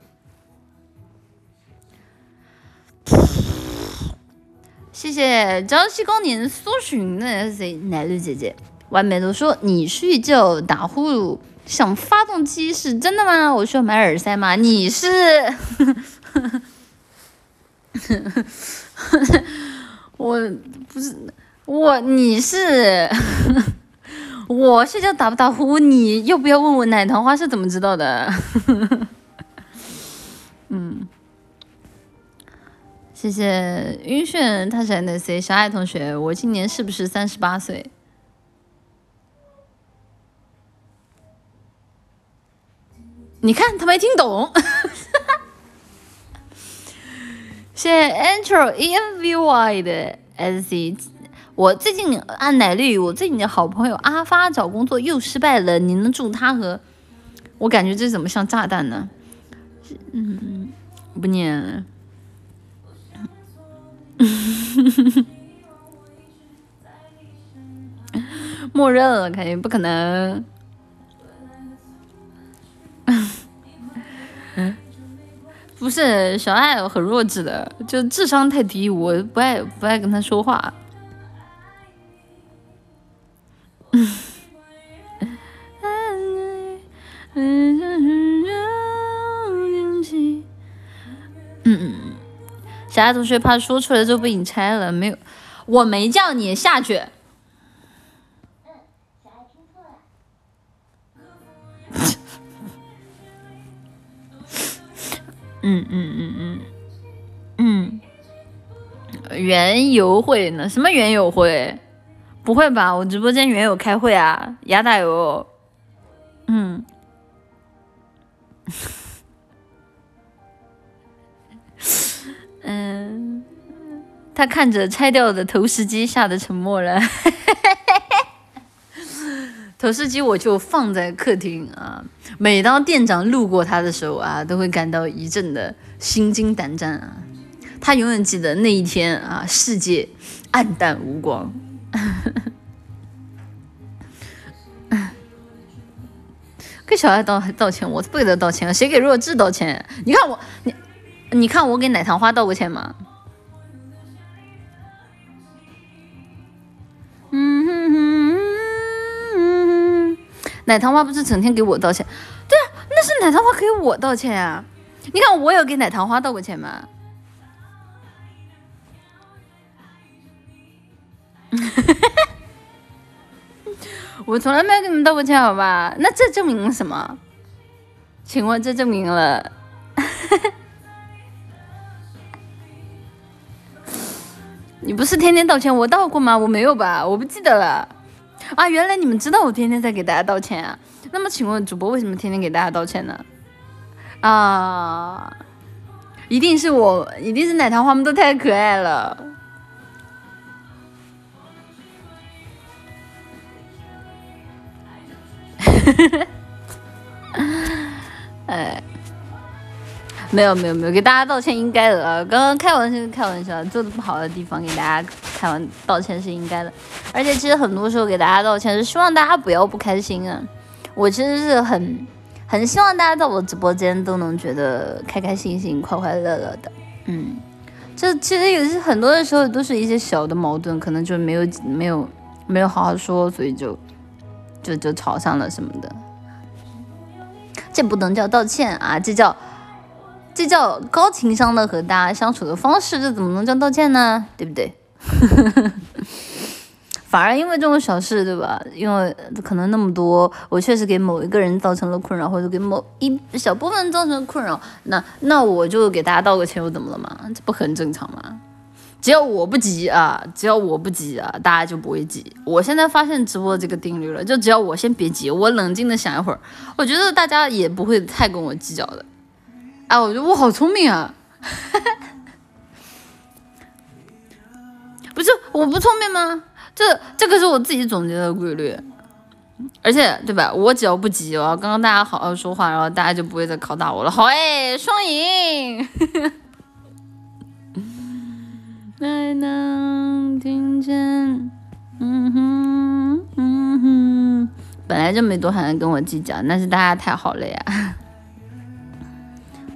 谢谢朝夕光年搜寻的谁奶绿姐姐，外面都说你睡觉打呼噜像发动机，是真的吗？我需要买耳塞吗？你是，[LAUGHS] 我不是我，你是，[LAUGHS] 我睡觉打不打呼？你要不要问我奶糖花是怎么知道的？[LAUGHS] 嗯。谢谢晕眩，他是 N C 小爱同学，我今年是不是三十八岁？你看他没听懂。[LAUGHS] 谢谢 Intro E M V Y 的 S C，我最近按奶绿，我最近的好朋友阿发找工作又失败了，你能祝他和？我感觉这怎么像炸弹呢？嗯，不念。[LAUGHS] 默认了，肯定不可能。[LAUGHS] 不是小爱很弱智的，就智商太低，我不爱不爱跟他说话。嗯。[LAUGHS] 小爱同学怕说出来就被你拆了，没有，我没叫你下去。嗯嗯嗯嗯嗯，园游会呢？什么园游会？不会吧？我直播间原有开会啊？牙打油？嗯。嗯，他看着拆掉的投石机，吓得沉默了。[LAUGHS] 投石机我就放在客厅啊，每当店长路过他的时候啊，都会感到一阵的心惊胆战啊。他永远记得那一天啊，世界暗淡无光。[LAUGHS] 给小爱道道歉，我不给他道歉，谁给弱智道歉？你看我，你。你看我给奶糖花道过歉吗？嗯哼哼，奶糖花不是整天给我道歉？对啊，那是奶糖花给我道歉啊！你看我有给奶糖花道过歉吗？[LAUGHS] 我从来没有给你们道过歉，好吧？那这证明什么？请问这证明了？你不是天天道歉，我道过吗？我没有吧，我不记得了。啊，原来你们知道我天天在给大家道歉啊。那么请问主播为什么天天给大家道歉呢？啊，一定是我，一定是奶糖花们都太可爱了。哎。[LAUGHS] 没有没有没有，给大家道歉应该的啊！刚刚开玩笑开玩笑，做的不好的地方给大家开完道歉是应该的。而且其实很多时候给大家道歉是希望大家不要不开心啊。我其实是很很希望大家在我直播间都能觉得开开心心、快快乐乐的。嗯，这其实也是很多的时候都是一些小的矛盾，可能就没有没有没有好好说，所以就就就吵上了什么的。这不能叫道歉啊，这叫。这叫高情商的和大家相处的方式，这怎么能叫道歉呢？对不对？[LAUGHS] 反而因为这种小事，对吧？因为可能那么多，我确实给某一个人造成了困扰，或者给某一小部分造成了困扰，那那我就给大家道个歉，又怎么了嘛？这不很正常吗？只要我不急啊，只要我不急啊，大家就不会急。我现在发现直播这个定律了，就只要我先别急，我冷静的想一会儿，我觉得大家也不会太跟我计较的。哎，我觉得我好聪明啊！[LAUGHS] 不是我不聪明吗？这这个是我自己总结的规律，而且对吧？我只要不急哦，刚刚大家好好说话，然后大家就不会再拷打我了。好哎，双赢！还能听见。嗯哼嗯哼，本来就没多少人跟我计较，那是大家太好了呀。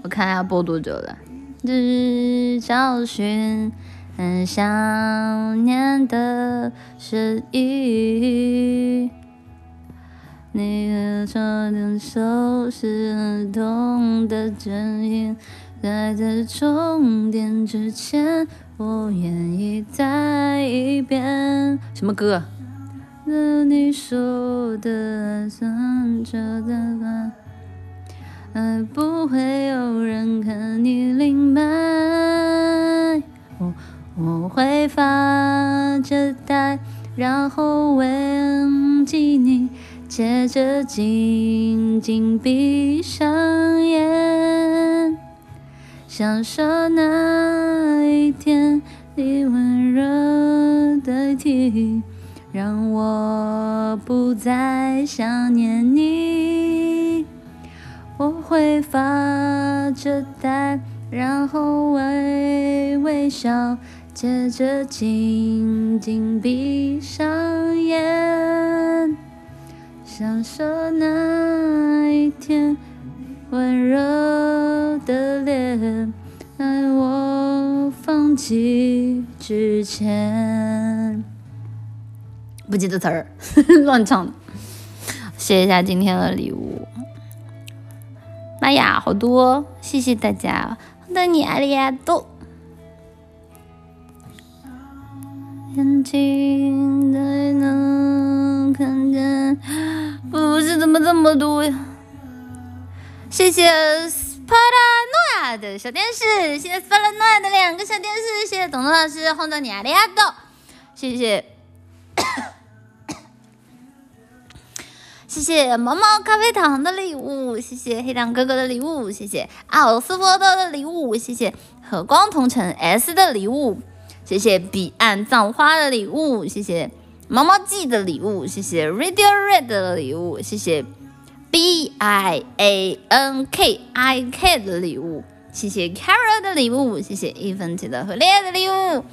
我看要播多久了？日找寻很想念的声音。你的手的手是痛的针印，在这终点之前，我愿意再一遍。什么歌？那你说的算着的吧，爱不会有人看你明白。我我会发着呆，然后忘记你。接着紧紧闭上眼，享受那一天你温热的体，让我不再想念你。会发着呆，然后微微笑，接着紧紧闭上眼。享受那一天温柔的脸，在我放弃之前。不记得词儿，[LAUGHS] 乱唱。谢一下今天的礼物。哎呀，好多！谢谢大家，的你阿里亚多。眼睛才能看见。不是怎么这么多呀？谢谢帕拉诺亚的小电视，谢谢斯帕拉诺亚的两个小电视，谢谢董董老师红豆尼亚利亚豆，谢谢，谢谢毛毛咖啡糖的礼物，谢谢黑糖哥哥的礼物，谢谢奥斯波特的礼物，谢谢和光同城 S 的礼物，谢谢彼岸葬花的礼物，谢谢。毛毛记的礼物，谢谢 Radio Red 的礼物，谢谢 B I A N K I K 的礼物，谢谢 Carol 的礼物，谢谢一分钱的和烈的礼物，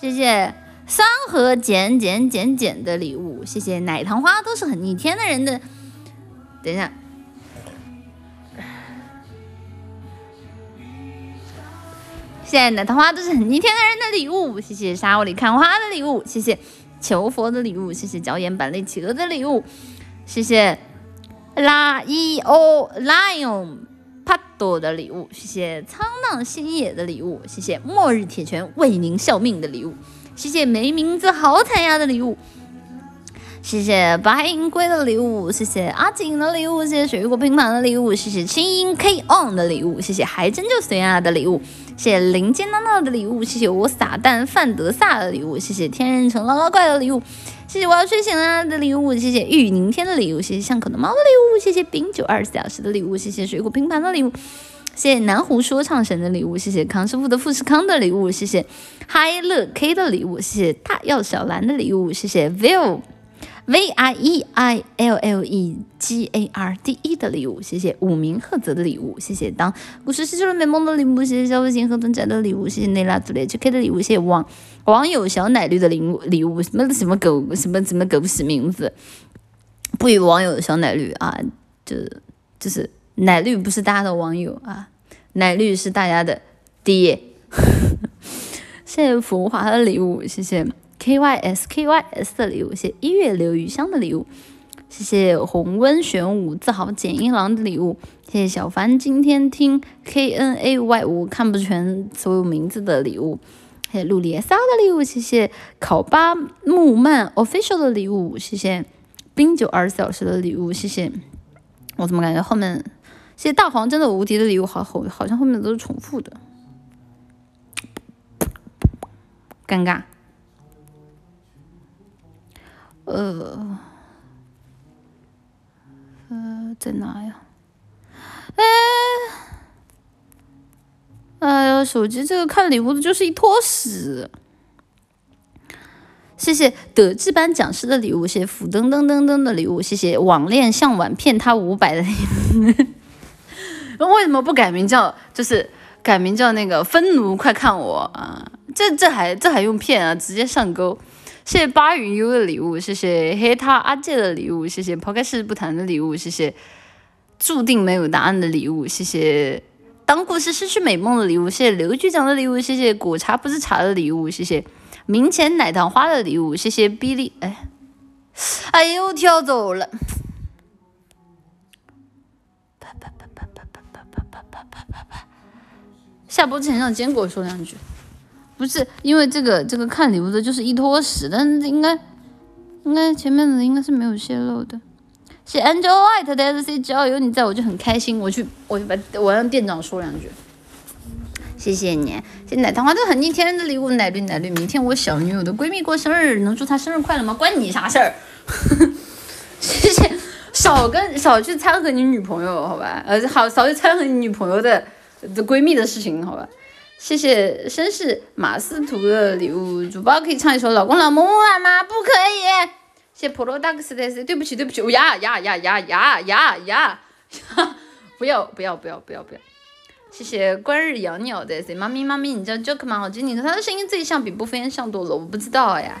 谢谢三盒减减减减的礼物，谢谢奶糖花都是很逆天的人的。等一下，谢谢奶糖花都是很逆天的人的礼物，谢谢沙窝里看花的礼物，谢谢。求佛的礼物，谢谢脚眼板栗企鹅的礼物，谢谢拉伊欧 lion 帕多的礼物，谢谢沧浪星野的礼物，谢谢末日铁拳为您效命的礼物，谢谢没名字好惨呀的礼物，谢谢白银龟的礼物，谢谢阿锦的礼物，谢谢水果拼盘的礼物，谢谢青音 K on 的礼物，谢谢还真就随啊的礼物。谢谢林间闹闹的礼物，谢谢我撒旦范德萨的礼物，谢谢天人城捞捞怪的礼物，谢谢我要睡醒了的礼物，谢谢玉宁天的礼物，谢谢巷口的猫的礼物，谢谢冰九二十四小时的礼物，谢谢水果拼盘的礼物，谢谢南湖说唱神的礼物，谢谢康师傅的富士康的礼物，谢谢嗨乐 K 的礼物，谢谢大药小蓝的礼物，谢谢 Will。V I E I L L E G A R D E 的礼物，谢谢五名赫泽的礼物，谢谢当故事失去了美梦的礼物，谢谢小卫星和盾仔的礼物，谢谢内拉祖列 H K 的礼物，谢谢网网友小奶绿的礼物礼物，什么什么狗什么什么狗屎名字，不与网友小奶绿啊，就就是奶绿不是大家的网友啊，奶绿是大家的爹，[LAUGHS] 谢谢浮华的礼物，谢谢。K Y S K Y S 的礼物，谢谢一月流余香的礼物，谢谢红温玄武自豪简一郎的礼物，谢谢小凡今天听 K N A Y 我看不全所有名字的礼物，谢谢陆离 S R 的礼物，谢谢考巴木曼 Official 的礼物，谢谢冰酒二十四小时的礼物，谢谢我怎么感觉后面谢谢大黄真的无敌的礼物，好后好像后面都是重复的，尴尬。呃，呃，在哪呀？哎，哎呀，手机这个看礼物的就是一坨屎。谢谢德智班讲师的礼物，谢谢福噔噔噔噔的礼物，谢谢网恋向晚骗他五百的礼物。那为什么不改名叫？就是改名叫那个分奴，快看我啊！这这还这还用骗啊？直接上钩！谢谢八云优的礼物，谢谢黑他阿介的礼物，谢谢抛开事不谈的礼物，谢谢注定没有答案的礼物，谢谢当故事失去美梦的礼物，谢谢刘局长的礼物，谢谢果茶不是茶的礼物，谢谢明前奶糖花的礼物，谢谢比利，哎，哎呦跳走了。下播之前让坚果说两句。不是因为这个这个看礼物的就是一坨屎，但是应该应该前面的应该是没有泄露的。谢 Angel White 的 S C，只要有你在我就很开心。我去我去把我让店长说两句。谢谢你，谢奶糖花都很逆天的礼物，奶绿奶绿。明天我小女友的闺蜜过生日，能祝她生日快乐吗？关你啥事儿？[LAUGHS] 谢谢，少跟少去掺和你女朋友好吧？呃，好少去掺和你女朋友的的闺蜜的事情好吧？谢谢绅士马斯图的礼物，主播可以唱一首《老公老母啊吗？不可以。谢普罗大克斯的 C，对不起对不起，呀呀呀呀呀呀呀，[LAUGHS] 不要不要不要不要不要。谢谢观日养鸟的 C，妈咪妈咪，你叫 Joke 吗？好听，你说他的声音最像比部分像多了，我不知道呀。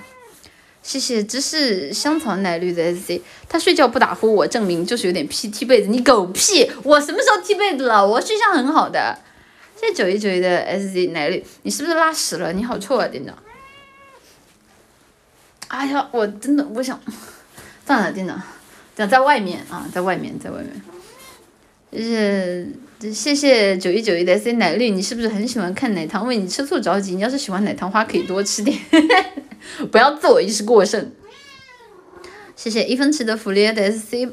谢谢芝士香草奶绿的 S C，他睡觉不打呼，我证明就是有点屁踢被子，你狗屁！我什么时候踢被子了？我睡相很好的。谢谢九一九一的 S Z 奶绿，你是不是拉屎了？你好臭啊，店长！哎呀，我真的我想，算了，店长，长在外面啊，在外面，在外面。就是谢谢九一九一的 C 奶绿，你是不是很喜欢看奶糖？为你吃醋着急。你要是喜欢奶糖花，可以多吃点，[LAUGHS] 不要自我意识过剩。谢谢一分池的福利的 S C。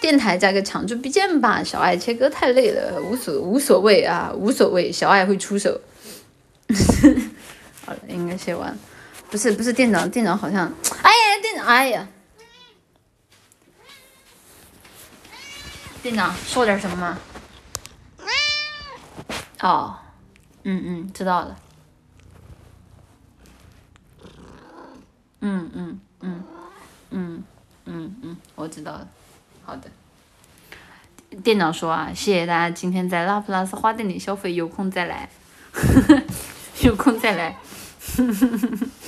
电台加个常驻 BGM 吧，小爱切歌太累了，无所无所谓啊，无所谓，小爱会出手。[LAUGHS] 好了，应该写完，不是不是店长，店长好像，哎呀店长，哎呀，店长说点什么吗？哦，嗯嗯，知道了。嗯嗯嗯嗯嗯嗯，我知道了。好的，店长说啊，谢谢大家今天在拉普拉斯花店里消费，有空再来，[LAUGHS] 有空再来，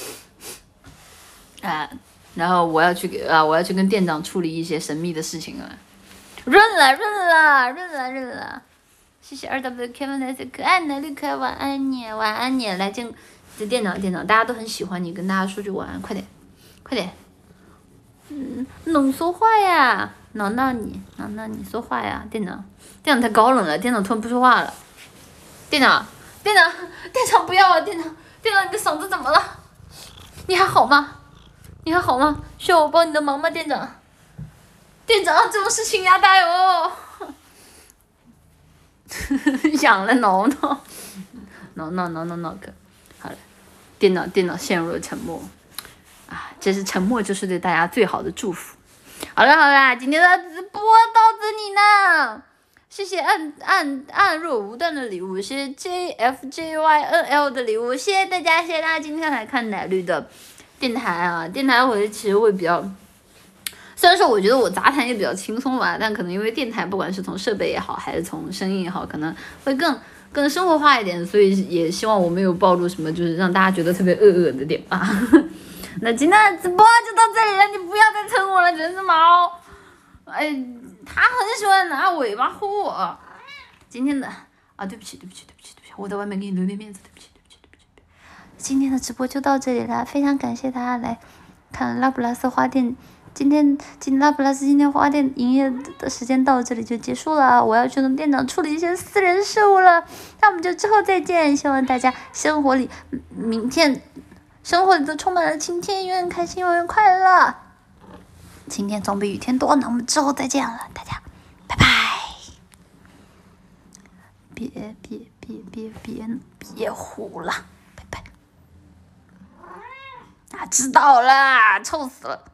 [LAUGHS] 啊，然后我要去给啊，我要去跟店长处理一些神秘的事情了，润了润了润了润了，谢谢二 W Kevin 的可爱的绿可爱晚安你，晚安你，来见这店长店长，大家都很喜欢你，跟大家说句晚安，快点，快点，嗯，能说话呀。闹闹你，闹闹你说话呀，店长，店长太高冷了，店长突然不说话了。店长，店长，店长不要啊，店长，店长你的嗓子怎么了？你还好吗？你还好吗？需要我帮你的忙吗，店长？店长，这种事情压大哟。[LAUGHS] 养了挠挠，挠挠挠挠挠个，好了，电脑电脑陷入了沉默。啊，这是沉默，就是对大家最好的祝福。好了好了，今天的直播到这里呢。谢谢暗暗暗若无断的礼物，谢谢 J F J Y N L 的礼物，谢谢大家，谢谢大家今天来看奶绿的电台啊。电台我其实会比较，虽然说我觉得我杂谈也比较轻松吧，但可能因为电台不管是从设备也好，还是从声音也好，可能会更更生活化一点，所以也希望我没有暴露什么，就是让大家觉得特别恶恶的点吧。[LAUGHS] 那今天的直播就到这里了，你不要再蹭我了，真是毛！哎，他很喜欢拿尾巴呼我。今天的啊，对不起，对不起，对不起，对不起，我在外面给你留点面子，对不起，对不起，对不起。今天的直播就到这里了，非常感谢大家来看拉普拉斯花店。今天今拉普拉斯今天花店营业的时间到这里就结束了，我要去跟店长处理一些私人事务了。那我们就之后再见，希望大家生活里明天。生活里都充满了晴天，永远开心，永远快乐。晴天总比雨天多，那我们之后再见了，大家，拜拜。别别别别别别胡了，拜拜。啊，知道了，臭死了。